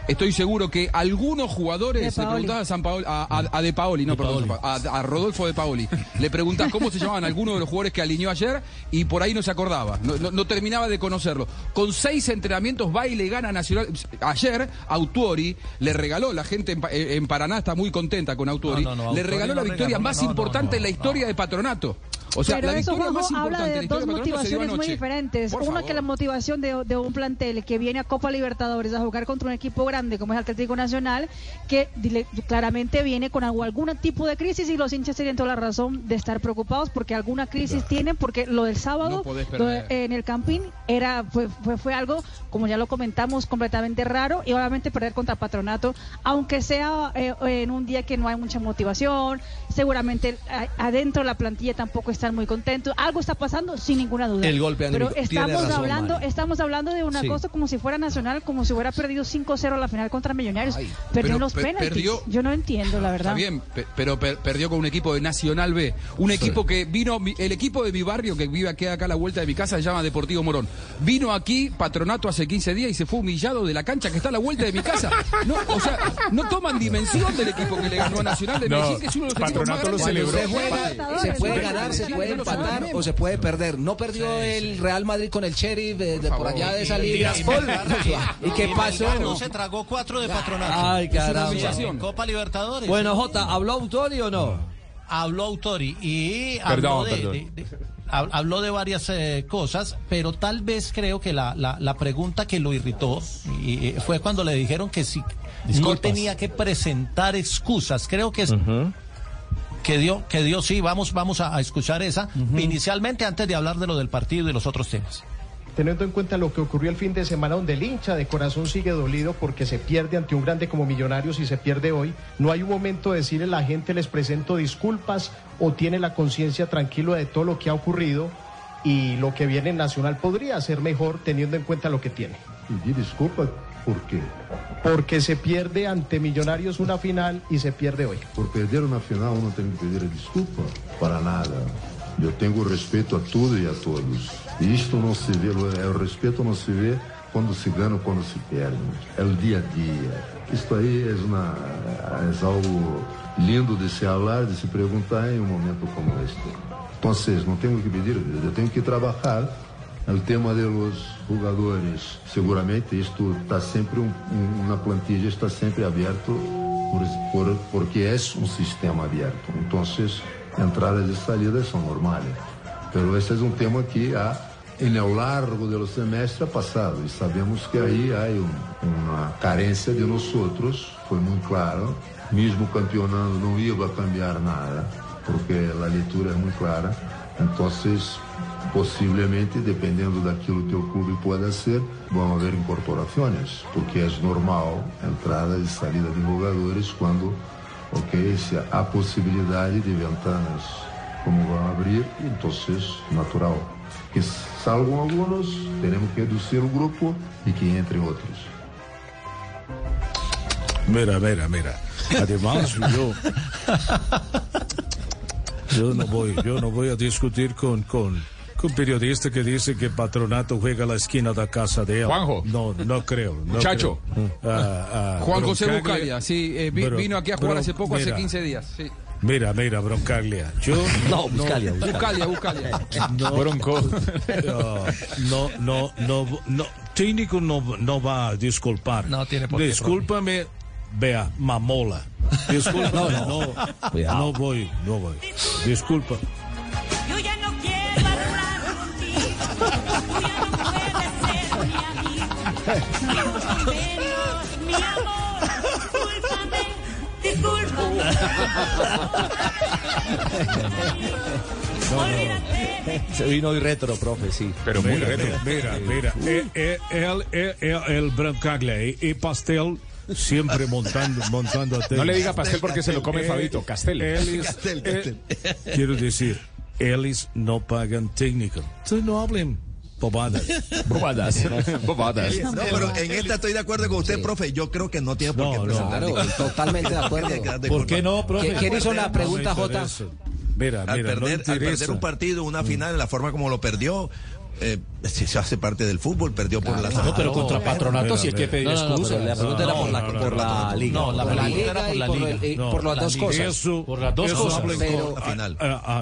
Estoy seguro que algunos jugadores le preguntaban a, San Paoli- a, a- a De Paoli, no, perdón, a, a Rodolfo De Paoli. Le preguntás cómo se llamaban algunos de los jugadores que alineó ayer y por ahí no se acordaba, no, no- no terminaba de conocerlo. Con seis entrenamientos va y le gana Nacional. Ayer Autuori le regaló, la gente en, Pa- en Paraná está muy contenta con Autuori, No, no, no, le regaló no la victoria más importante no, en la historia de Patronato. O sea, Pero la eso, Juanjo, más habla de dos motivaciones muy diferentes. Por Una favor. que la motivación de, de un plantel que viene a Copa Libertadores a jugar contra un equipo grande como es Atlético Nacional, que dile- claramente viene con algún tipo de crisis y los hinchas tienen toda la razón de estar preocupados porque alguna crisis tienen, porque lo del sábado No podés lo de- perder. en el Campín era fue, fue, fue algo, como ya lo comentamos, completamente raro y obviamente perder contra Patronato, aunque sea eh, en un día que no hay mucha motivación, seguramente a- adentro de la plantilla tampoco están muy contentos, algo está pasando sin ninguna duda. El golpe. Pero estamos razón, hablando, Mari. estamos hablando de una Sí. cosa como si fuera nacional, como si hubiera perdido 5-0 la final contra Millonarios. perdió los pe- penaltis. perdió- Yo no entiendo, la verdad. Está bien, pe- pero per- perdió con un equipo de Nacional B. Un equipo que vino, mi- el equipo de mi barrio que vive aquí acá a la vuelta de mi casa se llama Deportivo Morón. Vino aquí, patronato hace 15 días y se fue humillado de la cancha que está a la vuelta de mi casa. No, o sea, no toman dimensión del equipo que le ganó a Nacional de No, Medellín, que es uno de los equipos más Patronato lo celebró. Se juega, se puede ganar, se puede empatar o se puede perder. No perdió el Real Madrid con el Sheriff de, de por allá de esa liga. ¿Y qué pasó? No se tragó cuatro de patronato. Ay, humillación. Copa Libertadores. Bueno, Jota, ¿habló Autori o no? habló Autori y habló, Perdón, de, perdón. de- de- hab- habló de varias eh, cosas, pero tal vez creo que la, la- la pregunta que lo irritó y, eh, fue cuando le dijeron que si no tenía que presentar excusas. Creo que es que dio, que dio, sí, vamos, vamos a, a escuchar esa inicialmente antes de hablar de lo del partido y de los otros temas. Teniendo en cuenta lo que ocurrió el fin de semana, donde el hincha de corazón sigue dolido porque se pierde ante un grande como Millonarios y se pierde hoy, no hay un momento de decirle a la gente les presento disculpas o tiene la conciencia tranquila de todo lo que ha ocurrido y lo que viene en Nacional podría ser mejor teniendo en cuenta lo que tiene. Pedir desculpa, ¿por quê? Porque se pierde ante Millonarios una final y se pierde hoy. Por perder uma final não tenho que pedir desculpa para nada. Eu tenho respeito a tudo e a todos. E isto não se vê, é, o respeito não se vê quando se ganha ou quando se perde. É o dia a dia. Isto aí é, uma, é algo lindo de se falar, de se perguntar em um momento como este. Então, não tenho que pedir, eu tenho que trabalhar o tema de los jogadores, seguramente isto está sempre um, um, na plantilha está sempre aberto por, por, porque é um sistema aberto. Então, entradas e saídas são normais. Pero esse é um tema que há em ao largo do semestre passado e sabemos que aí há um, uma carência de nós outros, foi muito claro. Mesmo campeonando não ia cambiar nada, porque a leitura é muito clara. Então, possivelmente, dependendo daquilo que o clube pode ser, vão haver incorporações, porque é normal entrada e saída de jogadores quando, ok, se há possibilidade de ventanas como vão abrir, então natural. Que salgam alguns, teremos que reduzir o grupo e que entrem outros. Mira, mira, mira. Además, yo, yo no voy, yo no voy a discutir con, con, Un periodista que dice que Patronato juega a la esquina de la casa de él. Juanjo. No, no creo. no Muchacho. creo. Ah, ah, Juan José Buscalia, sí, eh, vi- Bro- vino aquí a jugar Bro- hace poco, hace mira, 15 días. Sí. Mira, mira, Broncaglia. Yo No, Buscalia, Buscalia, Buscalia. No, Bronco. no, no, no, no, técnico no, no va a disculpar. No tiene por qué, Discúlpame, vea, mamola. Disculpa, no, no, Cuidado. no voy, no voy. Disculpa. Discúlpame, discúlpame. Se vino hoy retro, profe, sí. Pero muy Mira, retro. mira, mira, eh, eh, el, el, el, el Broncaglia y, Pastel siempre montando, montando a No le diga pastel porque se lo come Eh, Fabito. Castel. Ellis, Castel, eh, quiero decir, Ellis no pagan técnico. Entonces no hablen bobadas. Bobadas. Bobadas. No, pero en esta estoy de acuerdo con usted, profe. Yo creo que no tiene por No, qué no, presentar. Claro, ningún- totalmente de acuerdo. ¿Por qué no, profe? ¿Quién- hizo la pregunta, No Jota? Mira, al, no perder, al perder un partido, una final, la forma como lo perdió, eh, si se hace parte del fútbol, perdió por la No, pero contra Patronato sí hay que pedir No, no, no, pero la pregunta era por la, por la liga. No, la pregunta era liga por y la por, liga. No, por las la dos liga. cosas. Eso, Por las dos eso cosas.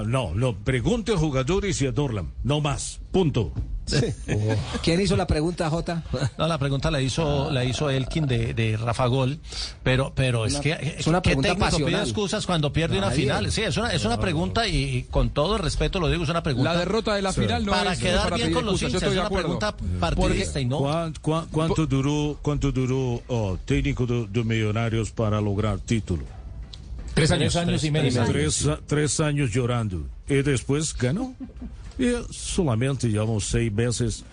no, no, pregunte a jugadores y a Dorlan, no más, punto. ¿Quién hizo la pregunta, Jota? No, la pregunta la hizo, la hizo Elkin de, de Rafa Gol, pero, pero es Una- que es una ¿qué pregunta técnico pide excusas cuando pierde una Nadie. final? Sí, es una, es una pregunta y, y con todo el respeto lo digo, es una pregunta. La derrota de la final no para es quedar para bien con los hinchas, es de una acuerdo. pregunta partidista y no. ¿Cuán- cuán- ¿Cuánto duró, cuánto duró oh, técnico de, de Millonarios para lograr título? Tres años. Tres años y medio. Tres, tres años llorando. Y después ganó. Y solamente llevamos seis meses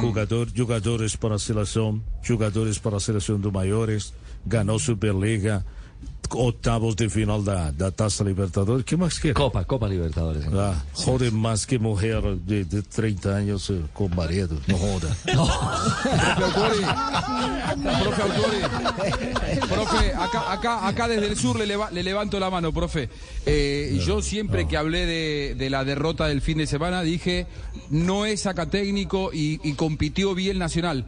jugador, jugadores para selección, jugadores para selección de mayores, ganó Superliga, octavos de final da, da Taça Libertadores. ¿Qué más quiere? Copa, Copa Libertadores. Ah, jode más que mujer de, de 30 años eh, con marido. No joda. Profe Autori, profe Autori, profe, acá, acá, acá desde el sur le, leva- le levanto la mano, profe. Eh, yo siempre que hablé de, de la derrota del fin de semana dije, no es saca técnico y, y compitió bien Nacional.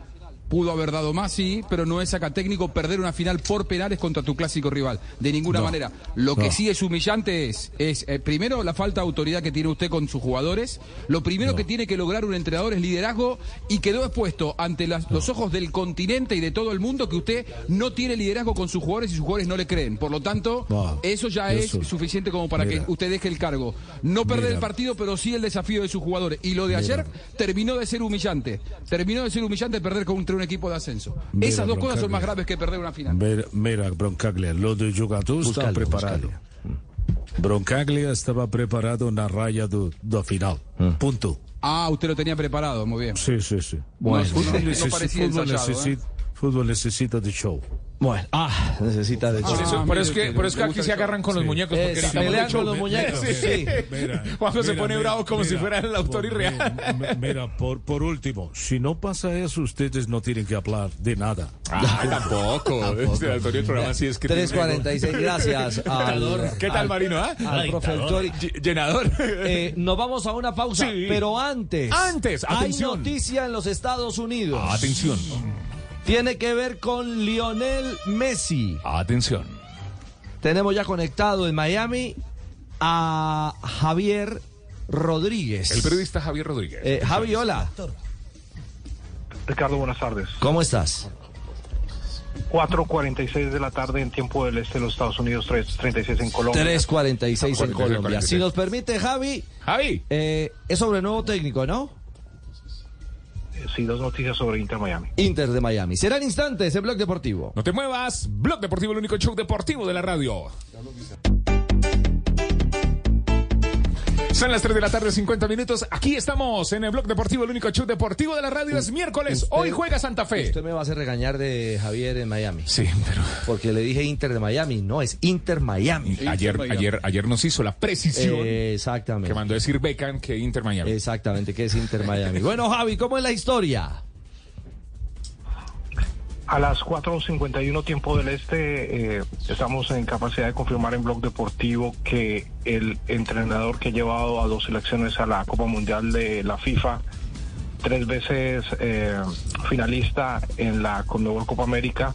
Pudo haber dado más, sí, pero no es saca técnico perder una final por penales contra tu clásico rival. De ninguna No. manera. Lo que sí es humillante es, es eh, primero, la falta de autoridad que tiene usted con sus jugadores. Lo primero que tiene que lograr un entrenador es liderazgo y quedó expuesto ante las- los ojos del continente y de todo el mundo que usted no tiene liderazgo con sus jugadores y sus jugadores no le creen. Por lo tanto, eso ya Eso. es suficiente como para Mira. que usted deje el cargo. No perder Mira. el partido, pero sí el desafío de sus jugadores. Y lo de ayer terminó de ser humillante. Terminó de ser humillante perder contra un equipo de ascenso. Mira, Esas dos cosas son más graves que perder una final. Mira, mira, Broncaglia, lo de jugador está Buscalo, preparado. Broncaglia estaba preparado na raya do, do final. Punto. Ah, usted lo tenía preparado, muy bien. Sí, sí, sí. Bueno, fútbol, no- no necesi- parecía fútbol ensayado, ¿eh? necesita, fútbol necesita de show. Bueno, ah, necesita de Por eso, Ah, por eso que, por eso que aquí se el agarran con los Sí. muñecos. Porque Es, necesitamos pelean con los muñecos, sí. Mira, Juanjo se mira, pone mira, bravo como si mira, fuera el autor por- irreal. Mira, mira, por, por último, si no pasa eso, ustedes no tienen que hablar de nada. Ay, tampoco. Este autoría del programa sí es que. 3.46, gracias al, ¿Qué tal, al- Marino? ah? al profe Autori. Ll- Llenador. Eh, nos vamos a una pausa, Sí. pero antes, Antes, hay atención. noticia en los Estados Unidos. Atención. Tiene que ver con Lionel Messi. Atención. Tenemos ya conectado en Miami a Javier Rodríguez. El periodista Javier Rodríguez. Eh, Javi, hola. Ricardo, buenas tardes. ¿Cómo estás? 4.46 de la tarde en tiempo del este de los Estados Unidos, 3.36 en Colombia. 3.46 en Colombia. Si nos permite, Javi, Javi. eh, es sobre nuevo técnico, ¿no? Sí, dos noticias sobre Inter Miami. Inter de Miami. Serán instantes en Blog Deportivo. No te muevas. Blog Deportivo, el único show deportivo de la radio. Son las 3 de la tarde, 50 minutos. Aquí estamos en el Blog Deportivo, el único show deportivo de la radio. Es miércoles. Usted- Hoy juega Santa Fe. Usted me va a hacer regañar de Javier en Miami. Sí, pero. Porque le dije Inter de Miami. No, es Inter Miami. Ayer, ayer, ayer nos hizo la precisión Eh, exactamente. que mandó decir Beckham que Inter Miami. Exactamente, que es Inter Miami. Bueno, Javi, ¿cómo es la historia? A las 4.51 tiempo del este, eh, estamos en capacidad de confirmar en Blog Deportivo que el entrenador que ha llevado a dos selecciones a la Copa Mundial de la FIFA, tres veces eh, finalista en la Conmebol Copa América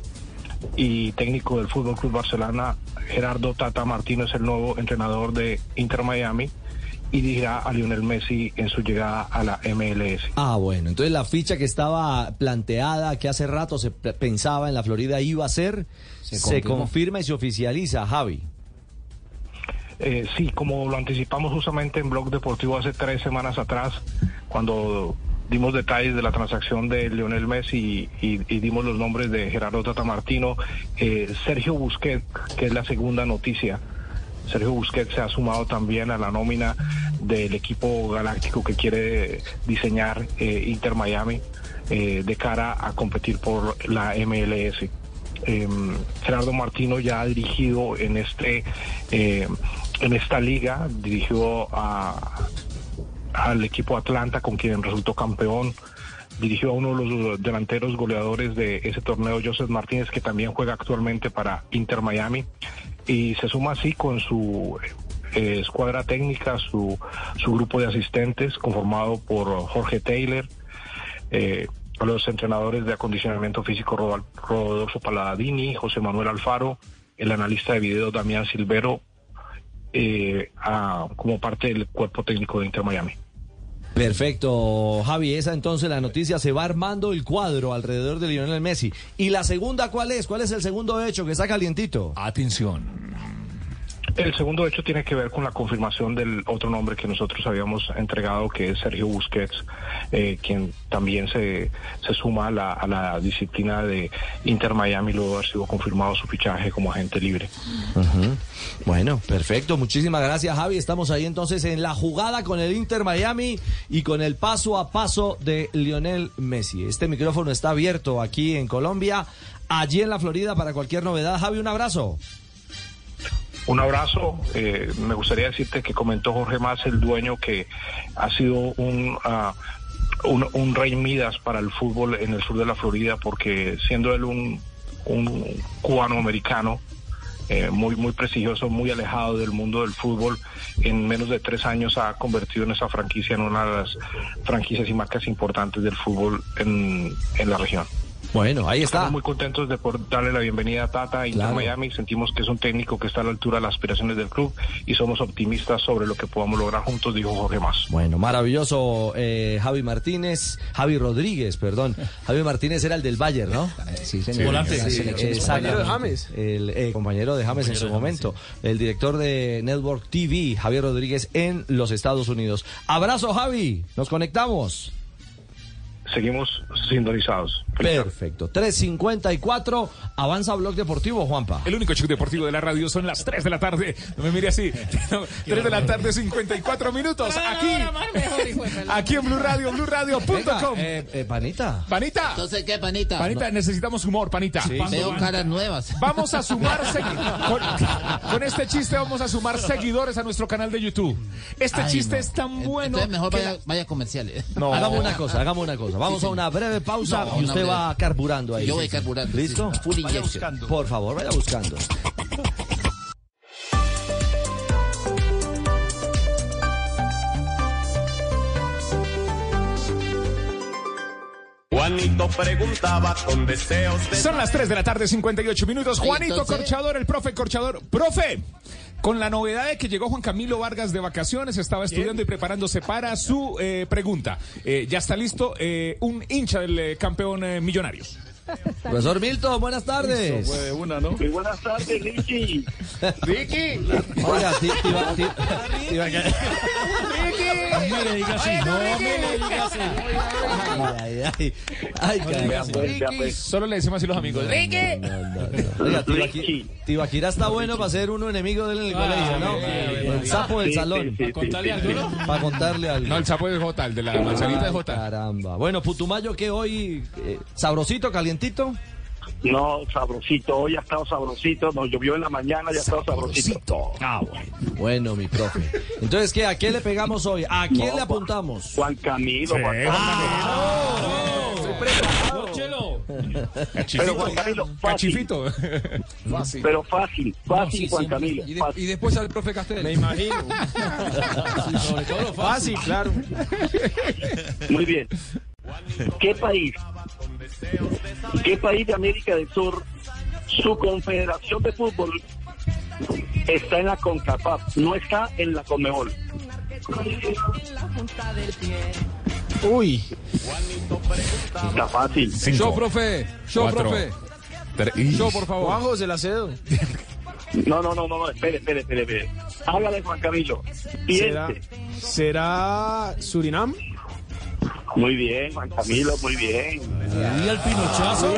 y técnico del Fútbol Club Barcelona, Gerardo Tata Martino es el nuevo entrenador de Inter Miami y dirigirá a Lionel Messi en su llegada a la MLS. Ah, bueno, entonces la ficha que estaba planteada, que hace rato se pensaba en la Florida iba a ser, se, confirma y se oficializa, Javi. Eh, sí, como lo anticipamos justamente en Blog Deportivo hace tres semanas atrás, cuando dimos detalles de la transacción de Lionel Messi y, y- y dimos los nombres de Gerardo Tata Martino, eh, Sergio Busquets, que es la segunda noticia. Sergio Busquets se ha sumado también a la nómina del equipo galáctico que quiere diseñar eh, Inter Miami eh, de cara a competir por la MLS. Eh, Gerardo Martino ya ha dirigido en este eh, en esta liga, dirigió a, al equipo Atlanta con quien resultó campeón, dirigió a uno de los delanteros goleadores de ese torneo, Joseph Martínez, que también juega actualmente para Inter Miami, y se suma así con su eh, escuadra técnica, su, su grupo de asistentes conformado por Jorge Taylor, eh, los entrenadores de acondicionamiento físico Rodol- Rodolfo Paladini, José Manuel Alfaro, el analista de video Damián Silvero, eh, como parte del cuerpo técnico de Inter Miami. Perfecto, Javi, esa entonces la noticia, se va armando el cuadro alrededor de Lionel Messi. ¿Y la segunda cuál es? ¿Cuál es el segundo hecho que está calientito? Atención. El segundo hecho tiene que ver con la confirmación del otro nombre que nosotros habíamos entregado, que es Sergio Busquets, eh, quien también se, se suma a la, a la disciplina de Inter Miami luego de haber sido confirmado su fichaje como agente libre. Bueno, perfecto. Muchísimas gracias, Javi. Estamos ahí entonces en la jugada con el Inter Miami y con el paso a paso de Lionel Messi. Este micrófono está abierto aquí en Colombia, allí en la Florida para cualquier novedad. Javi, un abrazo. Un abrazo. eh, me gustaría decirte que comentó Jorge Más, el dueño, que ha sido un, ah, un, un rey Midas para el fútbol en el sur de la Florida, porque siendo él un, un cubano-americano, eh, muy, muy prestigioso, muy alejado del mundo del fútbol, en menos de tres años ha convertido en esa franquicia en una de las franquicias y marcas importantes del fútbol en, en la región. Bueno, ahí está. Estamos muy contentos de poder darle la bienvenida a Tata a Inter Claro. Miami. Sentimos que es un técnico que está a la altura de las aspiraciones del club y somos optimistas sobre lo que podamos lograr juntos, dijo Jorge Más. Bueno, maravilloso eh, Javi Martínez, Javi Rodríguez, perdón. Javi Martínez era el del Bayern, ¿no? Sí, señor. Volante. Sí. Compañero de James. El eh, compañero de James en su momento. El director de Network TV, Javier Rodríguez, en los Estados Unidos. Abrazo, Javi. Nos conectamos. Seguimos sintonizados. Perfecto. 3.54. Avanza Blog Deportivo, Juanpa. El único show deportivo de la radio son las 3 de la tarde. No me mire así. No, 3 de la tarde, 54 minutos. Aquí. Aquí en Blue Radio, Venga, BlueRadio.com. eh, eh, panita. Panita. Entonces, ¿qué, panita? Panita, necesitamos humor, Panita. Veo caras nuevas. Vamos a sumar con, con este chiste vamos a sumar seguidores a nuestro canal de YouTube. Este Ay, chiste no. es tan bueno. Entonces, mejor que vaya, la- vaya comerciales. No. Hagamos una cosa, hagamos una cosa. Vamos Sí, a una breve pausa No, y usted breve. va carburando ahí. Yo voy carburando, ¿Listo? sí. Full Vaya buscando. Por favor, vaya buscando. Juanito preguntaba con deseos de... Son las 3 de la tarde, 58 minutos. Juanito entonces- Corchador, el profe Corchador. Profe, con la novedad de que llegó Juan Camilo Vargas de vacaciones, estaba estudiando y preparándose para su eh, pregunta. Eh, ya está listo eh, un hincha del eh, campeón eh, Millonarios. Profesor Milton, buenas tardes. una, ¿no? Muy buenas tardes, Ricky. Ricky. Oiga, ti- ti- iba- ti- ti- iba a caer- No me le diga así, no me le diga así. Ay, ay, ay. Ay, caramba. Ricky. Solo le decimos así los amigos. Ricky. Oiga, Tibaquí- Tibaquira está bueno para ser uno enemigo de él en el colegio, ¿no? El sapo del Sí, salón. sí, sí, contarle sí, algo. Para contarle algo. No, el sapo de Jota, el de la manzanita de Jota. Caramba. Bueno, Putumayo, que hoy eh, sabrosito, calientito. No, sabrosito. Hoy ha estado sabrosito. Nos llovió en la mañana, ya ha estado sabrosito. Ah, bueno. Bueno, mi profe. Entonces, ¿qué? ¿A qué le pegamos hoy? ¿A quién No, le apuntamos? Juan Camilo. Sí, Juan Camilo. Estoy preparado. Pero Juan Camilo, fácil. Cachifito. Fácil. Pero fácil, fácil, Sí, Juan siempre. Camilo. Y, de- fácil. y después al profe Castel. Me imagino. sobre todo lo Fácil, claro. Muy bien. ¿Qué país? ¿Qué país de América del Sur, su confederación de fútbol, está en la CONCACAF, no está en la CONMEBOL? Uy. Está fácil. Yo, profe. Yo, Cuatro. profe. Tres. Yo, por favor. Juanjo, se la cedo. No, no, no, no, no, espere, espere, espere, espere. Hágale, Juan Camilo. ¿Será. ¿Será Surinam? Muy bien, Juan Camilo, muy bien. ¿Y el pinochazo?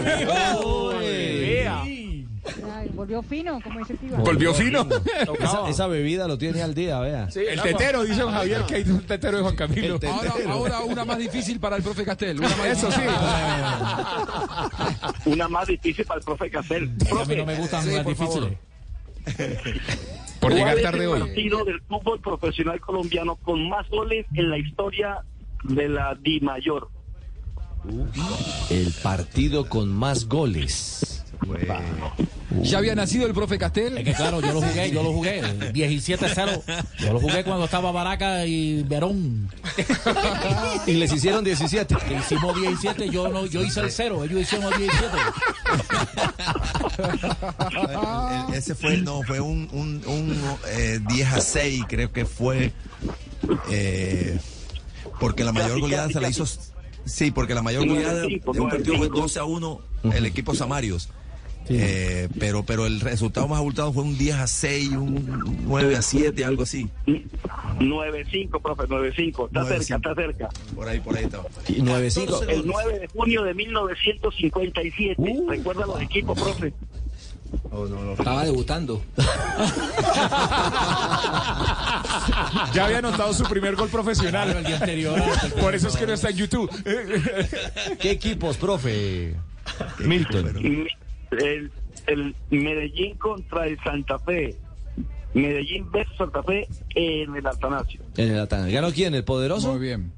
Ay, volvió fino, como dice Tiba. Volvió fino. Esa, esa bebida lo tiene al día, vea. el tetero, dice don Javier, que hay un tetero de Juan Camilo. Ahora, ahora una más difícil para el profe Castel. Una más Eso sí. Una más difícil para el profe Casel. A mí no me gustan las difíciles. Por llegar ¿Cuál es tarde el hoy. partido del fútbol profesional colombiano con más goles en la historia de la Di Mayor? El partido con más goles. ¿Ya había nacido el profe Castel? Es que claro, yo lo jugué, yo lo jugué. 17-0. Yo lo jugué cuando estaba Baraca y Verón. Y les hicieron 17. Que hicimos 17, yo no, yo hice el 0, ellos hicieron el 17. El- el- ese fue, no, fue un, un, un, eh, 10 a 6, creo que fue. eh, porque la mayor Casi, goleada casi, se la hizo. Sí, porque la mayor goleada de un partido fue cinco. 12 a 1, el equipo Samarios. Eh, pero, pero el resultado más abultado fue un 10 a 6, un 9 a 7, algo así. 9-5, profe, 9-5. Está 9-5. cerca, está cerca. Por ahí, por ahí estaba. Y 9-5. El 9 de junio de 1957. Uh. ¿Recuerda los equipos, profe? Estaba debutando. Ya había anotado su primer gol profesional. el día anterior. Por eso es que no está en YouTube. ¿Qué equipos, profe? Milton. El, el Medellín contra el Santa Fe. Medellín versus Santa Fe en el Atanasio. En el Atán. ¿Ganó quién? ¿El poderoso? Muy bien.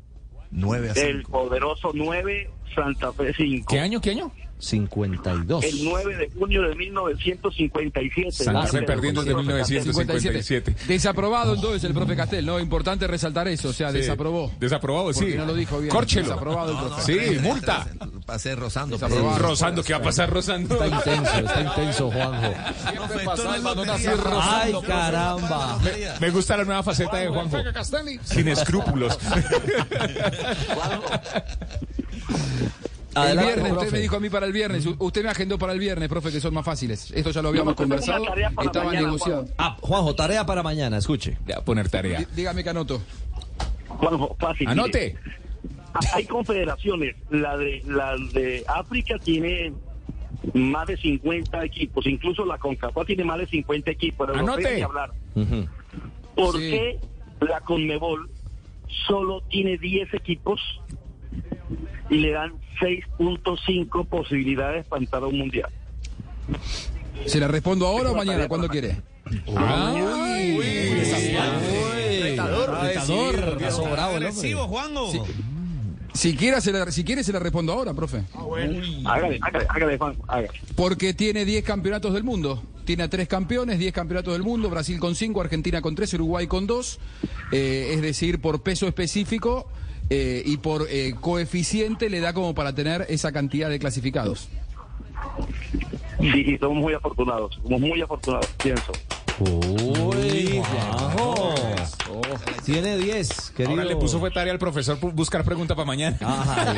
9 a El 5. poderoso 9, Santa Fe 5. ¿Qué año? ¿Qué año? 52. El 9 de junio de 1957. Santa Fe perdiendo desde 1957. Desaprobado entonces el profe Castel, ¿no? Importante resaltar eso, o sea, Sí. desaprobó. Desaprobado, sí. No lo dijo bien. Córchelo. Desaprobado el profe. Sí, multa. Pasé rozando. Desaprobado. Rozando, ¿qué va a pasar rozando? Está intenso, está intenso, Juanjo. Siempre pasa el balón así Ay, caramba. Me gusta la nueva faceta de Juanjo. Sin escrúpulos. El viernes, usted me dijo a mí para el viernes. Usted me agendó para el viernes, profe, que son más fáciles. Esto ya lo habíamos No, conversado. Estaba negociado. Ah, Juanjo, tarea para mañana, escuche. Voy a poner tarea. Dí- Dígame que anoto. Juanjo, fácil. Anote. mire. Hay confederaciones. La de, la de África tiene más de 50 equipos. Incluso la CONCACAF tiene más de 50 equipos. Pero Anote. ni hablar. ¿Por Sí. qué la CONMEBOL solo tiene 10 equipos y le dan 6.5 posibilidades para entrar a un mundial? ¿Se la respondo ahora o mañana? ¿Cuándo quiere? Retador, Juanjo. Si quiere, se la, si quiere, se la respondo ahora, profe. Hágale, hágale, hágale, Juan, hágale. Porque tiene 10 campeonatos del mundo. Tiene a tres campeones, 10 campeonatos del mundo. Brasil con 5, Argentina con 3, Uruguay con 2. es decir, por peso específico eh, y por eh, coeficiente le da como para tener esa cantidad de clasificados. Sí, sí, somos muy afortunados. Somos muy afortunados, pienso. Uy, Juanjo. Tiene 10, querido. Ahora le puso fue tarea al profesor buscar pregunta para mañana. Ay, ay,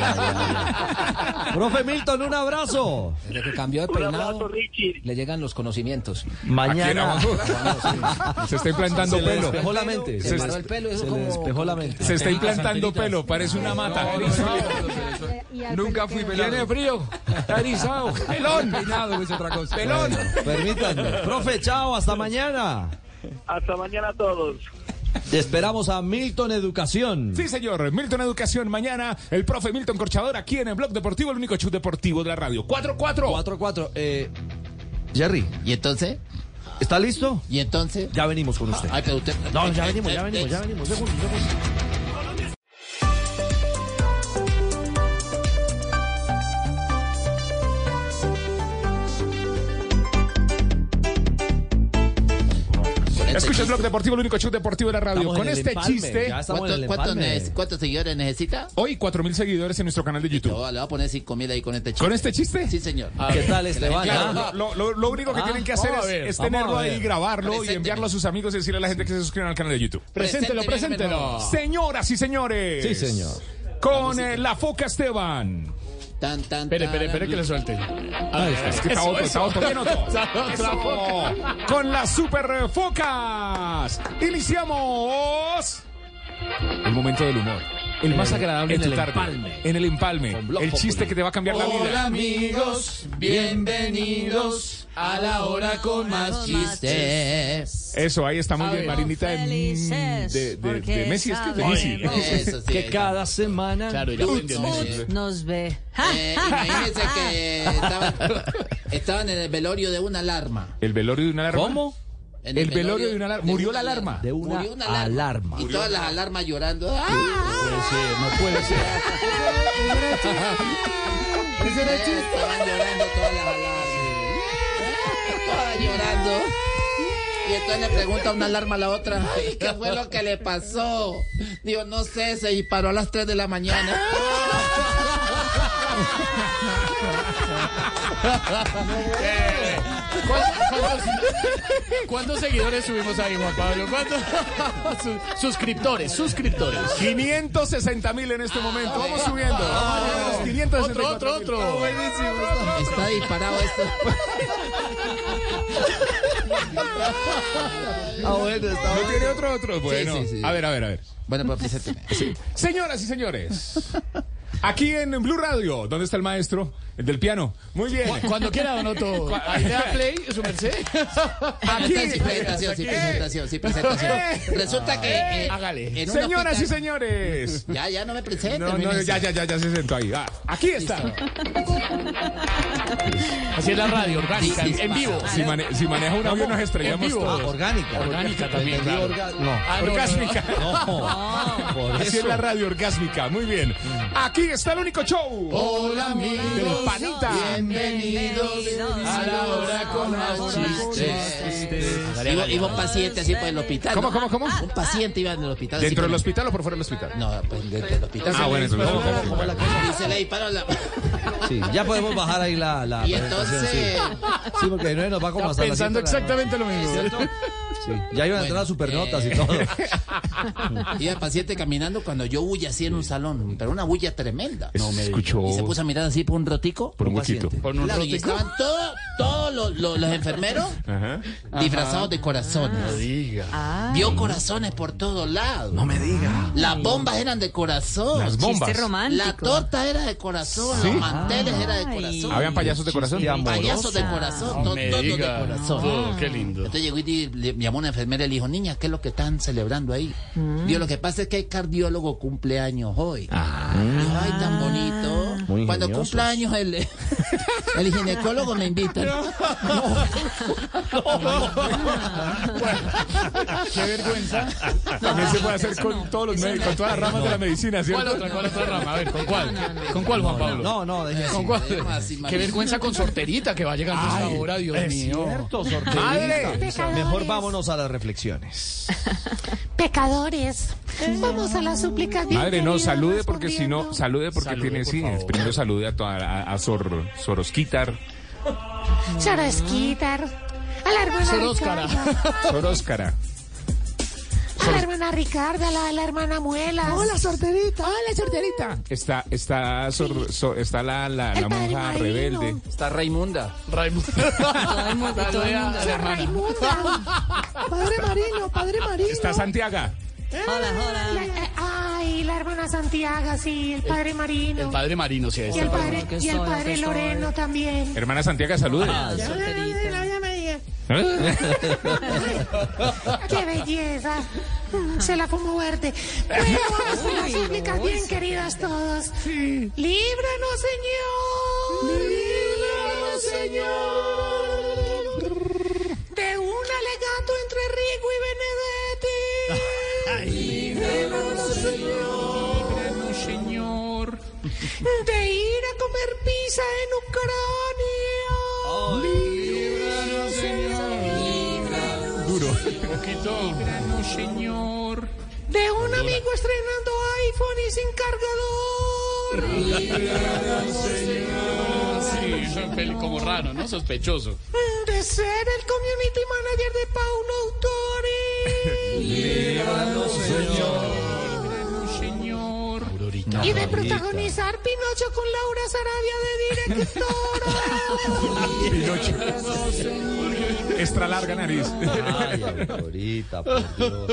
ay. Profe Milton, un abrazo. Desde que cambió de Un peinado, abrazo, Richie. le llegan los conocimientos. Mañana. Se está implantando Se le pelo. despejó la mente. Se Se, paró el pelo, eso se le como... despejó la mente. Se está implantando pelo, parece una mata. Nunca fui pelado. Tiene frío, está erizado. Pelón. Peinado es otra cosa. Pelón. Permítanme. Profe, chao, hasta mañana. Hasta mañana a todos. Esperamos a Milton Educación. Sí, señor. Milton Educación. Mañana el profe Milton Corchador aquí en el Blog Deportivo, el único show deportivo de la radio. 4-4. 4-4. Eh, Jerry, ¿Y entonces? ¿está listo? ¿Y entonces? Ya venimos con usted. No, ya venimos, ya venimos, ya venimos. Segundos. el blog deportivo, el único show deportivo de la radio. Estamos Con este empalme, chiste. ¿Cuántos, seguidores necesita? Hoy 4.000 seguidores en nuestro canal de YouTube. Yo le voy a poner 5 mil ahí con este chiste. ¿Con este chiste? Sí, señor. ¿Qué tal, Esteban? Claro, Ah. lo, lo- lo único que Ah, tienen que hacer es, ver, es vamos tenerlo ahí, grabarlo y enviarlo a sus amigos y decirle a la gente que se suscriban al canal de YouTube. Preséntelo, preséntelo. Señoras y señores. Sí, señor. Con eh, la foca Esteban. Tan, tan, Espere, espere, espere que le suelte. Ahí está. Es que está Eso, otro, está otro, bien otro. Con las super focas. Iniciamos. El momento del humor. El más agradable en el tarde. empalme. En el empalme. El chiste que te va a cambiar la vida. Hola amigos, bienvenidos a la hora con más chistes. Eso, ahí está muy bien. Marinita de, de, de, Messi. Es que es de Messi. Eso sí. Que cada semana. Claro, ya nos ve. Eh, imagínense que estaban, estaban en el velorio de una alarma. El velorio de una alarma. ¿Cómo? En El velorio de una alarma. Murió la alarma. De una, Murió una alarma. Y todas las alarmas llorando. ¡Ah! No puede ser. Estaban llorando todas las alarmas. Todas llorando. Y entonces le pregunta una alarma a la otra, "Ay, ¿qué fue lo que le pasó? Digo, no sé, se disparó a las 3 de la mañana. ¿Cuántos, cuántos- cuántos seguidores subimos ahí, Juan Pablo? ¿Cuántos? Su- suscriptores, suscriptores. 560 mil en este momento. Vamos subiendo. Vamos a los 564 Otro, otro, otro. Está disparado esto. Ah, bueno, está ¿No tiene otro, otro? Bueno, sí, sí. a ver, a ver, a ver. Bueno, pues presénteme. Señoras y señores, aquí en Blue Radio, ¿dónde está el maestro? El del piano. Muy bien. Cu- Cuando quiera, Don Otto. Ahí le da play, su merced. Aquí. Sí, presentación, sí, presentación, sí, presentación. Resulta que eh, Hágale. en un Señoras y hospital- señores. Ya, ya no me presenten. No, no, ya, ya, ya, ya se sentó ahí. Ah, aquí está. Así es la radio, orgánica, en, en vivo. Si, mane- si maneja un avión nos En estrellamos vivo. todos. Ah, orgánica. Orgánica también, claro. orga- No. Ah, no, no, no. Orgásmica. No. Por Así es la radio orgásmica. Muy bien. Aquí está el único show. Hola amigos, Del panita. bienvenidos a la hora con más chistes. Iba, iba un paciente así por el hospital. ¿Cómo, cómo, cómo? Un paciente iba en el hospital. ¿Dentro del el- hospital o por fuera del hospital? No, pues dentro del hospital. Ah, bueno, entonces. ¿Cómo, cómo, cómo la cosa? Y se le disparó la... Sí, ya podemos bajar ahí la, la Y entonces... sí. Sí, porque no nos va como hasta las pensando exactamente lo mismo. Ya iban a entrar las supernotas eh, y todo. Iba el paciente caminando cuando yo huye así en un salón, pero una bulla tremenda. No me escuchó. Y se puso a mirar así por un rotico. Por un huequito. Por un Claro, y rótico. estaban todos todos los, los- los enfermeros Ajá. disfrazados de corazones. Ah, Vio corazones por todos lados. No me diga. Las bombas eran de corazón. Las bombas. La torta era de corazón, ¿Sí? los manteles eran de Ay. corazón. ¿Habían payasos de corazón? Payasos de corazón, No to- me todos de diga. corazón. Oh, qué lindo. Entonces llegó y le llamó una enfermera y le dijo, niña, ¿qué es lo que están celebrando ahí? Dijo, lo que pasa es que hay cardiólogo cumpleaños hoy. Dijo, ay, tan bonito. Muy Cuando ingeniosos. cumpleaños el, el ginecólogo me invita. Qué vergüenza. También se puede hacer con todos los médicos, con todas las ramas de la medicina, ¿Cuál ¿cierto? otra, cuál otra rama? A ver, ¿con cuál? ¿Con cuál, Juan Pablo? No, no, deje ¿Con cuál? Qué vergüenza con sorterita que va llegando a esta hora, Dios mío. Cierto, sorteito. ¡Madre! Mejor vámonos a las reflexiones. Pecadores, vamos a las súplicas. bien Madre, no, salude porque si no, salude porque Salude, tiene, por sí, favor. primero salude a, toda, a, a Sor, Sorosquitar, Sorosquitar, a la hermana Soróscara. Ricarda, Sor Óscara. A la hermana Ricarda, a la, la hermana Muela. Hola, sorterita. Hola, sorterita. Está, está, Sor- so- está la, la, la monja Marino. rebelde. Está Raimunda. Raimundo. Saluda a la hermana. Raimunda. Padre Marino, Padre Marino. Está Santiago. Hola, hola. La- eh, ay, la hermana Santiago, sí, el padre Marino. El padre Marino, sí, y el padre, y el padre Loreno también. Hermana Santiago, salude. Ah. ¡Qué belleza! Se la como verde. Bueno, vamos con las súplicas bien queridas todos. ¡Líbranos, Señor! ¡Líbranos, Señor! De un alegato entre Rigo y Benedetti. ¡Líbranos, Señor! Líbranos, Señor. De ir a comer pizza en Ucrania. ¡Líbranos, Señor! Poquito. Líbranos, Señor. De un amigo estrenando iPhone y sin cargador. Sí, eso es pel- como raro, ¿no? Sospechoso. De ser el community manager de Paulo Autori. Líbranos, Señor. Señor. Y de protagonizar Pinocho con Laura Sarabia de directora. Extra larga nariz. Ay, Aurorita, por Dios.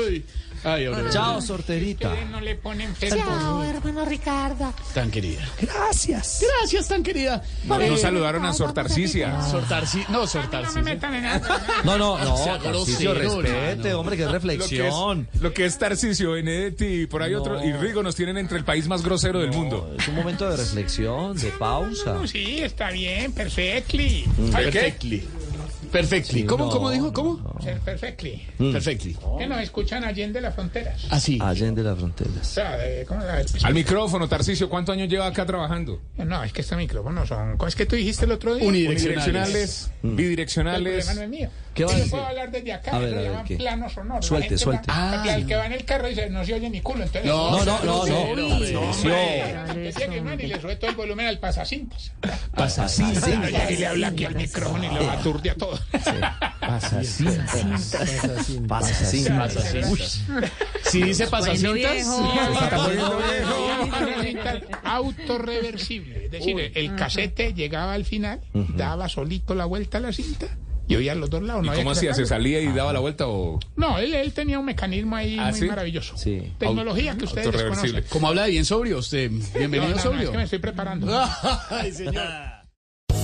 Ay, Aurorita. Chao, sorterita. No le ponen Chao, hermano Ricardo. Tan querida. Gracias. Gracias, tan querida. Nos saludaron a Sor Tarcicia. Sortarci, no, Sortarci. No, no, no, Sea Tarcisio, grosero, respete, hombre, que es Lo que es, reflexión. lo que es Tarcicio, Benedetti y por ahí otro, y Rigo nos tienen entre el país más grosero del mundo. Es un momento de reflexión, de pausa. Sí, está bien, perfectly. Mm. Perfectly. Perfectly. Sí, ¿Cómo, no, cómo dijo? ¿Cómo? Perfectly. Mm. Perfectly. Que nos escuchan allende las fronteras. Así. Allende las O fronteras. sea, de- ¿cómo la- Al micrófono, Tarcicio, ¿cuántos años lleva acá trabajando? No, es que estos micrófonos son. ¿Cómo es que tú dijiste el otro día? Unidireccionales, Mm. El bidireccionales. problema no es mío. ¿Qué va a Yo decir? puedo hablar desde acá, A ver, lo a ver, llaman ¿qué? plano sonoro. Suelte, suelte. va- Ah, el que va en el carro dice, no se oye ni culo. Entonces, No, no, no, no, no. No, y le sube todo el volumen al pasacintas. Pasacintas. Y le habla aquí al micrófono y lo aturde a todo. Pasacintas. Pasacintas. Uy. Si dice pasacintas. Pasacintas autorreversible. Es decir, el casete llegaba al final, daba solito la vuelta a la cinta y oía los dos lados. ¿Y no había cómo hacía? ¿Se salía y daba la vuelta o...? No, él, él tenía un mecanismo ahí ¿Ah, muy sí? maravilloso. Sí. Tecnología que ustedes desconocen. Como habla de bien sobrio usted. Bienvenido No, no, no, sobrio. es que me estoy preparando. Ay, señor.